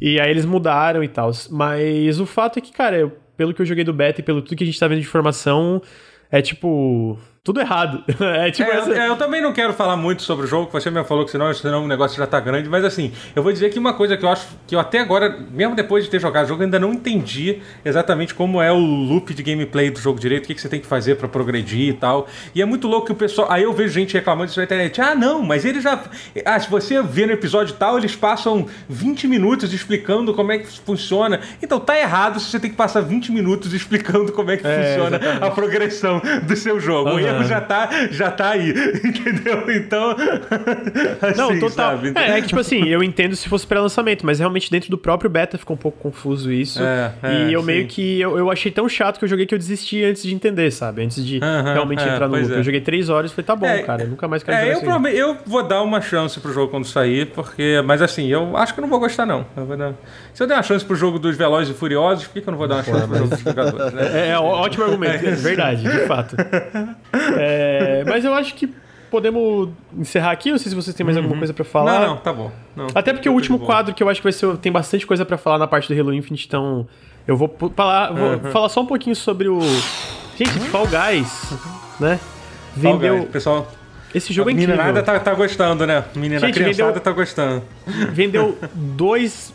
E aí eles mudaram e tal. Mas o fato é que, cara, eu, pelo que eu joguei do beta e pelo tudo que a gente tá vendo de informação, é tipo tudo errado. é tipo É, essa... eu, eu também não quero falar muito sobre o jogo, que você mesmo falou que senão, senão o negócio já tá grande, mas assim, eu vou dizer que uma coisa que eu acho que eu até agora, mesmo depois de ter jogado o jogo, ainda não entendi exatamente como é o loop de gameplay do jogo direito, o que, que você tem que fazer pra progredir e tal. E é muito louco que o pessoal. Aí eu vejo gente reclamando disso na internet. Ah, não, mas ele já. Ah, se você vê no episódio tal, eles passam 20 minutos explicando como é que funciona. Então tá errado se você tem que passar 20 minutos explicando como é que É, funciona exatamente. a progressão do seu jogo. O Erro já tá, já tá aí. Entendeu? Então. Não, assim, total. sabe? É, é que, tipo assim, eu entendo se fosse pré-lançamento, mas realmente dentro do próprio beta ficou um pouco confuso isso. É, é, e eu sim. meio que. Eu, eu achei tão chato que eu joguei que eu desisti antes de entender, sabe? Antes de Aham, realmente é, entrar no loop. é. Eu joguei três horas e falei, tá bom, É, cara, eu nunca mais quero É, jogar eu, prome- eu vou dar uma chance pro jogo quando sair, porque. Mas assim, eu acho que eu não vou gostar, não. Eu vou dar- Se eu der uma chance pro jogo dos Velozes e Furiosos, por que, que eu não vou dar uma chance pro jogo dos Jogadores, né? É, é ótimo argumento, é verdade, de fato. É, mas eu acho que podemos encerrar aqui. Não sei se vocês têm mais alguma coisa pra falar. Não, não, tá bom. Não, Até porque o último quadro que eu acho que vai ser. Tem bastante coisa pra falar na parte do Halo Infinite, então. Eu vou falar, vou Uhum. falar só um pouquinho sobre o. Gente, Fall Guys, né? Fall Vendeu. Guys, pessoal. Esse jogo é incrível. meninada tá, tá gostando, né? Menina Gente, criançada vendeu- tá gostando. Vendeu 2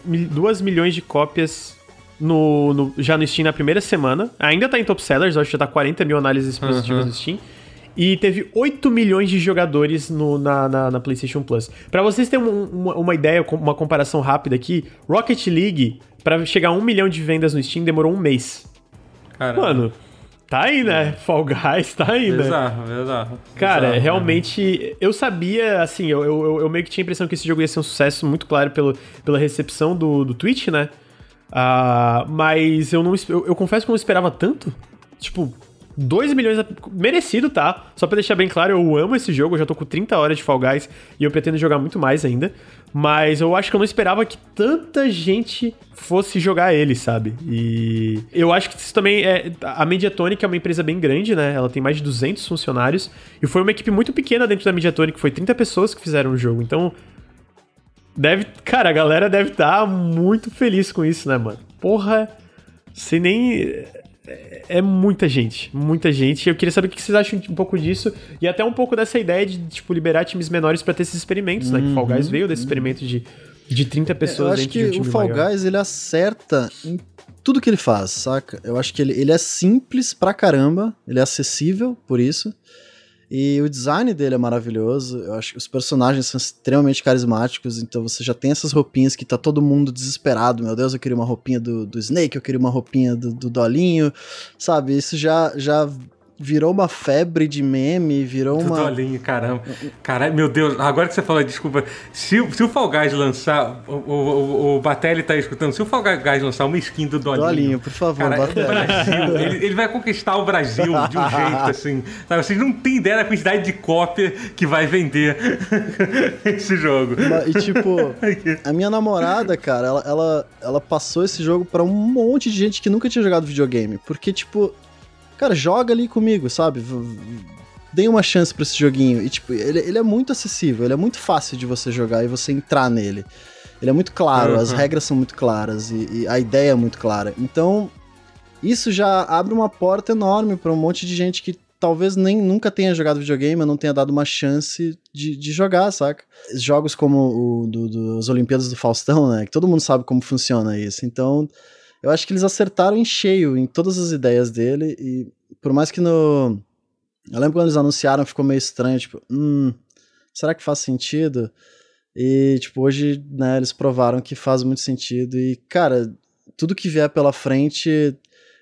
milhões de cópias no, no- já no Steam na primeira semana. Ainda tá em top sellers, acho que já tá 40 mil análises positivas Uhum. no Steam. E teve 8 milhões de jogadores no- na, na, na PlayStation Plus. Pra vocês terem um- uma, uma ideia, uma comparação rápida aqui, Rocket League, pra chegar a 1 milhão de vendas no Steam, demorou um mês. Caramba. Mano, tá aí, né? Fall Guys, tá aí, né? Bizarro, bizarro. Cara, Bizarro, realmente, eu sabia, assim, eu, eu, eu- meio que tinha a impressão que esse jogo ia ser um sucesso muito claro pelo, pela recepção do, do Twitch, né? Ah, mas eu não eu, eu confesso que eu não esperava tanto. Tipo, 2 milhões é merecido, tá? Só pra deixar bem claro, eu amo esse jogo, eu já tô com 30 horas de Fall Guys e eu pretendo jogar muito mais ainda. Mas eu acho que eu não esperava que tanta gente fosse jogar ele, sabe? E eu acho que isso também é. A Mediatonic é uma empresa bem grande, né? Ela tem mais de 200 funcionários. E foi uma equipe muito pequena dentro da Mediatonic, foi 30 pessoas que fizeram o jogo. Então, Deve. Cara, a galera deve estar muito feliz com isso, né, mano? Porra, sem nem. É, é muita gente, muita gente. Eu queria saber o que vocês acham um pouco disso e até um pouco dessa ideia de, tipo, liberar times menores pra ter esses experimentos, né? Que Fall Guys veio desse experimento de, de 30 Uhum. Eu pessoas acho dentro de um que time o Fall maior. Guys, ele acerta em tudo que ele faz, saca? Eu acho que ele, ele é simples pra caramba, ele é acessível por isso. E o design dele é maravilhoso. Eu acho que os personagens são extremamente carismáticos. Então você já tem essas roupinhas que tá todo mundo desesperado. Meu Deus, eu queria uma roupinha do, do Snake, eu queria uma roupinha do, do Dolinho. Sabe? Isso já, já virou uma febre de meme, virou Do uma. Dolinho, caramba. Caralho, meu Deus, agora que você falou, desculpa. Se, o- se o Fall Guys lançar, o, o, o, Batelli tá escutando, se o Fall Guys lançar uma skin do Dolinho. Dolinho, por favor, Batelli. Brasil, ele, ele vai conquistar o Brasil de um jeito assim. Sabe? Vocês não têm ideia da quantidade de cópia que vai vender esse jogo. E tipo, a minha namorada, cara, ela, ela, ela passou esse jogo pra um monte de gente que nunca tinha jogado videogame. Porque, tipo, cara, joga ali comigo, sabe? Dê uma chance pra esse joguinho. E, tipo, ele, ele é muito acessível, ele é muito fácil de você jogar e você entrar nele. Ele é muito claro, as Uhum. regras são muito claras e, e a ideia é muito clara. Então, isso já abre uma porta enorme pra um monte de gente que talvez nem nunca tenha jogado videogame, não tenha dado uma chance de, de jogar, saca? Jogos como o do, dos Olimpíadas do Faustão, né? Que todo mundo sabe como funciona isso. Então, eu acho que eles acertaram em cheio em todas as ideias dele e por mais que no... Eu lembro quando eles anunciaram, ficou meio estranho, tipo, hum, será que faz sentido? E, tipo, hoje, né, eles provaram que faz muito sentido e, cara, tudo que vier pela frente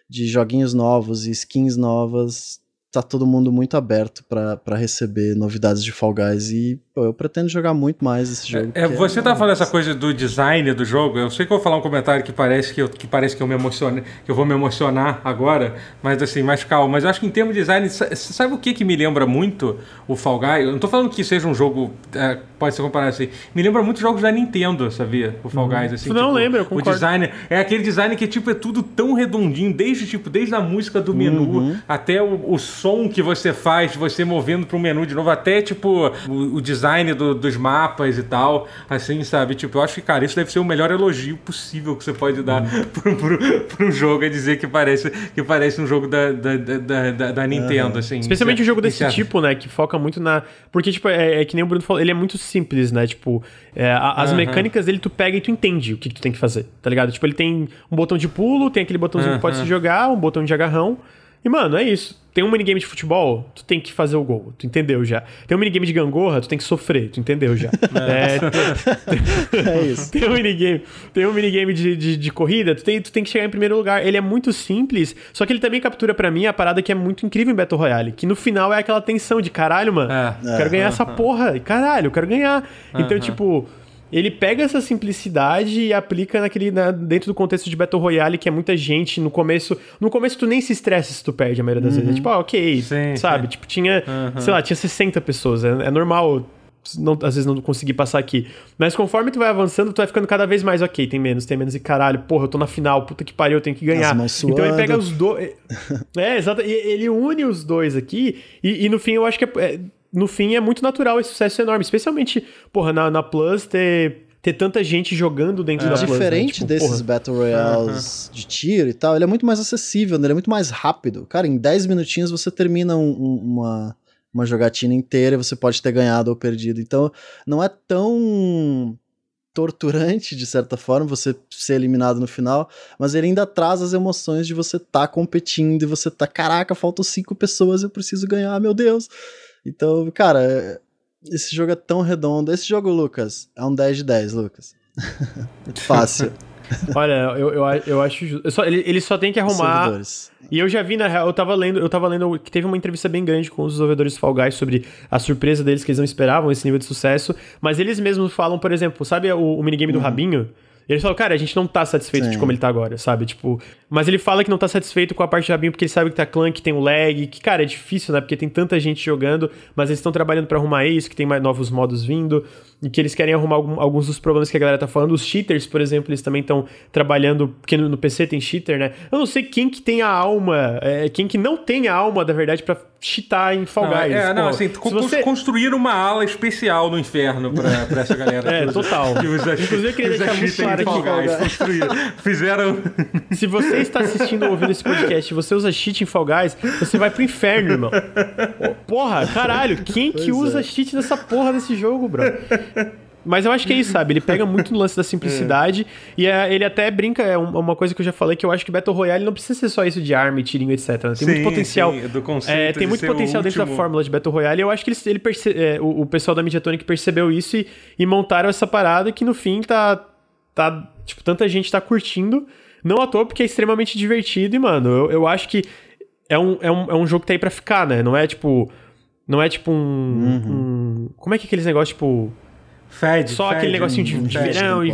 de joguinhos novos e skins novas, tá todo mundo muito aberto pra receber novidades de Fall Guys e pô, eu pretendo jogar muito mais esse jogo. É, você tá falando essa coisa do design do jogo. Eu sei que eu vou falar um comentário que parece que eu, que parece que eu me emocione, que eu vou me emocionar agora, mas assim, mais calmo. Mas eu acho que em termos de design, sa- sabe o que que me lembra muito o Fall Guys? Eu não tô falando que seja um jogo, é, pode ser comparado assim. Me lembra muito jogos da Nintendo, sabia? O Fall Guys, assim. Não, lembro, eu O concordo. design é aquele design que tipo é tudo tão redondinho, desde tipo desde a música do menu até o, o som que você faz, você movendo para o menu de novo, até tipo o, o design design do, dos mapas e tal, assim, sabe? Tipo, eu acho que, cara, isso deve ser o melhor elogio possível que você pode dar uhum. pra, um jogo, é dizer que parece, que parece um jogo da, da, da, da, da Nintendo, uhum. assim. Especialmente um jogo desse tipo, né, que foca muito na... Porque, tipo, é, é, que nem o Bruno falou, ele é muito simples, né? Tipo, é, as uhum. mecânicas dele tu pega e tu entende o que, que, tu tem que fazer, tá ligado? Tipo, ele tem um botão de pulo, tem aquele botãozinho que pode se jogar, um botão de agarrão, e, mano, é isso. Tem um minigame de futebol, tu tem que fazer o gol, tu entendeu já. Tem um minigame de gangorra, tu tem que sofrer, tu entendeu já. é, tem, é isso. Tem um minigame, tem um minigame de, de, de, corrida, tu tem, tu tem que chegar em primeiro lugar. Ele é muito simples, só que ele também captura para mim a parada que é muito incrível em Battle Royale, que no final é aquela tensão de caralho, mano, é. quero ganhar essa porra, caralho, eu quero ganhar. Então, tipo ele pega essa simplicidade e aplica naquele na, dentro do contexto de Battle Royale, que é muita gente no começo. No começo tu nem se estressa se tu perde a maioria das uhum. vezes. É tipo, ah, ok, sim, sabe? Sim. Tipo, tinha, uhum. sei lá, tinha 60 pessoas. É, é normal não, às vezes não conseguir passar aqui. Mas conforme tu vai avançando, tu vai ficando cada vez mais, ok, tem menos, tem menos, e caralho, porra, eu tô na final, puta que pariu, eu tenho que ganhar. Então ele pega os dois. é, exato. E ele une os dois aqui, e, e no fim eu acho que é, é no fim é muito natural esse sucesso enorme. Especialmente, porra, na, na Plus ter ter tanta gente jogando dentro é. da Plus, né? Diferente né? tipo, desses porra. Battle Royales de tiro e tal, ele é muito mais acessível, né? ele é muito mais rápido. Cara, em 10 minutinhos você termina um, um, uma, uma jogatina inteira e você pode ter ganhado ou perdido. Então, não é tão torturante, de certa forma, você ser eliminado no final, mas ele ainda traz as emoções de você tá competindo e você tá, caraca, faltam cinco pessoas, eu preciso ganhar, meu Deus. Então, cara, esse jogo é tão redondo. Esse jogo, Lucas, é um 10 de 10, Lucas. Fácil. Olha, eu, eu, eu acho. Eu só, ele, ele só tem que arrumar. Servidores. E eu já vi, na real, eu tava lendo, eu tava lendo que teve uma entrevista bem grande com os desenvolvedores Fall Guys sobre a surpresa deles que eles não esperavam esse nível de sucesso. Mas eles mesmos falam, por exemplo, sabe o, o minigame uhum. do Rabinho? Ele falou, cara, a gente não tá satisfeito Sim. de como ele tá agora, sabe? Tipo, mas ele fala que não tá satisfeito com a parte de rabinho porque ele sabe que tá clã, que tem o lag, que, cara, é difícil, né? Porque tem tanta gente jogando, mas eles estão trabalhando para arrumar isso, que tem mais novos modos vindo, e que eles querem arrumar algum, alguns dos problemas que a galera tá falando. Os cheaters, por exemplo, eles também estão trabalhando, porque no, no, PC tem cheater, né? Eu não sei quem que tem a alma, é, quem que não tem a alma, da verdade, para cheatar em Fall Guys. é, não, assim, você... construir uma ala especial no inferno pra, pra essa galera. é, total. Que usa, Inclusive, eu queria deixar muito claro aqui. Fizeram... Se você está assistindo ou ouvindo esse podcast e você usa cheat em Fall Guys, você vai pro inferno, irmão. Porra, caralho, quem pois que usa é. cheat nessa porra desse jogo, bro? Mas eu acho que é isso, sabe? Ele pega muito no lance da simplicidade é. e é, ele até brinca, é uma coisa que eu já falei, que eu acho que Battle Royale não precisa ser só isso de arma e tirinho, etc. Né? Tem sim, muito potencial. Sim, do é, tem muito potencial dentro da fórmula de Battle Royale. E eu acho que ele, ele perce... É, o, o, pessoal da Mediatonic percebeu isso e, e montaram essa parada que no fim tá. tá tipo, tanta gente tá curtindo. Não à toa, porque é extremamente divertido e, mano, eu, eu acho que é um, é, um, é um jogo que tá aí pra ficar, né? Não é tipo. Não é tipo um. Uhum. um como é que é aqueles negócios, tipo. Fed. Só fed, aquele negocinho de, de verão e.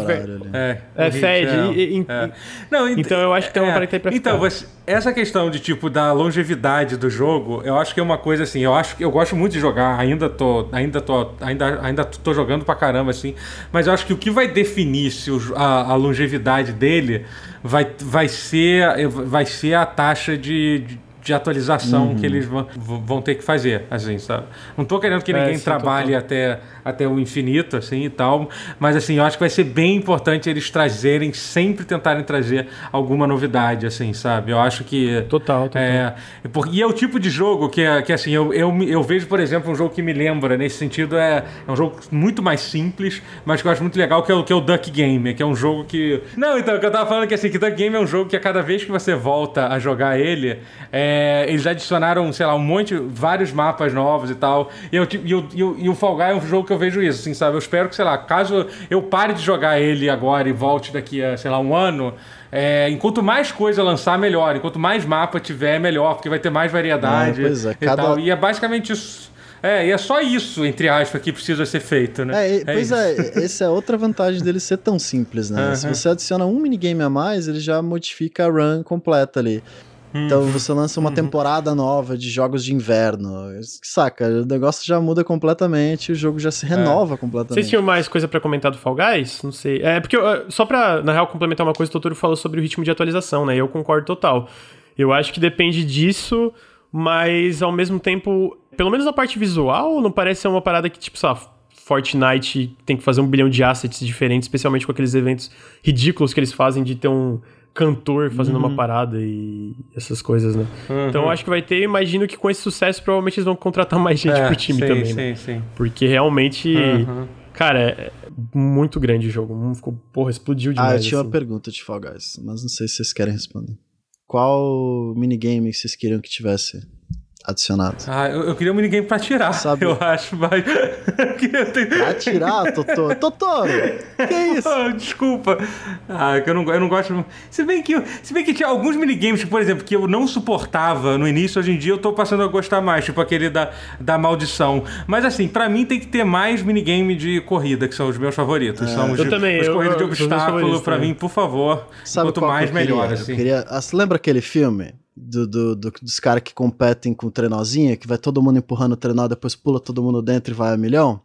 É, é Fed. E, e, é. Não, então eu acho que tem uma é, parada que tá aí pra Então, você, essa questão de tipo da longevidade do jogo, eu acho que é uma coisa assim, eu acho que eu gosto muito de jogar, ainda tô, ainda tô, ainda, ainda tô jogando pra caramba assim, mas eu acho que o que vai definir se o, a, a longevidade dele vai, vai ser vai ser a taxa de, de de atualização uhum. que eles vão, vão ter que fazer, assim, sabe? Não tô querendo que é, ninguém sim, trabalhe até até o infinito, assim e tal. Mas assim, eu acho que vai ser bem importante eles trazerem, sempre tentarem trazer alguma novidade, assim, sabe? Eu acho que. Total, total. É, e é o tipo de jogo que, que assim, eu, eu, eu vejo, por exemplo, um jogo que me lembra, nesse sentido, é, é um jogo muito mais simples, mas que eu acho muito legal, que é o, que é o Duck Game, que é um jogo que. Não, então, que eu tava falando que assim, que Duck Game é um jogo que a cada vez que você volta a jogar ele, é, eles adicionaram, sei lá, um monte, vários mapas novos e tal. E, eu, e, e, e o Fall Guy é um jogo que eu vejo isso, assim, sabe? Eu espero que, sei lá, caso eu pare de jogar ele agora e volte daqui a, sei lá, um ano, é, enquanto mais coisa lançar, melhor. Enquanto mais mapa tiver, melhor, porque vai ter mais variedade é, pois é, cada... e tal. E é basicamente isso. É, e é só isso, entre aspas, que precisa ser feito, né? É, é pois é, essa é outra vantagem dele ser tão simples, né? Uhum. Se você adiciona um minigame a mais, ele já modifica a run completa ali. Então uhum. você lança uma uhum. temporada nova de jogos de inverno. Saca, o negócio já muda completamente, o jogo já se renova é. completamente. Vocês tinham mais coisa para comentar do Fall Guys? Não sei. É, porque, só pra, na real, complementar uma coisa, o Totoro falou sobre o ritmo de atualização, né? Eu concordo total. Eu acho que depende disso, mas ao mesmo tempo, pelo menos na parte visual, não parece ser uma parada que, tipo, só Fortnite tem que fazer um bilhão de assets diferentes, especialmente com aqueles eventos ridículos que eles fazem de ter um cantor fazendo uhum. uma parada e essas coisas, né? Uhum. Então eu acho que vai ter, imagino que com esse sucesso provavelmente eles vão contratar mais gente é, pro time sim, também, sim, né? Sim, Porque realmente, uhum. cara, é muito grande o jogo. Ficou, porra, explodiu demais. Ah, eu tinha assim. uma pergunta de Fall Guys, mas não sei se vocês querem responder. Qual minigame vocês queriam que tivesse adicionado. Ah, eu, eu queria um minigame pra tirar, Sabe? eu acho, mas... pra tirar, Totoro? Totoro, que é isso? Oh, desculpa. Ah, que eu não, eu não gosto... Se bem, que, se bem que tinha alguns minigames, tipo, por exemplo, que eu não suportava no início, hoje em dia eu tô passando a gostar mais, tipo aquele da, da maldição. Mas assim, pra mim tem que ter mais minigame de corrida, que são os meus favoritos. É. São os, eu também, os eu, corridas de obstáculo, pra mim, por favor. Sabe Quanto mais, melhor, assim. Eu queria... Ah, você lembra aquele filme? Do, do, do, dos caras que competem com o trenozinho, que vai todo mundo empurrando o trenó, depois pula todo mundo dentro e vai a milhão.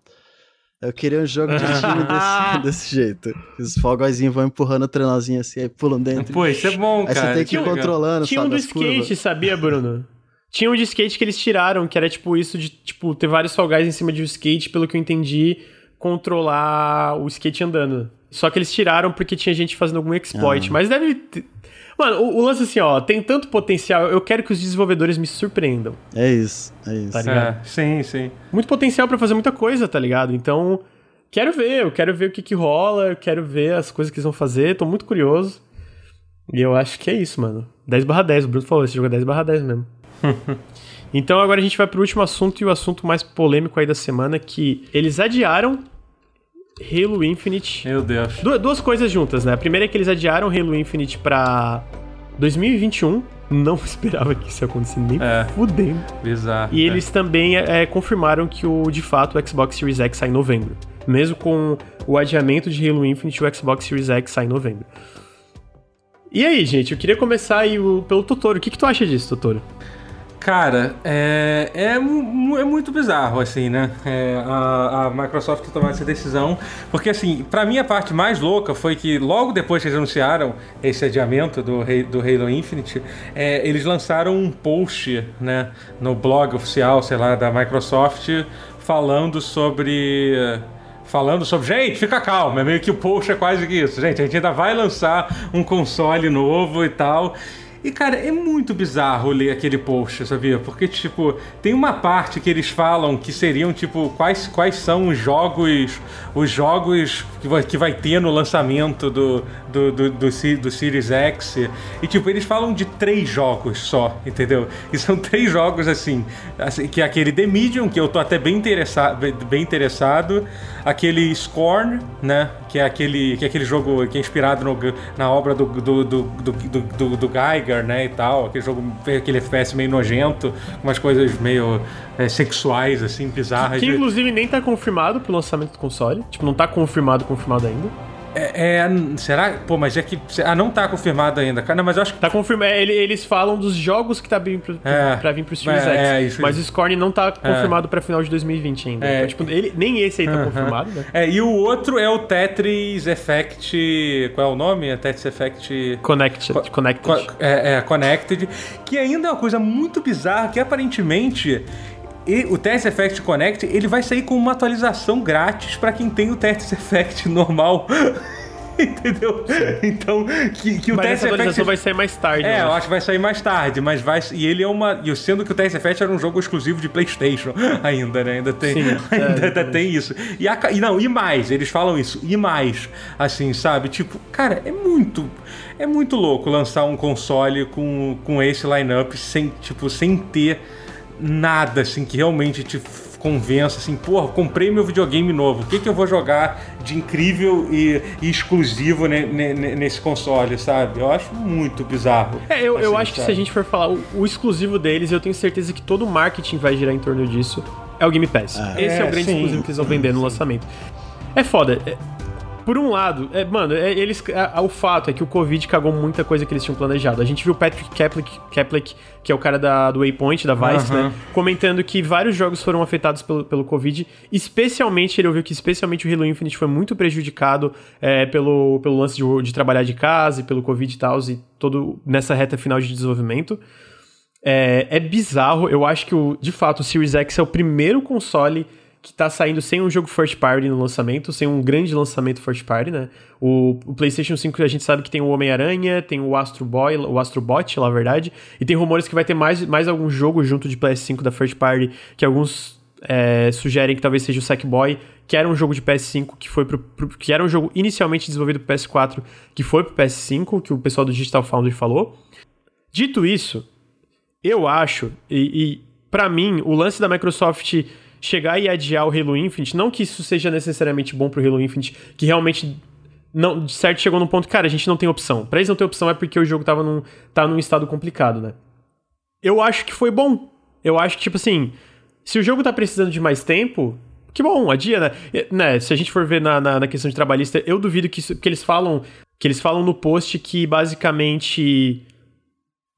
Eu queria um jogo de time desse, desse jeito. Os fogóizinhos vão empurrando o trenozinho assim, aí pulam dentro. Pô, isso é bom, aí cara. Aí você tem que ir controlando, Tinha sabe, um do skate, curvas. sabia, Bruno? Tinha um de skate que eles tiraram, que era tipo isso de, tipo, ter vários Fall Guys em cima de um skate, pelo que eu entendi, controlar o skate andando. Só que eles tiraram porque tinha gente fazendo algum exploit. Ah. Mas deve ter Mano, o, o, lance assim, ó, tem tanto potencial, eu quero que os desenvolvedores me surpreendam. É isso, é isso. Tá ligado? É, sim, sim. Muito potencial para fazer muita coisa, tá ligado? Então, quero ver, eu quero ver o que que rola, eu quero ver as coisas que eles vão fazer, tô muito curioso. E eu acho que é isso, mano. 10 barra 10, o Bruno falou, esse jogo é 10 barra 10 mesmo. então agora a gente vai pro último assunto e o assunto mais polêmico aí da semana, que eles adiaram Halo Infinite. Meu Deus. Du duas coisas juntas, né? A primeira é que eles adiaram Halo Infinite pra 2021. Não esperava que isso ia acontecer nem é. fudendo. Bizarro. E é. eles também é, confirmaram que o, de fato o Xbox Series X sai em novembro. Mesmo com o adiamento de Halo Infinite, o Xbox Series X sai em novembro. E aí, gente, eu queria começar aí pelo Totoro. O que, que tu acha disso, Totoro? Cara, é, é, é, muito bizarro, assim, né? É, a, a, Microsoft tomar essa decisão. Porque, assim, pra mim a parte mais louca foi que logo depois que eles anunciaram esse adiamento do, do Halo Infinite, é, eles lançaram um post, né? No blog oficial, sei lá, da Microsoft, falando sobre falando sobre, gente, fica calma, é meio que o post é quase isso, gente, a gente ainda vai lançar um console novo e tal. E, cara, é muito bizarro ler aquele post, sabia? Porque, tipo, tem uma parte que eles falam que seriam, tipo, quais, quais são os jogos os jogos que vai, que vai ter no lançamento do, do, do, do, do Series X. E, tipo, eles falam de três jogos só, entendeu? E são três jogos, assim, assim que é aquele The Medium, que eu tô até bem interessado, bem interessado aquele Scorn, né? Que é aquele, que é aquele jogo que é inspirado no, na obra do, do, do, do, do, do Geiger, né? E tal. Aquele jogo, aquele FPS meio nojento, umas coisas meio é, sexuais, assim, bizarras. Que, que inclusive nem tá confirmado pro lançamento do console. Tipo, não tá confirmado, confirmado ainda. É, é, será? Pô, mas é que. Ah, não tá confirmado ainda, cara. Não, mas eu acho que. Tá confirmado. É, eles falam dos jogos que tá vindo pro, é, pra vir pro Series é, X. É, isso, mas o Scorn não tá é. confirmado pra final de 2020 ainda. Então, tipo, ele, nem esse aí tá uh -huh. confirmado, né? É, e o outro é o Tetris Effect. Qual é o nome? É Tetris Effect. Connected. Co Connected. Co é, é, Connected. Que ainda é uma coisa muito bizarra que aparentemente e o Tetris Effect Connect, ele vai sair com uma atualização grátis para quem tem o Tetris Effect normal. Entendeu? Sim. Então, que, que o mas Tetris essa atualização Effect... vai sair mais tarde. É, eu acho que vai sair mais tarde, mas vai. E ele é uma. E sendo que o Tetris Effect era um jogo exclusivo de PlayStation ainda, né? Ainda tem, Sim, ainda, é, ainda tem isso. E, a, e não, e mais, eles falam isso, e mais. Assim, sabe? Tipo, cara, é muito. É muito louco lançar um console com, com esse lineup sem, tipo, sem ter nada assim que realmente te convença assim, porra, comprei meu videogame novo, o que, que eu vou jogar de incrível e, e exclusivo ne, nesse console, sabe? Eu acho muito bizarro. É, eu, assim, eu acho sabe? que se a gente for falar o, o, exclusivo deles, eu tenho certeza que todo o marketing vai girar em torno disso. É o Game Pass. Ah, Esse é, é, o grande sim, exclusivo que eles vão vender no lançamento. É foda. Por um lado, é, mano, é, eles, é, o fato é que o Covid cagou muita coisa que eles tinham planejado. A gente viu o Patrick Keplik que é o cara da, do Waypoint, da Vice, né? Comentando que vários jogos foram afetados pelo, pelo Covid. Especialmente, ele ouviu que especialmente o Halo Infinite foi muito prejudicado é, pelo, pelo lance de, de trabalhar de casa e pelo Covid e tal, e todo nessa reta final de desenvolvimento. É, é bizarro, eu acho que, o, de fato, o Series X é o primeiro console que tá saindo sem um jogo first party no lançamento, sem um grande lançamento first party, né? O, o PlayStation 5 a gente sabe que tem o Homem-Aranha, tem o Astro Boy, o Astro Bot, na verdade, e tem rumores que vai ter mais, mais algum jogo junto de PS5 da first party, que alguns é, sugerem que talvez seja o Sackboy, que era um jogo de PS5 que foi pro, pro, que era um jogo inicialmente desenvolvido pro PS4, que foi pro PS5, que o pessoal do Digital Foundry falou. Dito isso, eu acho e, e para mim o lance da Microsoft chegar e adiar o Halo Infinite, não que isso seja necessariamente bom pro Halo Infinite, que realmente não, de certo chegou num ponto, cara, a gente não tem opção. Pra eles não ter opção é porque o jogo tava num, tá num estado complicado, né? Eu acho que foi bom. Eu acho que, tipo assim, se o jogo tá precisando de mais tempo, que bom, adia, né? né se a gente for ver na, na, na questão de trabalhista, eu duvido que, isso, que eles falam que eles falam no post que basicamente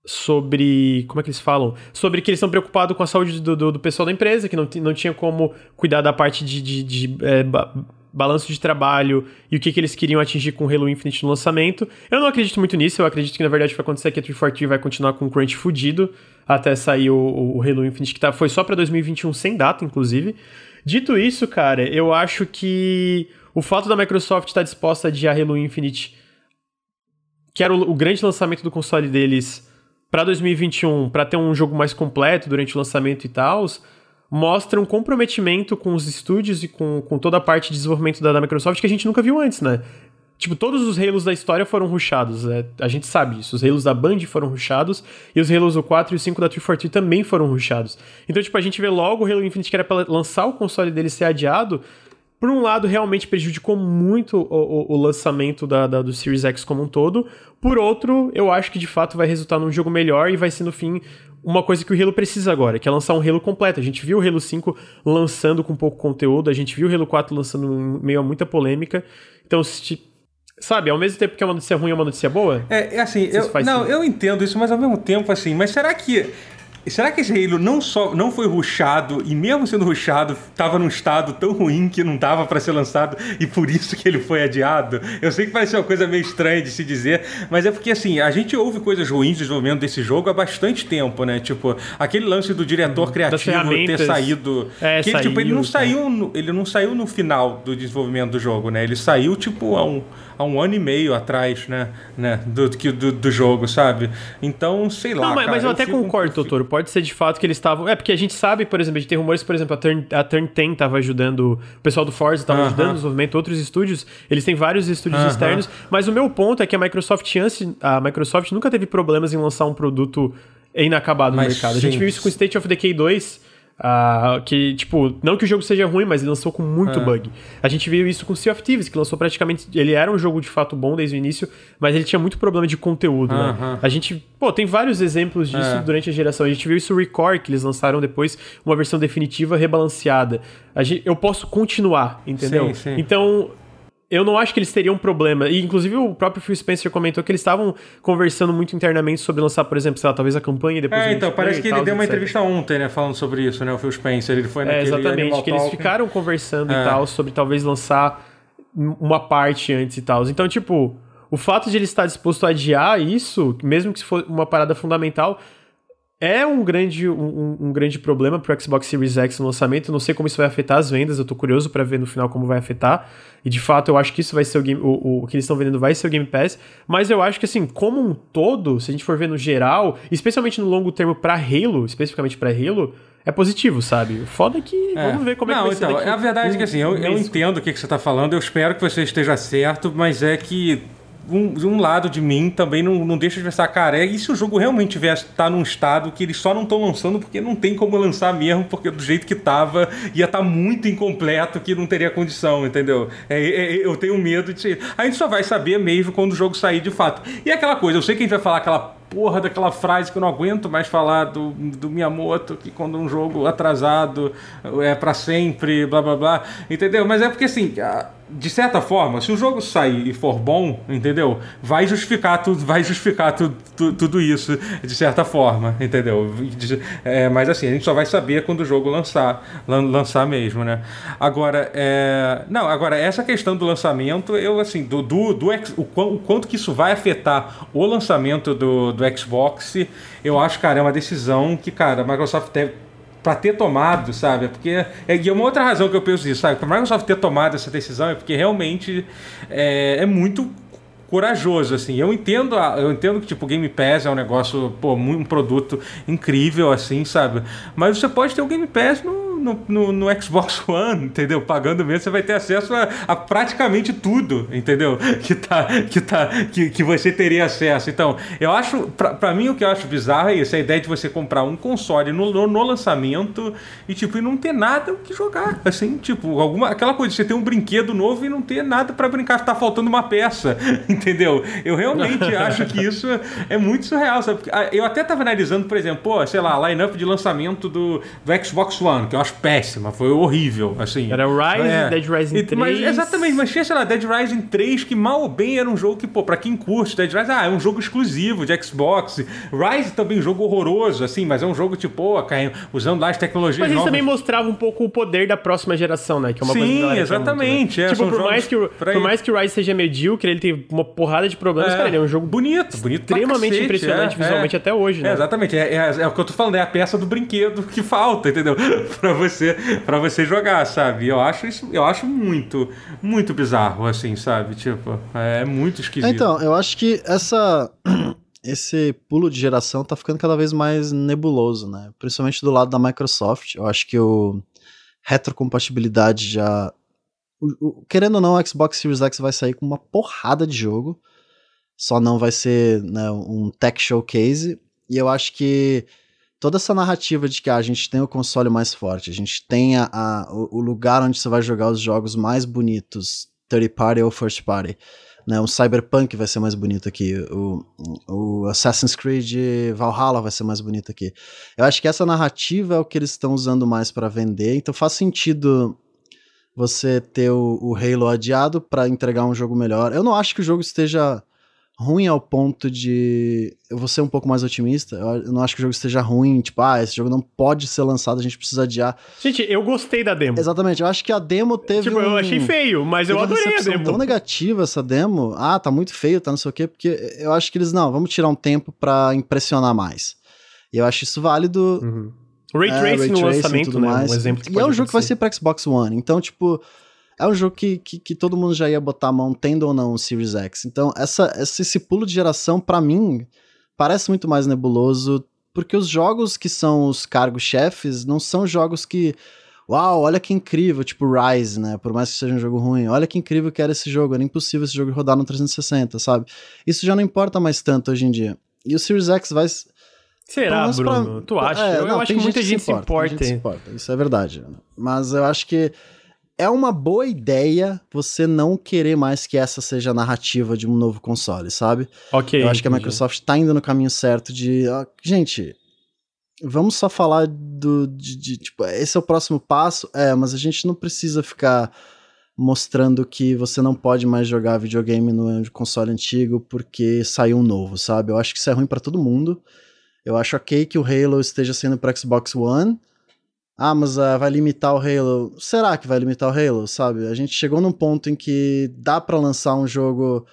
sobre. Como é que eles falam? Sobre que eles estão preocupados com a saúde do, do, do, pessoal da empresa, que não, não tinha como cuidar da parte de, de, de é, ba balanço de trabalho e o que, que eles queriam atingir com o Halo Infinite no lançamento. Eu não acredito muito nisso, eu acredito que na verdade vai acontecer que a 343 vai continuar com o crunch fudido até sair o, o Halo Infinite, que tá, foi só para 2021 sem data, inclusive. Dito isso, cara, eu acho que o fato da Microsoft estar disposta a adiar Halo Infinite, que era o, o grande lançamento do console deles para 2021, para ter um jogo mais completo durante o lançamento e tal, mostra um comprometimento com os estúdios e com, com toda a parte de desenvolvimento da, da Microsoft que a gente nunca viu antes, né? Tipo, todos os Halos da história foram rushados, é, a gente sabe isso. Os Halos da Band foram rushados e os Halos o 4 e o 5 da 343 também foram rushados. Então, tipo, a gente vê logo o Halo Infinite que era pra lançar o console dele ser adiado, por um lado, realmente prejudicou muito o, o, o lançamento da, da, do Series X como um todo. Por outro, eu acho que de fato vai resultar num jogo melhor e vai ser no fim uma coisa que o Halo precisa agora, que é lançar um Halo completo. A gente viu o Halo 5 lançando com pouco conteúdo, a gente viu o Halo 4 lançando meio a muita polêmica. Então, se, sabe, ao mesmo tempo que é uma notícia ruim é uma notícia boa? É, é assim, eu, não, eu entendo isso, mas ao mesmo tempo, assim, mas será que Será que esse Halo não só não foi ruxado e mesmo sendo ruxado estava num estado tão ruim que não dava para ser lançado e por isso que ele foi adiado? Eu sei que parece uma coisa meio estranha de se dizer, mas é porque assim, a gente ouve coisas ruins do desenvolvimento desse jogo há bastante tempo, né? Tipo, aquele lance do diretor criativo ter saído, é, que saiu, tipo, ele não tá. saiu, no, ele não saiu no final do desenvolvimento do jogo, né? Ele saiu tipo há um há um ano e meio atrás, né? né do, do, do jogo, sabe? Então, sei lá. Não, mas, cara, mas eu, eu até concordo, doutor. Pode ser de fato que eles estavam. É, porque a gente sabe, por exemplo, a gente tem rumores, por exemplo, a Turn, a Turn 10 estava ajudando. O pessoal do Forza estava uh -huh. ajudando no desenvolvimento, outros estúdios. Eles têm vários estúdios uh -huh. externos. Mas o meu ponto é que a Microsoft, a Microsoft nunca teve problemas em lançar um produto inacabado mas, no mercado. A gente viu isso com State of Decay 2 Uh, que, tipo, não que o jogo seja ruim, mas ele lançou com muito é. bug. A gente viu isso com Sea of Thieves, que lançou praticamente. Ele era um jogo de fato bom desde o início, mas ele tinha muito problema de conteúdo, uh -huh. né? A gente, pô, tem vários exemplos disso é. durante a geração. A gente viu isso Record, que eles lançaram depois uma versão definitiva rebalanceada. Gente, eu posso continuar, entendeu? Sim, sim. Então, eu não acho que eles teriam problema. E, inclusive, o próprio Phil Spencer comentou que eles estavam conversando muito internamente sobre lançar, por exemplo, sei lá, talvez a campanha e depois. É, então, parece que ele deu uma etc. entrevista ontem, né, falando sobre isso, né, o Phil Spencer. Ele foi naquele. É, exatamente, que eles ficaram conversando é. e tal sobre talvez lançar uma parte antes e tal. Então, tipo, o fato de ele estar disposto a adiar isso, mesmo que se for uma parada fundamental, é um grande, um, um grande problema para o Xbox Series X no lançamento. não sei como isso vai afetar as vendas, eu tô curioso para ver no final como vai afetar. E de fato, eu acho que isso vai ser o game. O, o que eles estão vendendo vai ser o Game Pass. Mas eu acho que, assim, como um todo, se a gente for ver no geral, especialmente no longo termo para Halo, especificamente para Halo, é positivo, sabe? Foda é que é. vamos ver como não, é que vai então, ser. A verdade um, é que assim, eu, eu entendo o que, que você está falando, eu espero que você esteja certo, mas é que um, um lado de mim também não, não deixa de pensar, cara, é, e se o jogo realmente tivesse tá num estado que eles só não estão lançando porque não tem como lançar mesmo, porque do jeito que tava ia estar tá muito incompleto que não teria condição, entendeu? É, é, eu tenho medo de. A gente só vai saber mesmo quando o jogo sair de fato. E é aquela coisa, eu sei que a gente vai falar aquela porra daquela frase que eu não aguento mais falar do, do Miyamoto, que quando um jogo atrasado é para sempre, blá blá blá, entendeu? Mas é porque assim, de certa forma, se o jogo sair e for bom, entendeu? Vai justificar tudo, vai justificar tudo, tudo, tudo isso, de certa forma, entendeu? É, mas assim, a gente só vai saber quando o jogo lançar, lançar mesmo, né? Agora, é... não, agora essa questão do lançamento, eu assim, do, do, do o, o quanto que isso vai afetar o lançamento do, do Xbox, eu acho, cara, é uma decisão que, cara, a Microsoft deve para ter tomado, sabe? Porque é, e é uma outra razão que eu penso isso, sabe? Para a Microsoft ter tomado essa decisão é porque realmente é, é muito corajoso, assim. Eu entendo, eu entendo que tipo o Game Pass é um negócio, pô, um produto incrível, assim, sabe? Mas você pode ter o Game Pass no no, no, no, Xbox One, entendeu? Pagando mesmo, você vai ter acesso a, a, praticamente tudo, entendeu? Que, tá, que, tá, que, que você teria acesso. Então, eu acho, pra, pra mim, o que eu acho bizarro é isso: a ideia de você comprar um console no, no, no lançamento e, tipo, e não ter nada o que jogar. Assim, tipo, alguma, aquela coisa de você ter um brinquedo novo e não ter nada para brincar, tá faltando uma peça, entendeu? Eu realmente acho que isso é muito surreal, sabe? Ah, eu até tava analisando, por exemplo, pô, sei lá, line-up de lançamento do, do Xbox One, que eu acho acho péssima, foi horrível, assim. Era Rise, é. Dead Rising e, 3. Mas, exatamente, mas tinha, sei lá, Dead Rising 3, que mal ou bem era um jogo que, pô, pra quem curte Dead Rising, ah, é um jogo exclusivo de Xbox. Rise também é um jogo horroroso, assim, mas é um jogo, tipo, pô, usando lá as tecnologias Mas isso também mostrava um pouco o poder da próxima geração, né? Que é uma Sim, coisa que exatamente. Muito, né? é, tipo, por mais, que, por mais que o Rise seja medíocre, ele tem uma porrada de problemas, é. cara, ele é um jogo bonito, bonito extremamente cacete, impressionante é, visualmente até hoje, né? exatamente, é, é, o que eu tô falando, é a peça do brinquedo que falta, entendeu? pra você, pra você jogar, sabe? Eu acho isso, eu acho muito, muito bizarro, assim, sabe? Tipo, é muito esquisito. Então, eu acho que essa esse pulo de geração tá ficando cada vez mais nebuloso, né? Principalmente do lado da Microsoft. Eu acho que o retrocompatibilidade já o, o, querendo ou não, o Xbox Series X vai sair com uma porrada de jogo. Só não vai ser né, um tech showcase. E eu acho que toda essa narrativa de que ah, a gente tem o console mais forte, a gente tem a, a o, lugar onde você vai jogar os jogos mais bonitos, third party ou first party. Né, o Cyberpunk vai ser mais bonito aqui, o, o Assassin's Creed Valhalla vai ser mais bonito aqui. Eu acho que essa narrativa é o que eles estão usando mais para vender, então faz sentido você ter o, o Halo adiado para entregar um jogo melhor. Eu não acho que o jogo esteja ruim ao ponto de. Eu vou ser um pouco mais otimista. Eu não acho que o jogo esteja ruim, tipo, ah, esse jogo não pode ser lançado, a gente precisa adiar. Gente, eu gostei da demo. Exatamente, eu acho que a demo teve. Tipo, um... eu achei feio, mas eu adorei a demo. tão negativa essa demo. Ah, tá muito feio, tá não sei o quê, porque eu acho que eles, não, vamos tirar um tempo para impressionar mais. E eu acho isso válido. Uhum. Ray Tracing é, Ray no lançamento, né? Mais. Um exemplo que E é um jogo que vai ser pra Xbox One. Então, tipo é um jogo que, que, que, todo mundo já ia botar a mão, tendo ou não o Series X. Então, essa, esse pulo de geração, para mim, parece muito mais nebuloso, porque os jogos que são os cargos-chefes não são jogos que. Uau, olha que incrível, tipo Rise, né? Por mais que seja um jogo ruim, olha que incrível que era esse jogo, era impossível esse jogo rodar no 360, sabe? Isso já não importa mais tanto hoje em dia. E o Series X vai. Será, Bruno? Pra... Tu acha? É, eu, não, eu acho que muita gente, se importa. Se importa. Se importa. Isso é verdade. Mas eu acho que é uma boa ideia você não querer mais que essa seja a narrativa de um novo console, sabe? Ok. Eu acho que a Microsoft tá indo no caminho certo de. Ó, gente, vamos só falar do. De, de, tipo, esse é o próximo passo. É, mas a gente não precisa ficar mostrando que você não pode mais jogar videogame no console antigo porque saiu um novo, sabe? Eu acho que isso é ruim para todo mundo. Eu acho ok que o Halo esteja sendo para Xbox One ah, mas uh, vai limitar o Halo. Será que vai limitar o Halo, sabe? A gente chegou num ponto em que dá para lançar um jogo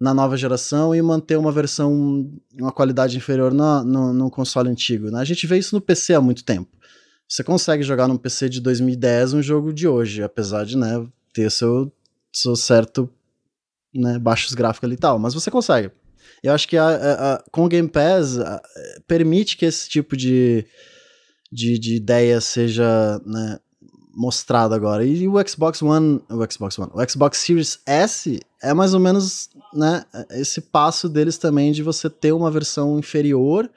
na nova geração e manter uma versão, uma qualidade inferior no, no, no console antigo. Né? A gente vê isso no PC há muito tempo. Você consegue jogar num PC de 2010 um jogo de hoje, apesar de né, ter seu, seu certo né, baixos gráficos ali e tal, mas você consegue. Eu acho que a, a, a, com o Game Pass permite que esse tipo de, de, de ideia seja né, mostrado agora. E o Xbox One, o Xbox One, o Xbox Series S é mais ou menos né, esse passo deles também de você ter uma versão inferior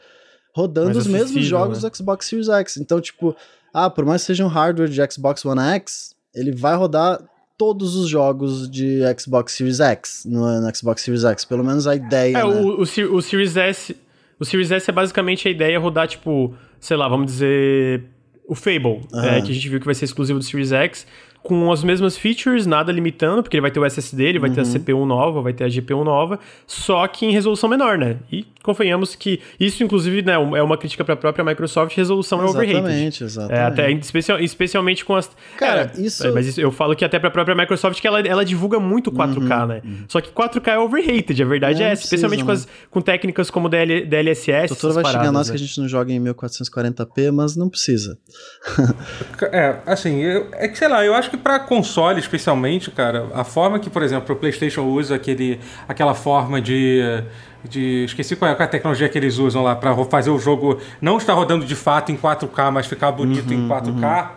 rodando os mesmos jogos né? do Xbox Series X. Então, tipo, ah, por mais que seja um hardware de Xbox One X, ele vai rodar todos os jogos de Xbox Series X no, no Xbox Series X, pelo menos a ideia. É, né? o, o, o Series S, o Series S é basicamente a ideia rodar tipo sei lá, vamos dizer, o Fable, uhum. é, que a gente viu que vai ser exclusivo do Series X, com as mesmas features, nada limitando, porque ele vai ter o SSD, ele vai ter a Uhum. CPU nova, vai ter a GPU nova, só que em resolução menor, né? E convenhamos que isso, inclusive, né, é uma crítica para a própria Microsoft, resolução é overrated. Exatamente, exatamente. É, até especial, especialmente com as. Cara, É, isso- Mas isso- eu falo que até pra própria Microsoft que ela, ela divulga muito 4K, né? Só que 4K é overrated, a verdade Uhum, É, é, essa. Especialmente com, precisa, né? as, com técnicas como DL, DLSS. O doutor essas vai xingar paradas, nós né? que a gente não joga em 1440p, mas não precisa. É, assim, eu- é que sei lá, eu acho que pra console especialmente, cara, a forma que, por exemplo, o PlayStation usa aquele, aquela forma de. de esqueci qual é a tecnologia que eles usam lá pra ro- fazer o jogo não estar rodando de fato em 4K, mas ficar bonito em 4K.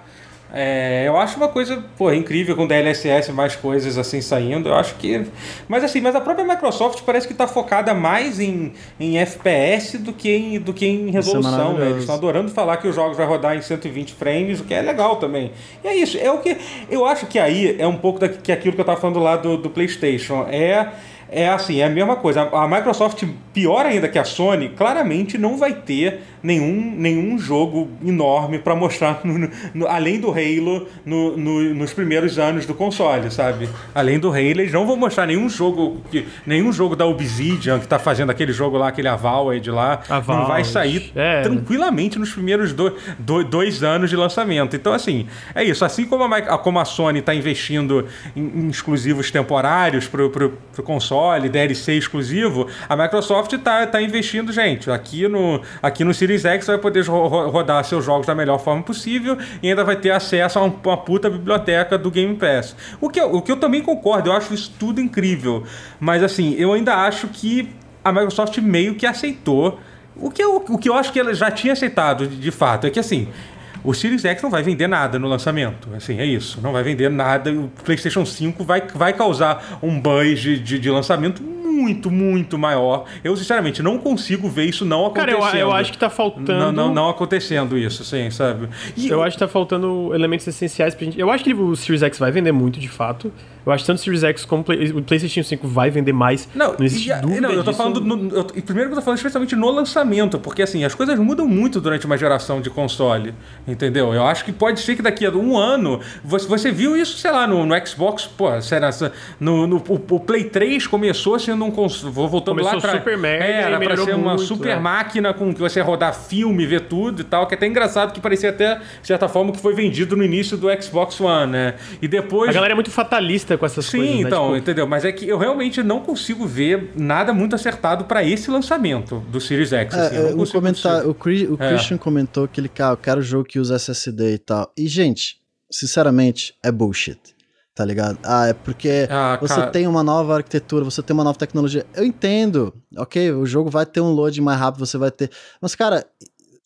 É, eu acho uma coisa, pô, incrível com DLSS e mais coisas assim saindo. Eu acho que. Mas assim, mas a própria Microsoft parece que tá focada mais em, em FPS do que em, do que em resolução, né? maravilhoso. Eles estão adorando falar que os jogos vai rodar em 120 frames, o que é legal também. E é isso, é o que. Eu acho que aí é um pouco da, que aquilo que eu tava falando lá do, do PlayStation. É. É assim, é a mesma coisa. A Microsoft, pior ainda que a Sony, claramente não vai ter nenhum, nenhum jogo enorme para mostrar, no- no- além do Halo, no- no- nos primeiros anos do console, sabe? Além do Halo, eles não vão mostrar nenhum jogo, que, nenhum jogo da Obsidian, que tá fazendo aquele jogo lá, aquele Avowed lá, não vai sair É. tranquilamente nos primeiros do- do- dois anos de lançamento. Então, assim, é isso. Assim como a- como a Sony está investindo em, em exclusivos temporários para o console, DLC exclusivo, a Microsoft está tá investindo, gente, aqui no, aqui no Series X vai poder ro- ro- rodar seus jogos da melhor forma possível e ainda vai ter acesso a um- uma puta biblioteca do Game Pass. O que, eu- o que eu também concordo, eu acho isso tudo incrível. Mas, assim, eu ainda acho que a Microsoft meio que aceitou o que, eu, o que eu acho que ela já tinha aceitado de fato é que assim. O Series X não vai vender nada no lançamento. Assim, é isso. Não vai vender nada. O PlayStation 5 vai, vai causar um buzz de, de, de lançamento muito, muito maior. Eu, sinceramente, não consigo ver isso não Cara, acontecendo. eu, eu acho que tá faltando. Não, não, não acontecendo isso, assim, sabe? E Eu acho que tá faltando elementos essenciais pra gente. Eu acho que o Series X vai vender muito, de fato. Eu acho que tanto o Series X como o Play- o PlayStation 5 vai vender mais. Não, existe e a- dúvida não, eu tô disso. falando. no- eu- primeiro que eu tô falando especialmente no lançamento, porque assim, as coisas mudam muito durante uma geração de console. Entendeu? Eu acho que pode ser que daqui a um ano. Você, você viu isso, sei lá, no, no Xbox, pô, será, no, no, o, o Play 3 começou sendo um console. Vou voltando Começou lá atrás. super merda É, era pra ser uma muito, super é. máquina com que você rodar filme, ver tudo e tal, que é até engraçado que parecia até, de certa forma, que foi vendido no início do Xbox One, né? E depois. A galera é muito fatalista com essas Sim, coisas. né? então, Tipo, entendeu? Mas é que eu realmente não consigo ver nada muito acertado pra esse lançamento do Series X. assim, eu É, não um consigo comentário, o, Chris- o É. Christian comentou que ele, cara, eu quero jogo que usa SSD e tal. E, gente, sinceramente, é bullshit. Tá ligado? Ah, é porque Ah, você cara. tem uma nova arquitetura, você tem uma nova tecnologia. Eu entendo, ok? O jogo vai ter um load mais rápido, você vai ter. Mas, cara,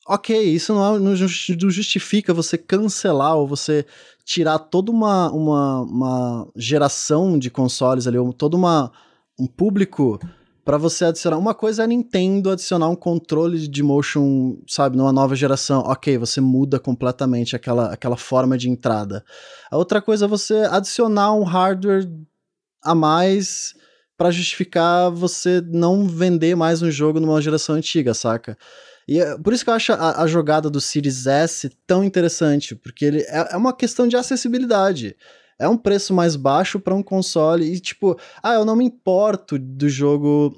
ok, isso não, é- não justi- não justifica você cancelar ou você tirar toda uma, uma, uma geração de consoles ali, ou todo uma, um público pra você adicionar. Uma coisa é a Nintendo adicionar um controle de motion, sabe, numa nova geração. Ok, você muda completamente aquela, aquela forma de entrada. A outra coisa é você adicionar um hardware a mais pra justificar você não vender mais um jogo numa geração antiga, saca? E é por isso que eu acho a, a jogada do Series S tão interessante, porque ele é, é uma questão de acessibilidade. É um preço mais baixo pra um console e tipo, ah, eu não me importo do jogo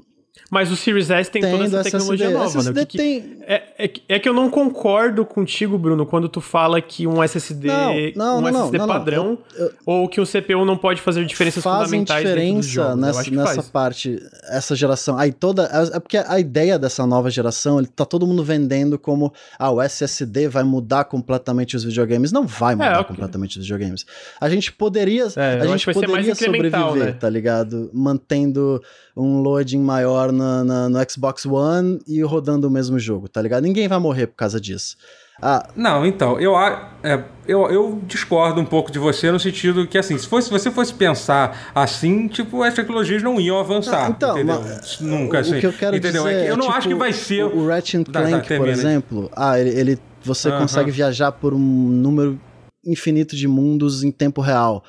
Mas o Series S tem toda essa tecnologia SSD. nova, né? SSD O que tem, É, é, que- é que eu não concordo contigo, Bruno, quando tu fala que um SSD, Não, não, um não, SSD padrão Eu- eu- ou que o CPU não pode fazer diferenças fazem fundamentais diferença eu nessa, nessa faz. parte, essa geração. Aí toda. É é porque a ideia dessa nova geração, ele tá todo mundo vendendo como ah, o SSD vai mudar completamente os videogames. Não vai mudar É, ok. completamente os videogames. A gente poderia. É, a gente poderia sobreviver, né? tá ligado? Mantendo um loading maior na, na- no Xbox One e rodando o mesmo jogo, tá ligado? Ninguém vai morrer por causa disso. Ah, Não, então, eu, é, eu, eu discordo um pouco de você no sentido que, assim, se, fosse, se você fosse pensar assim, tipo, as tecnologias não iam avançar. Não, então, entendeu? mas, Nunca, o, assim. o que eu quero entendeu? dizer É que eu é, não tipo, acho que vai ser. o, o Ratchet Tá, tá, Clank, por exemplo. Ah, ele, ele- você Aham. consegue viajar por um número infinito de mundos em tempo real.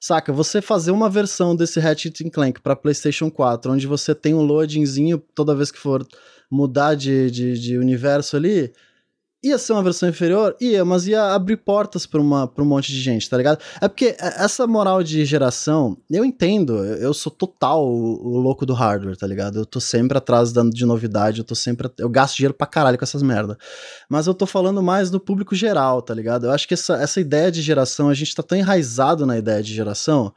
Saca, você fazer uma versão desse Ratchet Clank para PlayStation 4, onde você tem um loadingzinho toda vez que for mudar de, de, de universo ali, Ia ser uma versão inferior? Ia, mas ia abrir portas pra, uma, um monte de gente, tá ligado? É porque essa moral de geração, eu entendo, eu sou total o, o louco do hardware, tá ligado? Eu tô sempre atrás dando de novidade, eu tô sempre. Eu gasto dinheiro pra caralho com essas merda. Mas eu tô falando mais do público geral, tá ligado? Eu acho que essa, essa ideia de geração, a gente tá tão enraizado na ideia de geração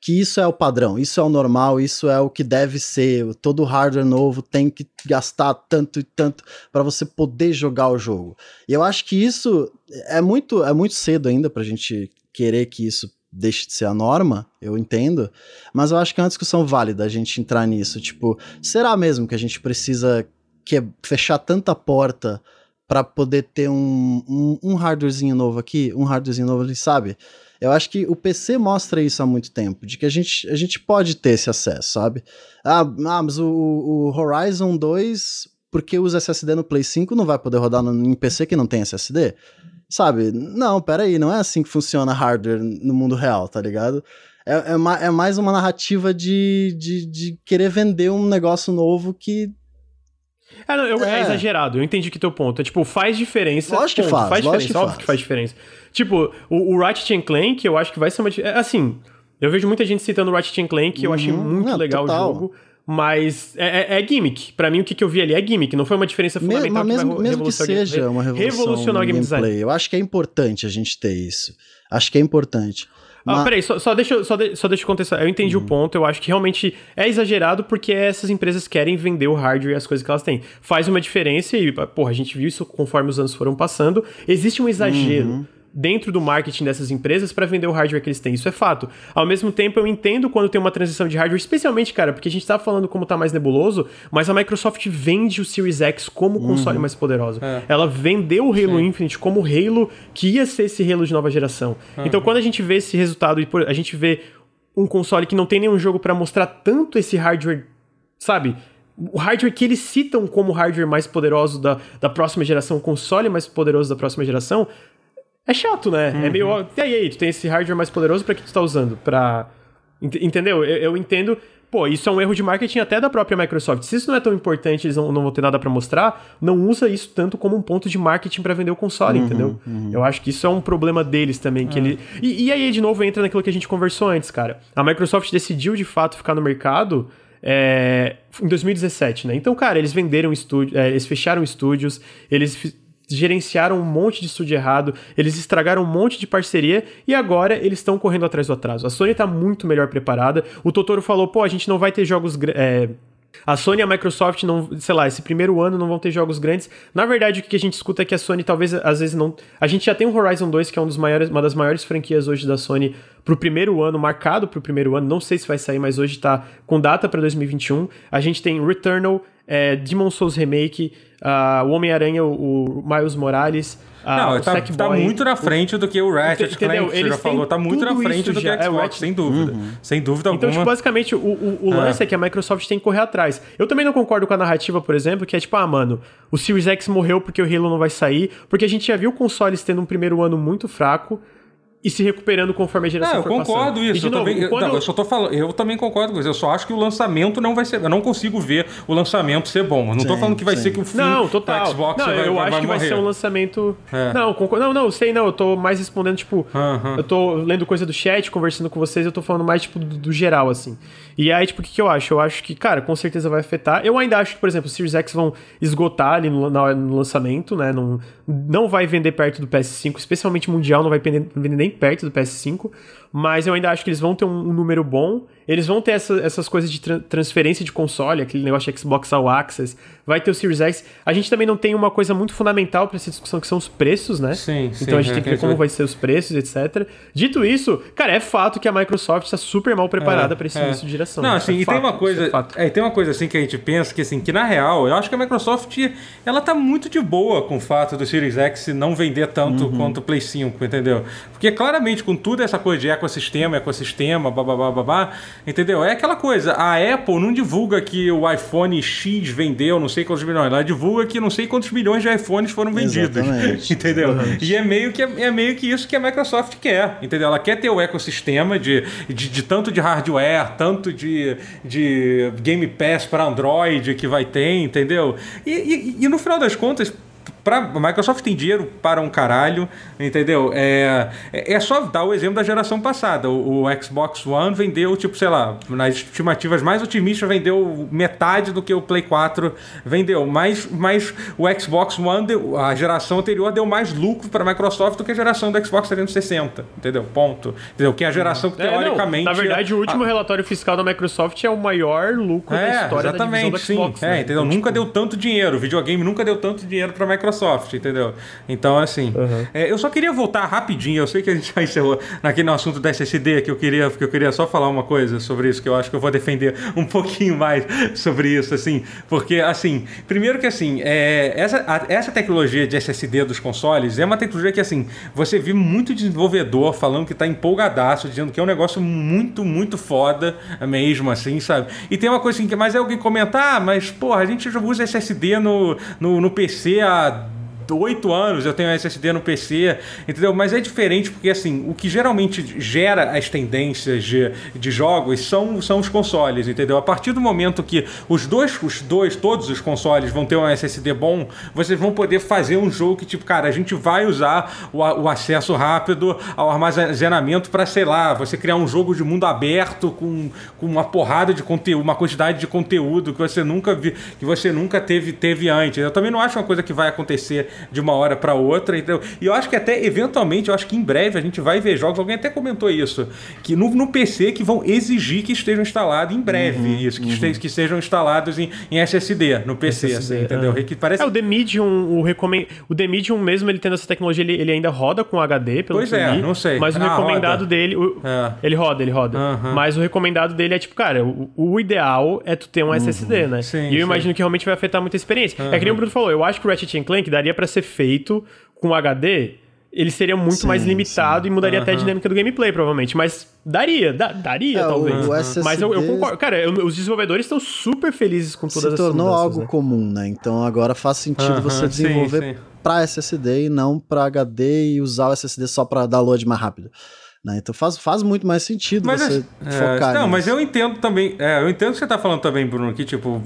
que isso é o padrão, isso é o normal, isso é o que deve ser. Todo hardware novo tem que gastar tanto e tanto para você poder jogar o jogo. E eu acho que isso é muito, é muito cedo ainda pra gente querer que isso deixe de ser a norma, eu entendo, mas eu acho que é uma discussão válida a gente entrar nisso. Tipo, será mesmo que a gente precisa que fechar tanta porta para poder ter um, um, um hardwarezinho novo aqui, um hardwarezinho novo ali, sabe? Eu acho que o PC mostra isso há muito tempo, de que a gente, a gente pode ter esse acesso, sabe? Ah, ah mas o, o Horizon 2, porque usa SSD no Play 5, não vai poder rodar no, em PC que não tem SSD? Sabe? Não, peraí, não é assim que funciona hardware no mundo real, tá ligado? É, é, é mais uma narrativa de, de, de querer vender um negócio novo que é, não, eu, é. é. exagerado, eu entendi que teu ponto. É tipo, faz diferença. Lógico que faz, faz diferença, que óbvio faz. que faz diferença. Tipo, o, o Ratchet Clank, eu acho que vai ser uma. É, assim, eu vejo muita gente citando o Ratchet Clank, uhum, eu achei uhum. muito legal total. o jogo. Mas é, é, é, gimmick. Pra mim, o que, que eu vi ali é gimmick. Não foi uma diferença fundamental Me, mesmo, que mesmo que seja uma revolução revolucionar o game design. Eu acho que é importante a gente ter isso. Acho que é importante. Ah, peraí, só, só, deixa, só, de, só deixa eu contestar. Eu entendi uhum. o ponto, eu acho que realmente é exagerado porque essas empresas querem vender o hardware e as coisas que elas têm. Faz uma diferença e, porra, a gente viu isso conforme os anos foram passando. Existe um exagero. Uhum dentro do marketing dessas empresas para vender o hardware que eles têm. Isso é fato. Ao mesmo tempo, eu entendo quando tem uma transição de hardware, especialmente, cara, porque a gente tá falando como tá mais nebuloso, mas a Microsoft vende o Series X como uhum. console mais poderoso. É. Ela vendeu o Halo Sim. Infinite como Halo que ia ser esse Halo de nova geração. Uhum. Então, quando a gente vê esse resultado e a gente vê um console que não tem nenhum jogo para mostrar tanto esse hardware, sabe? o hardware que eles citam como hardware mais poderoso da, da próxima geração, o console mais poderoso da próxima geração, é chato, né? Uhum. É meio. E aí, tu tem esse hardware mais poderoso para que tu tá usando? Pra. Entendeu? Eu, eu, entendo. Pô, isso é um erro de marketing até da própria Microsoft. Se isso não é tão importante, eles não, não vão ter nada para mostrar, não usa isso tanto como um ponto de marketing para vender o console, uhum, entendeu? Uhum. Eu acho que isso é um problema deles também. Que ele... E, e, aí, de novo, entra naquilo que a gente conversou antes, cara. A Microsoft decidiu de fato ficar no mercado. É, em 2017, né? Então, cara, eles venderam estúdios, é, eles fecharam estúdios, eles gerenciaram um monte de estúdio errado, eles estragaram um monte de parceria e agora eles estão correndo atrás do atraso. A Sony está muito melhor preparada. O Totoro falou: pô, a gente não vai ter jogos. É, a Sony e a Microsoft não, sei lá, esse primeiro ano não vão ter jogos grandes. Na verdade, o que a gente escuta é que a Sony talvez às vezes não. A gente já tem o Horizon 2, que é um dos maiores, uma das maiores franquias hoje da Sony pro primeiro ano, marcado pro primeiro ano. Não sei se vai sair, mas hoje tá com data para 2021. A gente tem Returnal, é, Demon Souls Remake, uh, o Homem-Aranha, o, o, Miles Morales. Uh, não, tá, tá, muito na frente do que o Ratchet Clank, você já falou. Tá muito na frente do que o Xbox, é, sem dúvida. Uhum. Sem dúvida então, alguma. Então, tipo, basicamente, o, o, o lance é. é que a Microsoft tem que correr atrás. Eu também não concordo com a narrativa, por exemplo, que é tipo, ah, mano, o Series X morreu porque o Halo não vai sair, porque a gente já viu consoles tendo um primeiro ano muito fraco, e se recuperando conforme a geração não, eu concordo passando. isso. Eu, novo, também, quando... não, eu só tô falando, eu também concordo com isso. Eu só acho que o lançamento não vai ser. Eu não consigo ver o lançamento ser bom. Eu não sim, tô falando que vai sim. ser que o fim não, total. do Xbox não, vai, eu vai, acho vai que morrer. vai ser um lançamento. É. Não, concordo. Não, não, sei não. Eu tô mais respondendo, tipo. Uh -huh. Eu tô lendo coisa do chat, conversando com vocês, eu tô falando mais, tipo, do, do geral, assim. E aí, tipo, o que, que eu acho? Eu acho que, cara, com certeza vai afetar. Eu ainda acho que, por exemplo, os Series X vão esgotar ali no, no lançamento, né? Não, não vai vender perto do PS5, especialmente mundial, não vai vender, nem perto do PS5 mas eu ainda acho que eles vão ter um, um número bom. Eles vão ter essa, essas coisas de tra transferência de console, aquele negócio de Xbox All Access, vai ter o Series X. A gente também não tem uma coisa muito fundamental para essa discussão, que são os preços, né? Sim, então sim, a gente é, tem que ver como vai ser os preços, etc. Dito isso, cara, é fato que a Microsoft está super mal preparada é, para esse é. início de direção. Não, né? assim, é e fato, tem uma coisa, é, tem uma coisa assim que a gente pensa que assim, que na real, eu acho que a Microsoft ela tá muito de boa com o fato do Series X não vender tanto uhum. quanto o Play 5, entendeu? Porque claramente com tudo essa coisa de ecossistema, ecossistema ecossistema, babá, babá, entendeu? É aquela coisa, a Apple não divulga que o iPhone X vendeu não sei quantos milhões, ela divulga que não sei quantos milhões de iPhones foram vendidos, Exatamente. entendeu? Exatamente. E é meio, que, é meio que isso que a Microsoft quer, entendeu? Ela quer ter o ecossistema de, de, de tanto de hardware, tanto de, de Game Pass para Android que vai ter, entendeu? E, e, e no final das contas, pra, a Microsoft tem dinheiro para um caralho, entendeu? É, é, é só dar o exemplo da geração passada. O, o, Xbox One vendeu, tipo, sei lá, nas estimativas mais otimistas, vendeu metade do que o Play 4 vendeu. Mas, mas o Xbox One, deu, a geração anterior, deu mais lucro para a Microsoft do que a geração do Xbox 360, entendeu? Ponto. Entendeu? Que é a geração que, teoricamente... É, na verdade, o último a... relatório fiscal da Microsoft é o maior lucro é, da história exatamente, da divisão do Xbox. Sim. Né? É, entendeu? Então, nunca tipo... deu tanto dinheiro. O videogame nunca deu tanto dinheiro para a Microsoft, entendeu? Então, assim... Uhum. É, eu só queria voltar rapidinho. Eu sei que a gente já encerrou naquele assunto da SSD, que eu queria, que eu queria só falar uma coisa sobre isso, que eu acho que eu vou defender um pouquinho mais sobre isso, assim. Porque, assim, primeiro que, assim, é, essa, a, essa tecnologia de SSD dos consoles é uma tecnologia que, assim, você vê muito desenvolvedor falando que está empolgadaço, dizendo que é um negócio muito, muito foda mesmo, assim, sabe? E tem uma coisa assim, que mais é alguém comentar, ah, mas, porra, a gente já usa SSD no, no, no PC há oito anos eu tenho SSD no PC, entendeu? Mas é diferente porque, assim, o que geralmente gera as tendências de, de jogos são, são os consoles, entendeu? A partir do momento que os dois, os dois, todos os consoles vão ter um SSD bom, vocês vão poder fazer um jogo que, tipo, cara, a gente vai usar o, o acesso rápido ao armazenamento para, sei lá, você criar um jogo de mundo aberto com, com uma porrada de conteúdo, uma quantidade de conteúdo que você nunca vi, que você nunca teve, teve antes. Eu também não acho uma coisa que vai acontecer de uma hora para outra. Então, e eu acho que até, eventualmente, eu acho que em breve a gente vai ver jogos, alguém até comentou isso, que no, no PC que vão exigir que estejam instalados em breve, uhum, isso, que, uhum. estejam, que sejam instalados em, em SSD no PC, SSD, assim, entendeu? É. Que parece... É, o The Medium, o, recomend... o The Medium mesmo, ele tendo essa tecnologia, ele, ele ainda roda com HD, pelo pois que é, li, não sei. Mas o ah, recomendado roda. dele, o... é. ele roda, ele roda. Uhum. Mas o recomendado dele é tipo, cara, o, o ideal é tu ter um SSD, uhum. né? Sim, e eu sim. imagino que realmente vai afetar muito a experiência. É que nem o Bruno falou, eu acho que o Ratchet Clank daria para ser feito com HD, ele seria muito sim, mais limitado sim. e mudaria uhum. até a dinâmica do gameplay, provavelmente. Mas daria, da, daria, é, talvez. SSD... Mas eu, eu, concordo. Cara, eu, os desenvolvedores estão super felizes com todas essas Se tornou algo né? comum, né? Então agora faz sentido uhum, você desenvolver sim, para SSD e não para HD e usar o SSD só para download mais rápido. Né? Então faz, faz muito mais sentido mas você é, focar Não, nisso. mas eu entendo também, é, eu entendo o que você está falando também, Bruno, que tipo,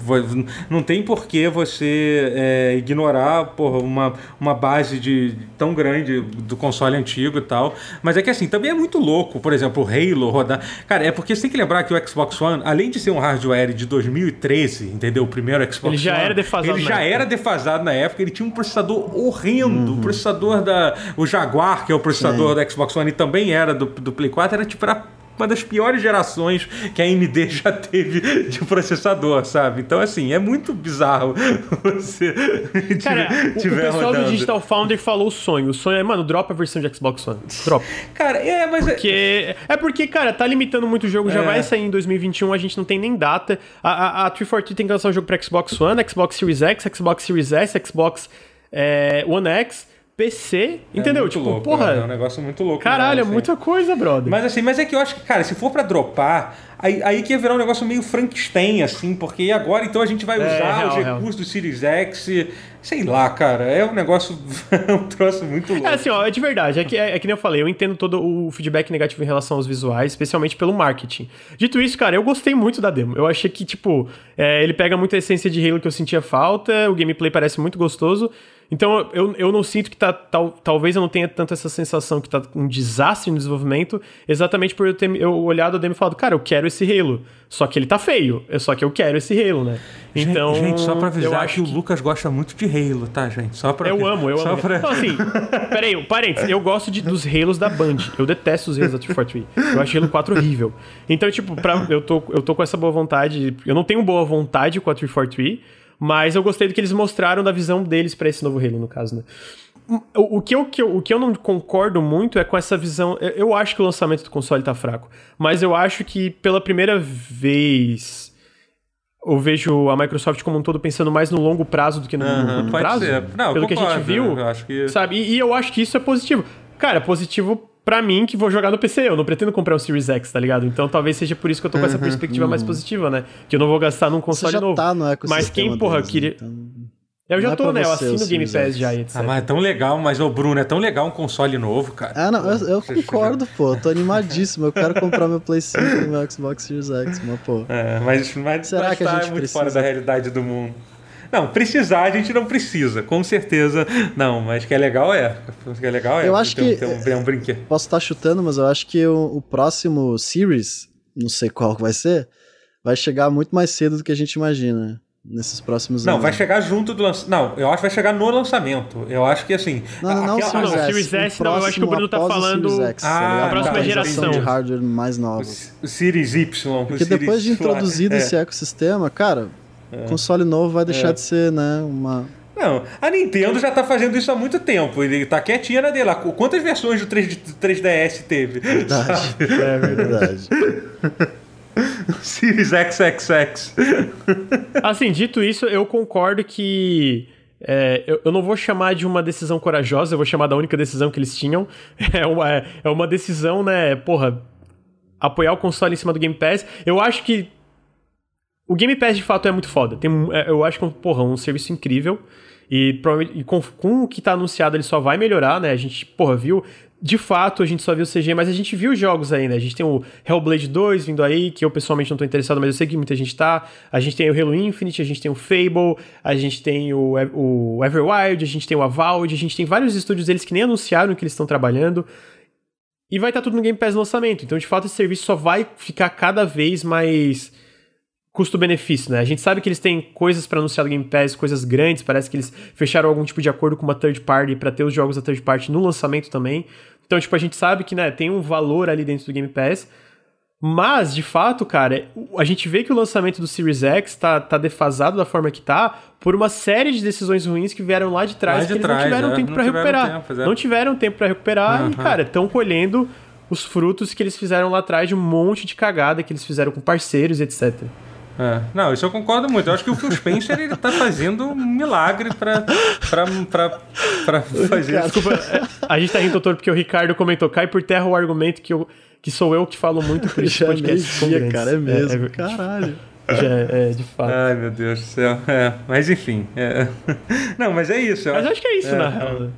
não tem por que você é, ignorar porra, uma, uma base de, tão grande do console antigo e tal, mas é que assim, também é muito louco, por exemplo, o Halo rodar... Cara, é porque você tem que lembrar que o Xbox One, além de ser um hardware de 2013, entendeu? O primeiro Xbox Ele já One, era defasado Ele já época. era defasado na época, ele tinha um processador horrendo, uhum. o processador da... o Jaguar, que é o processador Sim. do Xbox One, e também era do, do Play 4 era tipo era uma das piores gerações que a AMD já teve de processador, sabe? Então, assim, é muito bizarro você Cara, tiver o pessoal rodando. do Digital Foundry falou o sonho. O sonho é, mano, dropa a versão de Xbox One. Dropa. Cara, é, mas... É- porque, é porque, cara, tá limitando muito o jogo. Já é. vai sair em 2021, a gente não tem nem data. A, a, a 343 tem que lançar o um jogo pra Xbox One, Xbox Series X, Xbox Series S, Xbox é, One X PC, é entendeu? tipo, louco, porra. É um negócio muito louco. Caralho, é assim. muita coisa, brother. Mas assim, mas é que eu acho que, cara, se for para dropar, aí, aí que ia virar um negócio meio Frankenstein, assim, porque agora então a gente vai é, usar é, real, os recursos real. do Series X. Sei lá, cara, é um negócio, um troço muito louco. É assim, ó, é de verdade, é que, é, é que nem eu falei, eu entendo todo o feedback negativo em relação aos visuais, especialmente pelo marketing. Dito isso, cara, eu gostei muito da demo. Eu achei que, tipo, é, ele pega muita essência de Halo que eu sentia falta, o gameplay parece muito gostoso, então eu, eu não sinto que tá. Tal, talvez eu não tenha tanto essa sensação que tá um desastre no desenvolvimento, exatamente por eu ter eu olhado a demo e falado, cara, eu quero esse Halo. Só que ele tá feio. É só que eu quero esse Halo, né? Então. Gente, só pra avisar que, que, o Lucas gosta muito de Halo, tá, gente? Só pra. Eu amo, eu só amo. Pra... Então, assim, peraí, parênteses, eu gosto de, dos Halos da Band. Eu detesto os Halos da 343. Eu acho Halo 4 horrível. Então, tipo, pra, eu, tô, eu tô com essa boa vontade. Eu não tenho boa vontade com a 343. Mas eu gostei do que eles mostraram da visão deles para esse novo Halo, no caso, né? O, o, que eu, que eu, o que eu não concordo muito é com essa visão. Eu acho que o lançamento do console tá fraco. Mas eu acho que pela primeira vez eu vejo a Microsoft como um todo pensando mais no longo prazo do que no, uhum, curto prazo. Ser. Não, pelo concordo, que a gente viu. Eu acho que... Sabe? E, e, eu acho que isso é positivo. Cara, positivo pra mim que vou jogar no PC. Eu não pretendo comprar um Series X, tá ligado? Então talvez seja por isso que eu tô com essa uhum, perspectiva uhum. mais positiva, né? Que eu não vou gastar num console Você já novo. Tá no mas quem, porra, deles, queria. Então... Eu já é tô, né? Eu assino o Game Pass já, etc. Ah, mas é tão legal, mas o Bruno, é tão legal um console novo, cara. Ah, não, eu, eu concordo, pô. Eu tô animadíssimo. Eu quero comprar meu Play 5 e meu Xbox Series X, mas, pô. É, mas, mas, Será que tá a gente muito precisa? fora da realidade do mundo. Não, precisar a gente não precisa, com certeza. Não, mas que é legal é. Que é legal é. Eu acho ter, que. ter um, ter um brinquedo. Posso estar chutando, mas eu acho que o, o próximo Series, não sei qual vai ser, vai chegar muito mais cedo do que a gente imagina nesses próximos não, anos. Não, vai chegar junto do lançamento. Não, eu acho que vai chegar no lançamento. Eu acho que assim. Não, não, não, aquela... não, Series S, não, eu acho que o Bruno tá falando. X, ah, a próxima tá, geração de hardware mais nova. O Series Y. Porque Series depois de introduzido é. esse ecossistema, cara, é. console novo vai deixar é. de ser, né, uma. Não, a Nintendo já tá fazendo isso há muito tempo. Ele tá quietinha na dele. Quantas versões do 3, 3DS teve? Verdade. É verdade. Series XXX. assim, dito isso, eu concordo que. É, eu, eu, não vou chamar de uma decisão corajosa, eu vou chamar da única decisão que eles tinham. É uma, é uma decisão, né? Porra, apoiar o console em cima do Game Pass. Eu acho que. O Game Pass de fato é muito foda. Tem, eu acho que, porra, um serviço incrível. E, e com, com, o que tá anunciado, ele só vai melhorar, né? A gente, porra, viu de fato, a gente só viu o CG, mas a gente viu jogos aí, né? A gente tem o Hellblade 2 vindo aí, que eu pessoalmente não tô interessado, mas eu sei que muita gente tá. A gente tem o Halo Infinite, a gente tem o Fable, a gente tem o, o Everwild, a gente tem o Avowed, a gente tem vários estúdios deles que nem anunciaram que eles estão trabalhando. E vai estar tá tudo no Game Pass no lançamento. Então, de fato, esse serviço só vai ficar cada vez mais custo-benefício, né? A gente sabe que eles têm coisas para anunciar no Game Pass, coisas grandes, parece que eles fecharam algum tipo de acordo com uma third party para ter os jogos da third party no lançamento também. Então, tipo, a gente sabe que, né, tem um valor ali dentro do Game Pass. Mas, de fato, cara, a gente vê que o lançamento do Series X tá, tá defasado da forma que tá por uma série de decisões ruins que vieram lá de trás lá de que trás, não tiveram é, tempo para recuperar. Tempo, não tiveram tempo para recuperar uhum. e, cara, estão colhendo os frutos que eles fizeram lá atrás de um monte de cagada que eles fizeram com parceiros, etc. É. Não, isso eu concordo muito. Eu acho que o Phil Spencer ele tá fazendo um milagre pra, pra, pra, pra fazer isso. Desculpa, a gente tá rindo, doutor, porque o Ricardo comentou: cai por terra o argumento que, eu, que sou eu que falo muito por isso podcast. É cara, é mesmo. É, é, caralho. Já é, de fato. Ai, meu Deus do céu. É, mas enfim. É. Não, mas é isso. mas acho, acho que é isso, na real.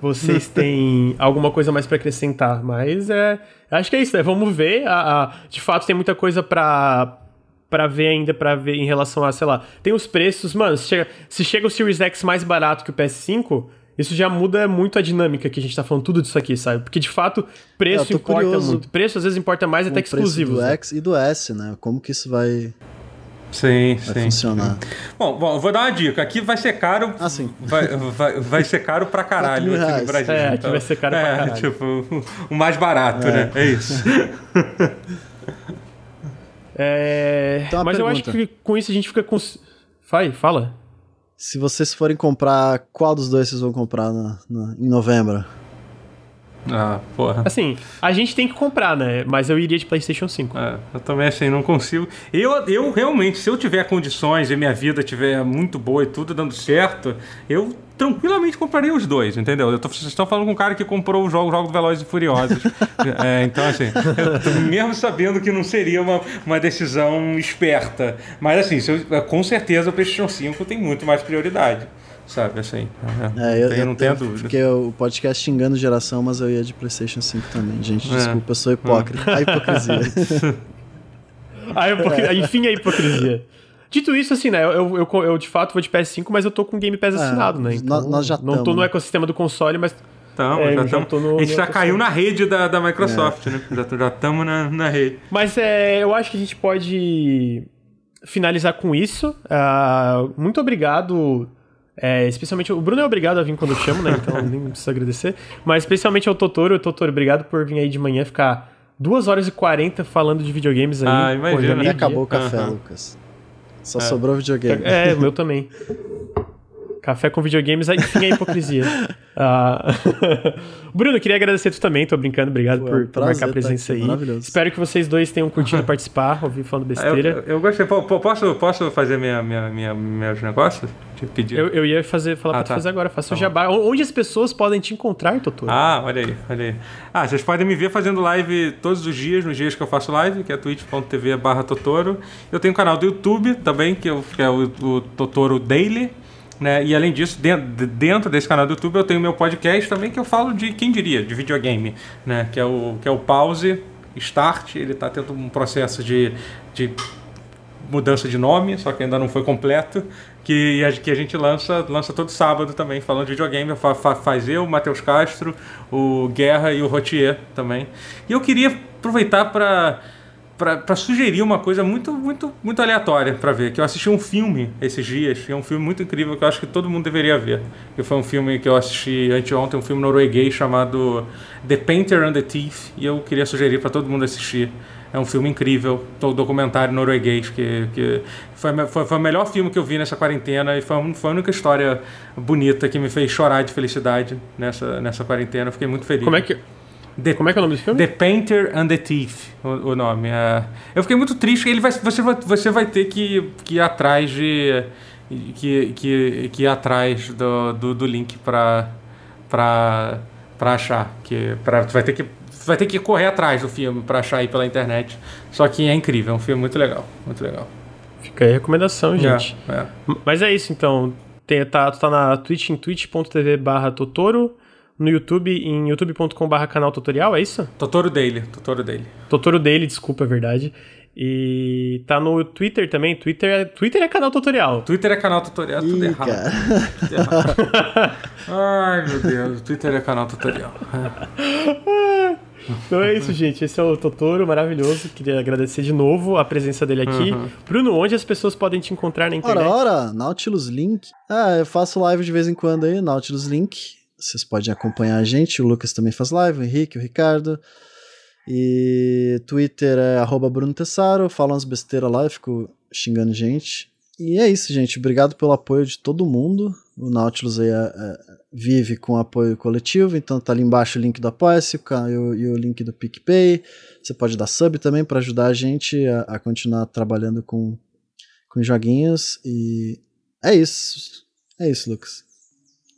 Vocês têm alguma coisa mais para acrescentar, mas é. Acho que é isso, né? Vamos ver. A, a, de fato, tem muita coisa para para ver ainda, para ver em relação a, sei lá, tem os preços, mano, se chega, se chega o Series X mais barato que o PS5, isso já muda muito a dinâmica que a gente tá falando tudo disso aqui, sabe? Porque de fato, preço importa curioso. muito. Preço às vezes importa mais até que exclusivos. do né? X e do S, né? Como que isso vai Sim, vai sim. funcionar. Bom, bom, vou dar uma dica. Aqui vai ser caro. Ah, sim. Vai, vai, vai ser caro pra caralho aqui no Brasil. É, aqui vai ser caro é, pra caralho. tipo, o mais barato, É. né? É isso. É... Então, Mas eu acho pergunta. que com isso a gente fica com. Vai, fala. Se vocês forem comprar, qual dos dois vocês vão comprar na- na- em novembro? Ah, porra. Assim, a gente tem que comprar, né? Mas eu iria de PlayStation 5. É, eu também assim, não consigo. Eu, eu realmente, se eu tiver condições e minha vida tiver muito boa e tudo dando certo, eu tranquilamente compraria os dois, entendeu? Eu tô, vocês estão falando com um cara que comprou o jogo, jogo do Velozes e Furiosos. É, então, assim, eu tô mesmo sabendo que não seria uma, uma decisão esperta. Mas, assim, eu- com certeza o PlayStation 5 tem muito mais prioridade. Sabe, assim. É, eu, tenho- eu, não tenho eu dúvida. Fiquei o podcast xingando geração, mas eu ia de PlayStation 5 também. Gente, É. desculpa, eu sou hipócrita. A hipocrisia. A hipocri- Enfim, a hipocrisia. Dito isso, assim, né? Eu, eu, eu, de fato vou de PS5, mas eu tô com o Game Pass É, assinado, né? nós- nós já Não tô tamo. no ecossistema do console, mas. Então, É, já já tamo- tô no- a gente já caiu na rede da, da Microsoft, né? Já estamos na, na rede. Mas é, eu acho que a gente pode finalizar com isso. Ah, muito obrigado. é, especialmente o Bruno é obrigado a vir quando eu chamo, né? Então nem preciso agradecer. Mas especialmente ao Totoro. Totoro, obrigado por vir aí de manhã ficar 2 horas e 40 falando de videogames aí. Ah, imagina. já meio-dia. acabou o café, Aham. Lucas. Só sobrou videogame. É, o meu também. Café com videogames, aí enfim, é hipocrisia. Ah, Bruno, queria agradecer tu também, tô brincando, obrigado Pô, é por, um por marcar a presença aí. maravilhoso. Espero que vocês dois tenham curtido participar, ouvir falando Eu, besteira. eu gostei. Pô, pô, Posso, posso fazer minha, minha, minha, meus negócios? Te pedir? Eu, eu ia fazer, falar Ah, pra tu tá. fazer agora, faça Tá o jabá. Onde as pessoas podem te encontrar, Totoro? Ah, olha aí, olha aí. Ah, vocês podem me ver fazendo live todos os dias, nos dias que eu faço live, que é twitch.tv barra Totoro. Eu tenho um canal do YouTube também, que, eu, que é o, o Totoro Daily. Né? E além disso, dentro, desse canal do YouTube eu tenho meu podcast também, que eu falo de, quem diria, de videogame, né? Que é o, que é o Pause Start. Ele está tendo um processo de, de mudança de nome, só que ainda não foi completo, que que a gente lança, lança todo sábado também, falando de videogame. Fa, fa, faz eu, o Matheus Castro, o Guerra e o Rotier também. E eu queria aproveitar para para sugerir uma coisa muito muito muito aleatória para ver que eu assisti um filme esses dias é um filme muito incrível que eu acho que todo mundo deveria ver que foi um filme que eu assisti anteontem um filme norueguês chamado The Painter and the Thief e eu queria sugerir para todo mundo assistir. É um filme incrível um documentário norueguês que, que foi, foi, foi o melhor filme que eu vi nessa quarentena e foi, foi a única história bonita que me fez chorar de felicidade nessa nessa quarentena eu fiquei muito feliz. Como é que The, Como é que é o nome do filme? The Painter and the Thief, o, o nome. É, eu fiquei muito triste. Ele vai, você, vai, você vai ter que, que ir atrás de. Que, que, que atrás do, do, do link para pra, pra achar. Que, pra, vai, ter que, vai ter que correr atrás do filme para achar aí pela internet. Só que é incrível, é um filme muito legal. Muito legal. Fica aí a recomendação, gente. É, é. Mas é isso, então. Tem, tá, tá na Twitch em twitch.tv barra Totoro no YouTube, em youtube.com.br canal tutorial, é isso? Totoro Daily, Totoro Daily. Totoro Daily, desculpa, é verdade. E tá no Twitter também. Twitter é, Twitter é canal tutorial. Twitter é canal tutorial, tudo errado. Tudo errado. Ai, meu Deus, Twitter é canal tutorial. Então é isso, gente. Esse é o Totoro, maravilhoso. Queria agradecer de novo a presença dele aqui. Uhum. Bruno, onde as pessoas podem te encontrar na internet? Ora, ora, Nautilus Link. Ah, eu faço live de vez em quando aí, Nautilus Link vocês podem acompanhar a gente. O Lucas também faz live, o Henrique, o Ricardo. E Twitter é arroba Bruno Tessaro, fala umas besteiras lá, eu fico xingando gente. E é isso, gente. Obrigado pelo apoio de todo mundo. O Nautilus aí é, é, vive com apoio coletivo, então tá ali embaixo o link do Apoia-se e o link do PicPay. Você pode dar sub também para ajudar a gente a, a, continuar trabalhando com, com joguinhos. E é isso. É isso, Lucas.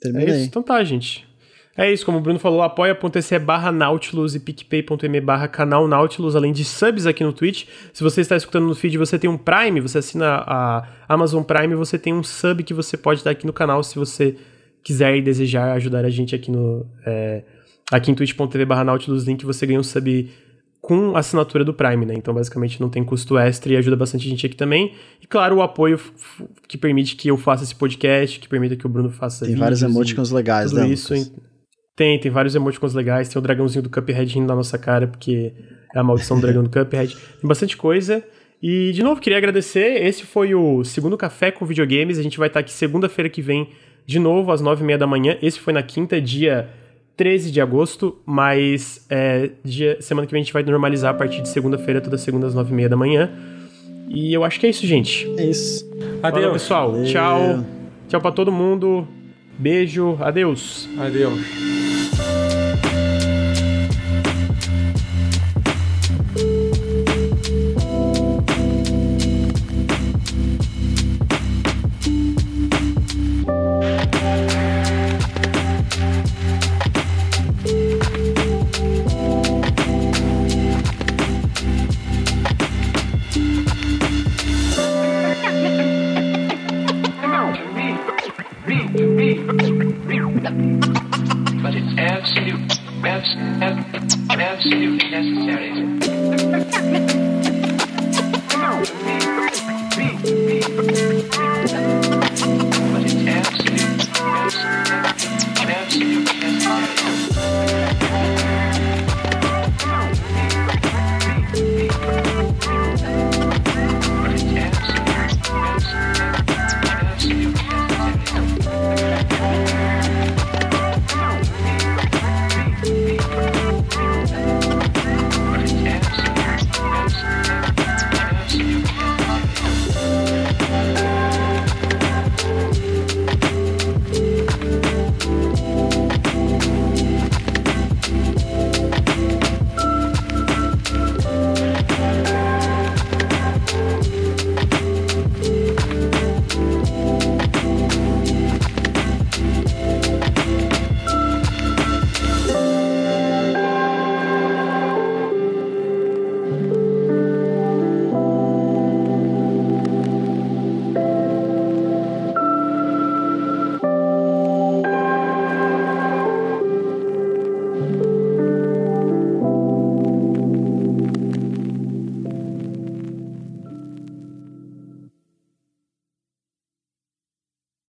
Terminei. É isso, então tá, gente. É isso, como o Bruno falou, apoia.se barra Nautilus e picpay.me barra canal Nautilus, além de subs aqui no Twitch. Se você está escutando no feed você tem um Prime, você assina a Amazon Prime, você tem um sub que você pode dar aqui no canal se você quiser e desejar ajudar a gente aqui no... É, aqui em twitch.tv barra Nautilus Link você ganha um sub com assinatura do Prime, né? Então, basicamente, não tem custo extra e ajuda bastante gente aqui também. E, claro, o apoio que permite que eu faça esse podcast, que permite que o Bruno faça Tem vários emoticons legais, tudo né? isso. Tem, tem vários emoticons legais. Tem o dragãozinho do Cuphead rindo na nossa cara, porque é a maldição do dragão do Cuphead. Tem bastante coisa. E, de novo, queria agradecer. Esse foi o segundo Café com Videogames. A gente vai estar aqui segunda-feira que vem, de novo, às nove e meia da manhã. Esse foi na quinta, dia 13 de agosto, mas é, dia, semana que vem a gente vai normalizar a partir de segunda-feira, toda segunda às 9 e meia da manhã. E eu acho que é isso, gente. É isso. Adeus. Valeu, pessoal. Adeus. Tchau. Tchau pra todo mundo. Beijo. Adeus. Adeus.